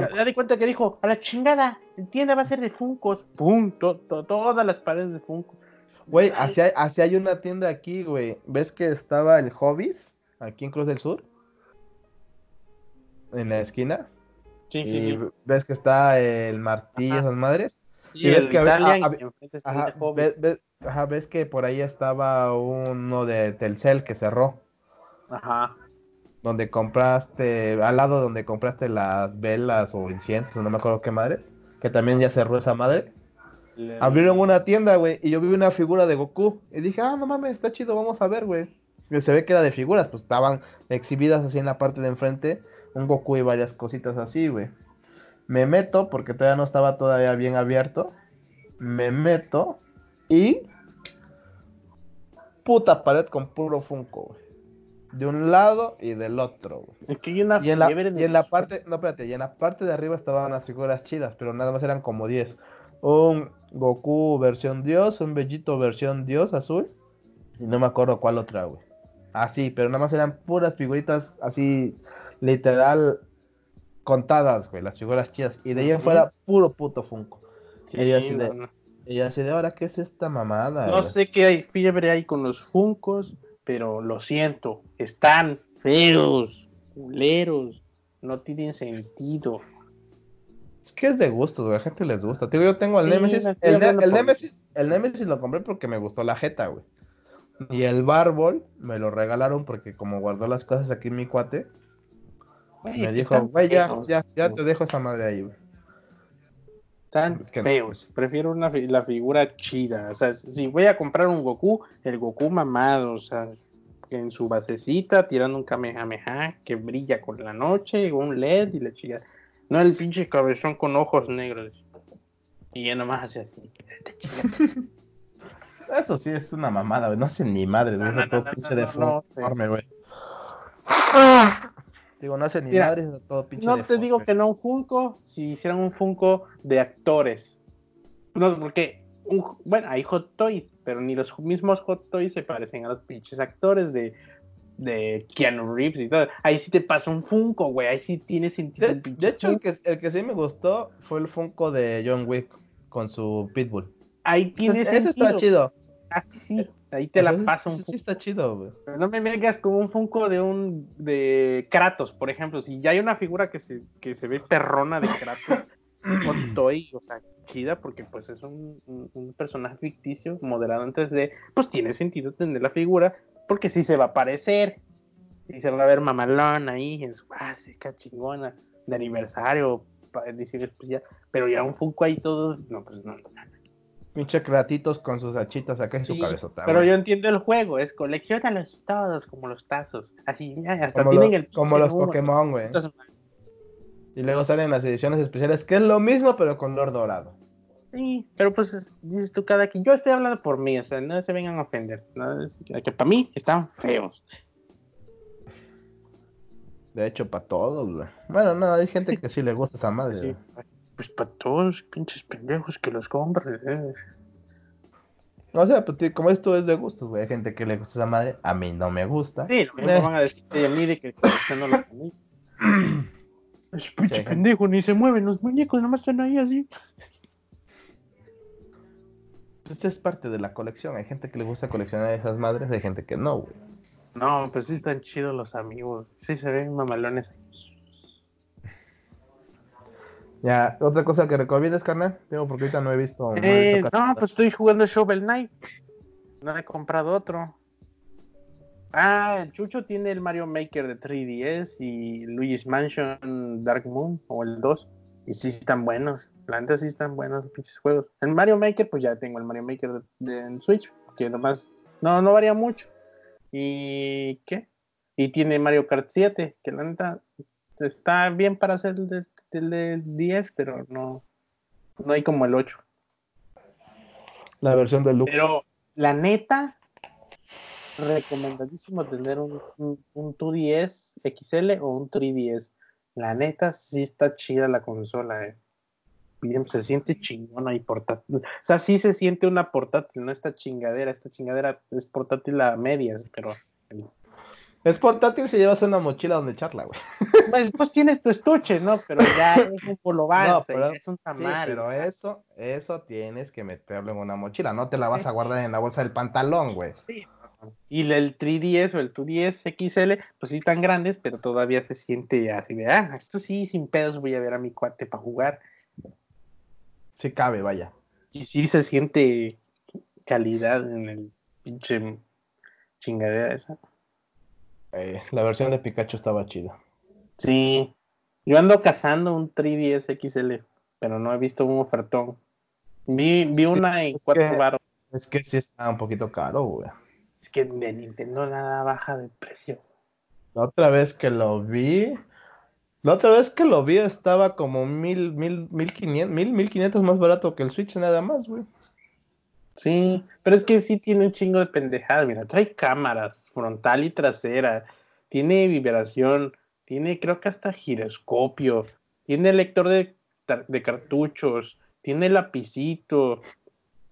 te das cuenta que dijo, a la chingada, tienda va a ser de Funkos. Pum, to- to- todas las paredes de Funko. Güey, hay, así hay una tienda aquí, güey. ¿Ves que estaba el Hobbies? Aquí en Cruz del Sur. En la esquina. Sí, sí, Y sí. ves que está el martillo, esas madres. Sí, y ves que Italian, Ajá, ves, ves- ajá, ves que por ahí estaba uno de Telcel que cerró. Ajá. Donde compraste, al lado donde compraste las velas o inciensos, no me acuerdo qué madres. Que también ya cerró esa madre. Le- Abrieron una tienda, güey, y yo vi una figura de Goku. Y dije, ah, no mames, está chido, vamos a ver, güey. Y se ve que era de figuras, pues estaban exhibidas así en la parte de enfrente. Un Goku y varias cositas así, güey. Me meto, porque todavía no estaba todavía bien abierto. Me meto y. Puta pared con puro Funko, güey. De un lado y del otro, güey. Es que hay una Y en la, fiebre de y en la parte, no, espérate, y en la parte de arriba estaban las figuras chidas, pero nada más eran como 10. Un Goku versión Dios, un Bellito versión Dios azul, y no me acuerdo cuál otra, güey. Así, pero nada más eran puras figuritas así, literal, contadas, güey, las figuras chidas. Y de ahí en Ujú. fuera, puro puto Funko. Sí, ella así de- no. Y así de ahora, ¿qué es esta mamada? No güey? sé qué hay fiebre hay con los Funcos, pero lo siento, están feos, culeros, no tienen sentido. Es que es de gusto, güey. A gente les gusta. Digo, yo tengo el Sí, Nemesis. El, Ne- Nemesis. El Nemesis lo compré porque me gustó la jeta, güey. Y el Barbol me lo regalaron porque como guardó las cosas aquí mi cuate, Me dijo, güey, ya, feos, ya, ya te dejo esa madre ahí, güey. Están no. feos. Prefiero una la figura chida. O sea, si voy a comprar un Goku, el Goku mamado, o sea, en su basecita, tirando un Kamehameha que brilla con la noche, un LED y la chica. No el pinche cabezón con ojos negros. Y ya nomás hace así. Eso sí es una mamada, güey. No hace ni madre, güey. no, pinche de deforme, güey. Digo, no hace ni Mira, madre, está todo pinche No te digo que no un Funko, si hicieran un Funko de actores. No, porque, un- bueno, hay Hot Toys, pero ni los mismos Hot Toys se parecen a los pinches actores de, de Keanu Reeves y todo. Ahí sí te pasa un Funko, güey, ahí sí tiene sentido De, el pinche de hecho, el que, el que sí me gustó fue el Funko de John Wick con su Pitbull. Ahí tiene Ese, ese sentido. está chido. Así sí, ahí te la paso un sí está chido, güey. Pero no me vengas con un Funko de un de Kratos, por ejemplo. Si ya hay una figura que se, que se ve perrona de Kratos, con Toy, o sea, chida, porque pues es un, un- un personaje ficticio modelado antes de, pues tiene sentido tener la figura, porque sí se va a parecer, y se va a ver mamalón ahí en su base, chingona, de aniversario, para decir especial, pero ya un Funko ahí todo, no, pues no, no. Pinche cratitos con sus hachitas acá y su Sí, cabezota. pero güey. yo entiendo el juego, es coleccionalos todos como los tazos, así, hasta como, tienen lo- el como los. Pokémon, güey. Y luego salen las ediciones especiales, que es lo mismo, pero con color dorado. Sí, pero pues es- dices tú cada quien. Yo estoy hablando por mí, o sea, no se vengan a ofender. ¿no? Es que, para mí están feos. De hecho, para todos, güey. Bueno, no, hay gente que sí le gusta esa madre. Sí, güey. Pues para todos, pinches pendejos que los compren. eh. O sea, pues, como esto es de gustos, güey. Hay gente que le gusta esa madre. A mí no me gusta. Sí, lo mismo Eh. van a decir de mire que colecciono los muñecos. Ese pinche Sí. pendejo ni se mueven los muñecos, nomás están ahí así. Pues es parte de la colección. Hay gente que le gusta coleccionar esas madres, hay gente que no, güey. No, pues sí están chidos los amigos. Sí se ven mamalones. Ya, otra cosa que recomiendas, carnal. Tengo porque ahorita no he visto. no he Eh, visto no, pues estoy jugando Shovel Knight. No he comprado otro. Ah, el Chucho tiene el Mario Maker de 3DS y Luigi's Mansion Dark Moon o el 2. Y sí están buenos. La neta sí están buenos los pinches juegos. El Mario Maker, pues ya tengo el Mario Maker de, de- en Switch. Que nomás. No, no varía mucho. ¿Y qué? Y tiene Mario Kart 7, que la neta está bien para hacer el de, el de 10, pero no, no hay como el 8. La versión de Lux. Pero la neta, recomendadísimo tener un, un, un 2DS XL o un 3DS. La neta, sí está chida la consola, eh. Bien, se siente chingona y portátil. O sea, sí se siente una portátil, no esta chingadera. Esta chingadera es portátil a medias, pero. Es portátil si llevas una mochila donde echarla, güey. Pues, pues tienes tu estuche, ¿no? Pero ya es un polobán, No, pero- es un Sí, tamal. pero eso, eso tienes que meterlo en una mochila. No te la vas a guardar en la bolsa del pantalón, güey. Y el 3DS o el 2DS XL, pues sí tan grandes, pero todavía se siente así de, ah, esto sí, sin pedos voy a ver a mi cuate para jugar. Sí cabe, vaya. Y sí se siente calidad en el pinche chingadera esa. Eh, la versión de Pikachu estaba chida. Sí, yo ando cazando un 3DS XL, pero no he visto un ofertón. Vi, vi Sí, una en es cuatro que- baros. Es que sí está un poquito caro, güey. Es que de Nintendo nada baja de precio. La otra vez que lo vi, la otra vez que lo vi estaba como mil, mil, mil quinientos, mil, mil quinientos más barato que el Switch nada más, güey. Sí, pero es que sí tiene un chingo de pendejadas. Mira, trae cámaras frontal y trasera, tiene vibración, tiene creo que hasta giroscopio, tiene lector de, de cartuchos, tiene lapicito,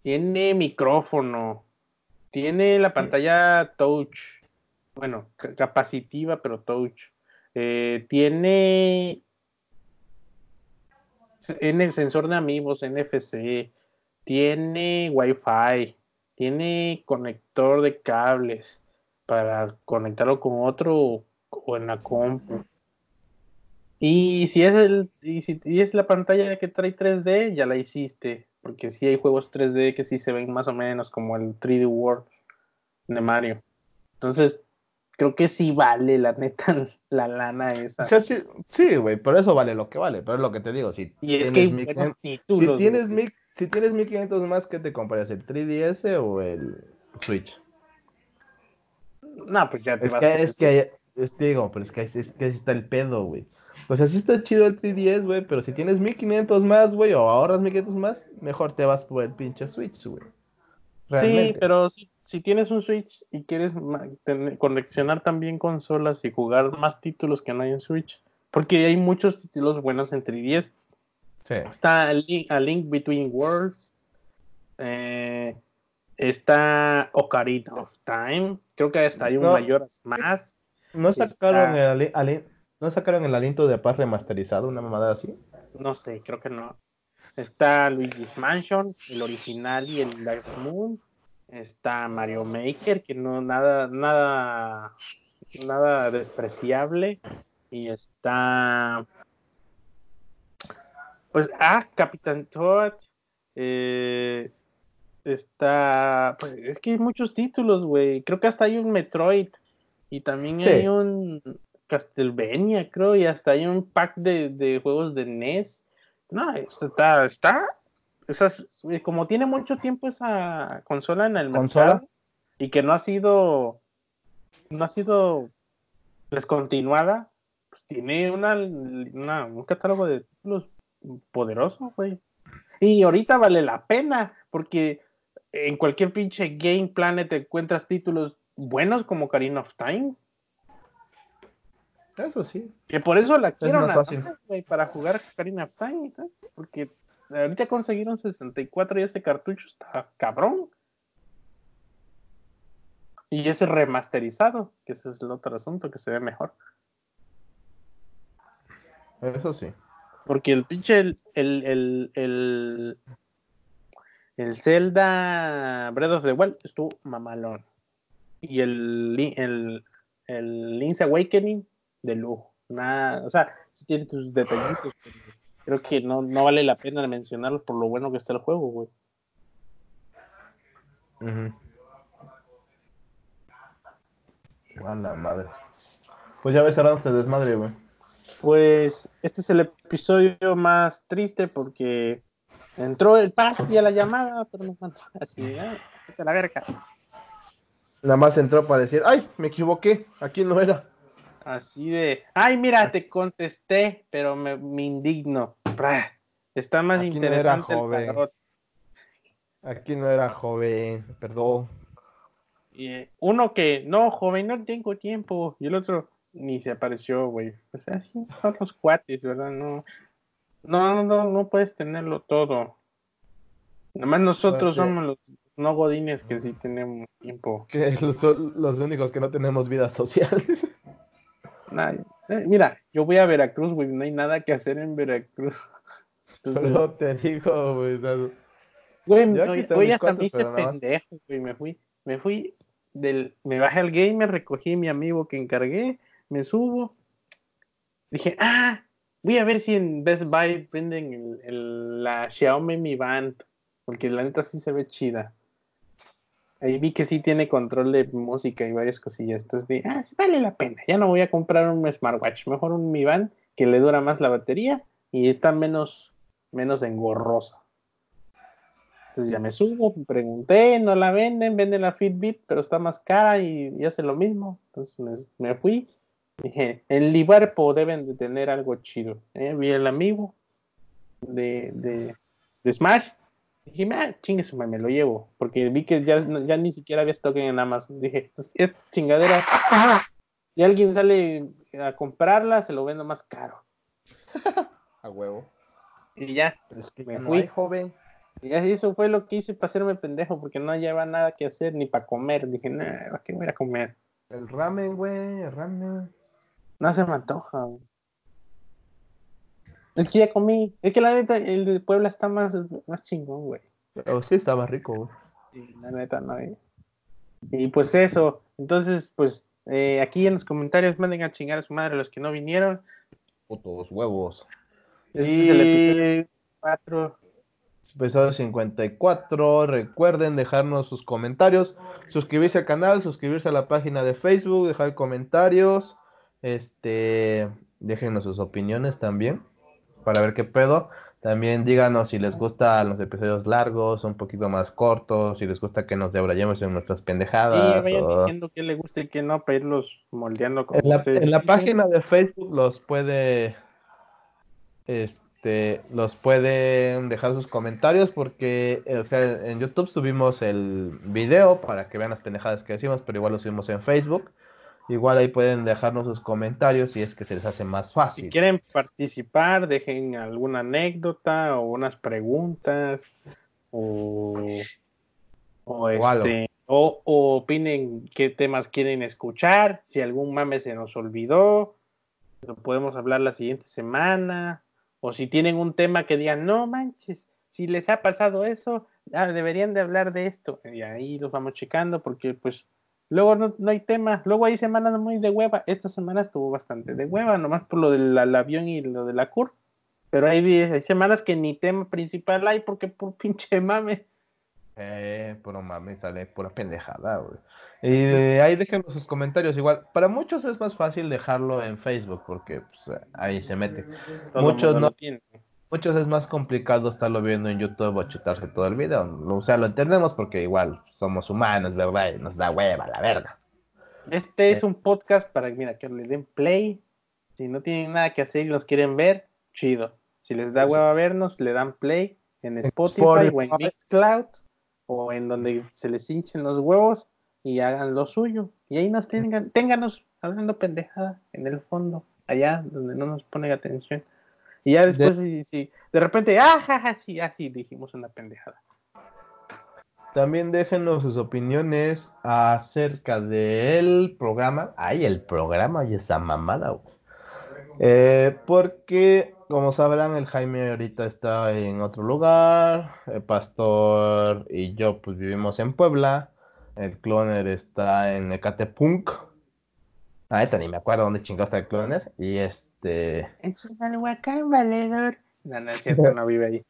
tiene micrófono, tiene la pantalla touch, bueno, ca- capacitiva pero touch, Eh, tiene en el sensor de amigos NFC, tiene Wi-Fi, tiene conector de cables para conectarlo con otro o en la compu. Y si es el y si y es la pantalla que trae 3D, ya la hiciste, porque sí hay juegos 3D que sí se ven más o menos como el 3D World de Mario. Entonces, creo que sí vale la neta la lana esa. O sea, sí, sí, güey, por eso vale lo que vale, pero es lo que te digo, si y es tienes que hay mil buenos quinientos- títulos. si tienes mil, si tienes 1500 más, ¿qué te comprarías? ¿El 3DS o el Switch? No, pues ya te Es vas que, a- es que, es, digo, pero es que, es, es que ahí está el pedo, güey. O sea, sí está chido el 3DS, güey, pero si tienes 1500 más, güey, o ahorras 1500 más, mejor te vas por el pinche Switch, güey. Sí, pero si, si tienes un Switch y quieres tener- conexionar también consolas y jugar más títulos que no hay en Switch, porque hay muchos títulos buenos en 3DS. Sí. Está A Link, A Link Between Worlds, eh, está Ocarina of Time, creo que hasta hay un No. Mayoras más. ¿No sacaron, Está- el, ali- ali- ¿No sacaron el aliento de paz remasterizado, una mamada así? No sé, creo que no. Está Luigi's Mansion, el original y el Dark Moon. Está Mario Maker, que no nada, nada, nada despreciable. Y está, pues, ah, Capitán Toad. eh, está, pues, es que hay muchos títulos, güey. Creo que hasta hay un Metroid y también Sí. hay un Castlevania, creo, y hasta hay un pack de, de juegos de NES. No, está, está, como tiene mucho tiempo esa consola en el ¿Consola? mercado y que no ha sido, no ha sido descontinuada, pues tiene una, una- un catálogo de títulos poderoso, güey. Y ahorita vale la pena, porque en cualquier pinche Game Planet encuentras títulos buenos como Karina of Time. Eso sí. Que por eso la quiero fácil. güey, para jugar Karina of Time y tal. Porque ahorita conseguieron 64 y ese cartucho está cabrón. Y ese remasterizado, que ese es el otro asunto que se ve mejor. Eso sí. Porque el pinche, el, el, el, el, el Zelda Breath of the Wild estuvo mamalón. Y el, el, el Link's Awakening de lujo. Nada, o sea, sí tiene tus detallitos, pero creo que no, no vale la pena mencionarlos por lo bueno que está el juego, güey. Ujú. A la madre. Pues ya ves, ahora no te desmadre, güey. Pues este es el episodio más triste porque entró el pasti a la llamada, pero no entró. Así, vete a la verga. Nada más entró para decir, ay, me equivoqué, aquí no era. Así de, ay, mira, te contesté, pero me, me indigno. Está más Aquí no interesante era el joven. Aquí no era joven, perdón. Y, eh, uno que, no, joven, no tengo tiempo. Y el otro ni se apareció, güey. Sea, así son los cuates, ¿verdad? No, no, no, no, no puedes tenerlo todo. Nada más nosotros Porque- somos los no godines que sí tenemos tiempo. Que son los únicos que no tenemos vidas sociales. Nah, eh, mira, yo voy a Veracruz, güey, no hay nada que hacer en Veracruz. Entonces, Pero te digo, güey. Güey, mis hasta me hice pendejo, güey. Me fui, me fui del, me bajé al gamer, recogí mi amigo que encargué, me subo. Dije, ah, voy a ver si en Best Buy venden el, la Xiaomi Mi Band, porque la neta sí se ve chida. Ahí vi que sí tiene control de música y varias cosillas. Entonces dije, ah, vale la pena. Ya no voy a comprar un smartwatch, mejor un Mi Band que le dura más la batería y está menos, menos engorrosa. Entonces ya me subo, pregunté, no la venden, venden la Fitbit, pero está más cara y, hace lo mismo. Entonces me fui. Dije, en Liverpool deben de tener algo chido. ¿eh? Vi el amigo de, de, de Smash. Dije, ah, chingue su me lo llevo. Porque vi que ya, ya ni siquiera había stock en Amazon. Dije, "Pues, es chingadera. Si alguien sale a comprarla, se lo vendo más caro. a huevo. Y ya, Es que Me no fui. hay joven. Y eso fue lo que hice para hacerme pendejo, porque no lleva nada que hacer ni para comer. Dije, ¿para qué voy a comer? El ramen, güey, el ramen. No se me antoja. güey. Es que ya comí. Es que la neta, el de Puebla está más, más chingón, güey. Pero sí estaba rico, güey. Sí, la neta, no. eh. Y pues eso. Entonces, pues eh, aquí en los comentarios manden a chingar a su madre los que no vinieron. Putos huevos. Este es el episodio 4. Episodio 54. Recuerden dejarnos sus comentarios, suscribirse al canal, suscribirse a la página de Facebook, dejar comentarios. Este, déjenos sus opiniones también para ver qué pedo. También díganos si les gustan los episodios largos, un poquito más cortos, si les gusta que nos debrayemos en nuestras Y pendejadas. vayan o- diciendo qué le gusta y qué no, para irlos moldeando como En la, ustedes en la página de Facebook los puede este los pueden dejar sus comentarios porque o sea, en YouTube subimos el video para que vean las pendejadas que decimos, pero igual lo subimos en Facebook. Igual ahí pueden dejarnos sus comentarios si es que se les hace más Si fácil. quieren participar, dejen alguna anécdota o unas preguntas o, este, o, o opinen qué temas quieren escuchar, si algún mame se nos olvidó, lo podemos hablar la siguiente semana, o si tienen un tema que digan, no manches, si les ha pasado eso, ah, deberían de hablar de esto, y ahí los vamos checando porque pues Luego no, no hay tema. Luego hay semanas muy de hueva. Esta semana estuvo bastante de hueva, nomás por lo del avión y lo de la CUR. Pero hay, hay semanas que ni tema principal hay porque por pinche mame. Eh, puro mami, sale pura pendejada, güey. Y eh, ahí déjenos sus comentarios. Igual, para muchos es más fácil dejarlo en Facebook porque pues, ahí se mete. Todo Muchos no. lo Muchos es más complicado estarlo viendo en YouTube o chutarse todo el video. O sea, lo entendemos porque igual somos humanos, ¿verdad? Y nos da hueva la verga. Este es un podcast para mira, que le den play. Si no tienen nada que hacer y nos quieren ver, chido. Si les da hueva vernos, le dan play en Spotify, o en. Mixcloud o en donde se les hinchen los huevos y hagan lo suyo. Y ahí nos tengan, ténganos, hablando pendejada en el fondo, allá donde no nos pone atención. Y ya después, de... sí, sí, de repente, ah, ja, sí, así dijimos una pendejada. También déjenos sus opiniones acerca del programa. Ay, el programa y esa mamada. Eh, porque, como sabrán, el Jaime ahorita está en otro lugar. El pastor y yo, pues vivimos en Puebla. El cloner está en Ecatepunk. Ah, ni me acuerdo dónde chingado está el cloner. Y este. En Chimalhuacán, valedor. No, no es cierto, no vive ahí.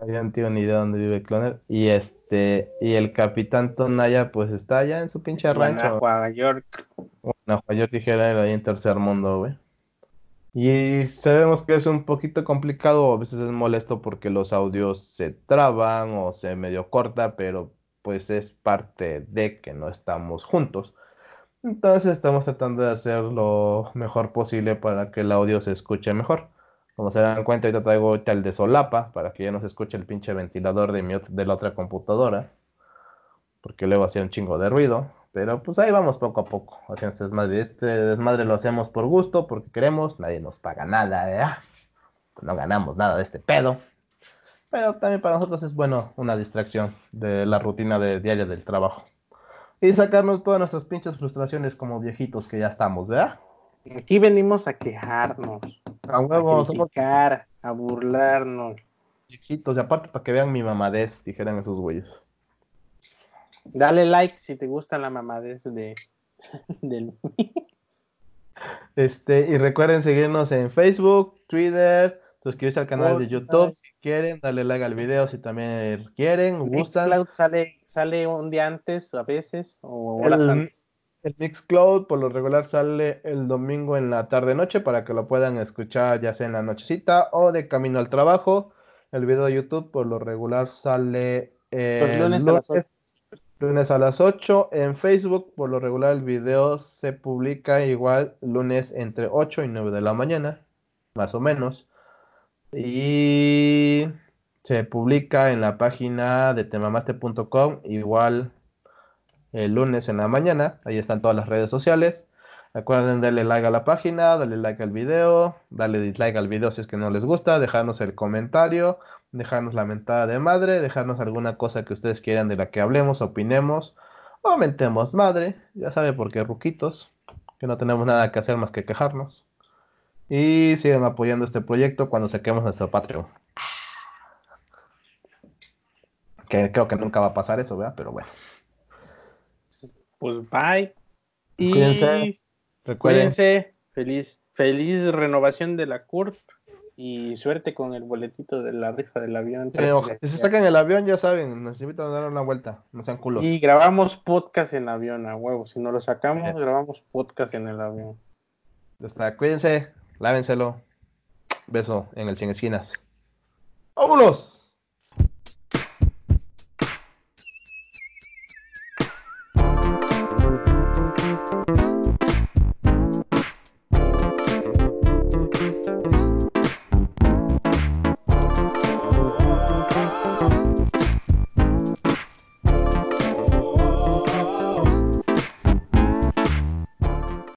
Habían tenido ni idea dónde vive Cloner. Y este, y el capitán Tonaya, pues está allá en su pinche rancho. Nueva York. Nueva York dijera ahí en tercer mundo, güey. Y sabemos que es un poquito complicado, a veces es molesto porque los audios se traban o se medio corta, pero pues es parte de que no estamos juntos. Entonces estamos tratando de hacer lo mejor posible para que el audio se escuche mejor. Como se dan cuenta, ahorita traigo el de solapa para que ya no se escuche el pinche ventilador de, mi, de la otra computadora. Porque luego hacía un chingo de ruido. Pero pues ahí vamos poco a poco. este desmadre. Este desmadre lo hacemos por gusto, porque queremos. Nadie nos paga nada, ¿verdad? No ganamos nada de este pedo. Pero también para nosotros es bueno una distracción de la rutina de diaria del trabajo. Y sacarnos todas nuestras pinches frustraciones como viejitos que ya estamos, ¿verdad? Aquí venimos a quejarnos. A huevo, a criticar, a burlarnos. Chiquitos, y aparte para que vean mi mamadez, dijeran esos güeyes. Dale like si te gusta la mamadez de del Este, y recuerden seguirnos en Facebook, Twitter, suscribirse al canal de YouTube si quieren, dale like al video si también quieren, gustan. sale, sale un día antes a veces o horas antes. El Mixcloud por lo regular sale el domingo en la tarde noche para que lo puedan escuchar ya sea en la nochecita o de camino al trabajo. El video de YouTube por lo regular sale el lunes, a las 8. lunes a las 8. En Facebook por lo regular el video se publica igual lunes entre 8 y 9 de la mañana, más o menos. Y se publica en la página de temamaste.com igual el lunes en la mañana. Ahí están todas las redes sociales. Recuerden darle like a la página, darle like al video, darle dislike al video si es que no les gusta, dejarnos el comentario, dejarnos la mentada de madre, dejarnos alguna cosa que ustedes quieran de la que hablemos, opinemos o mentemos madre. Ya sabe por qué ruquitos, que no tenemos nada que hacer más que quejarnos. Y sigan apoyando este proyecto cuando saquemos nuestro Patreon. Que creo que nunca va a pasar eso, ¿verdad? Pero bueno pues bye. Y cuídense. Cuídense. Feliz, feliz renovación de la CURP y suerte con el boletito de la rifa del avión. si se sacan el avión, ya saben, nos invitan a dar una vuelta, no sean culos. Y grabamos podcast en avión, a huevo. Si no lo sacamos, grabamos podcast en el avión. Ya está, cuídense, lávenselo. Beso en el 100 esquinas. ¡Vámonos!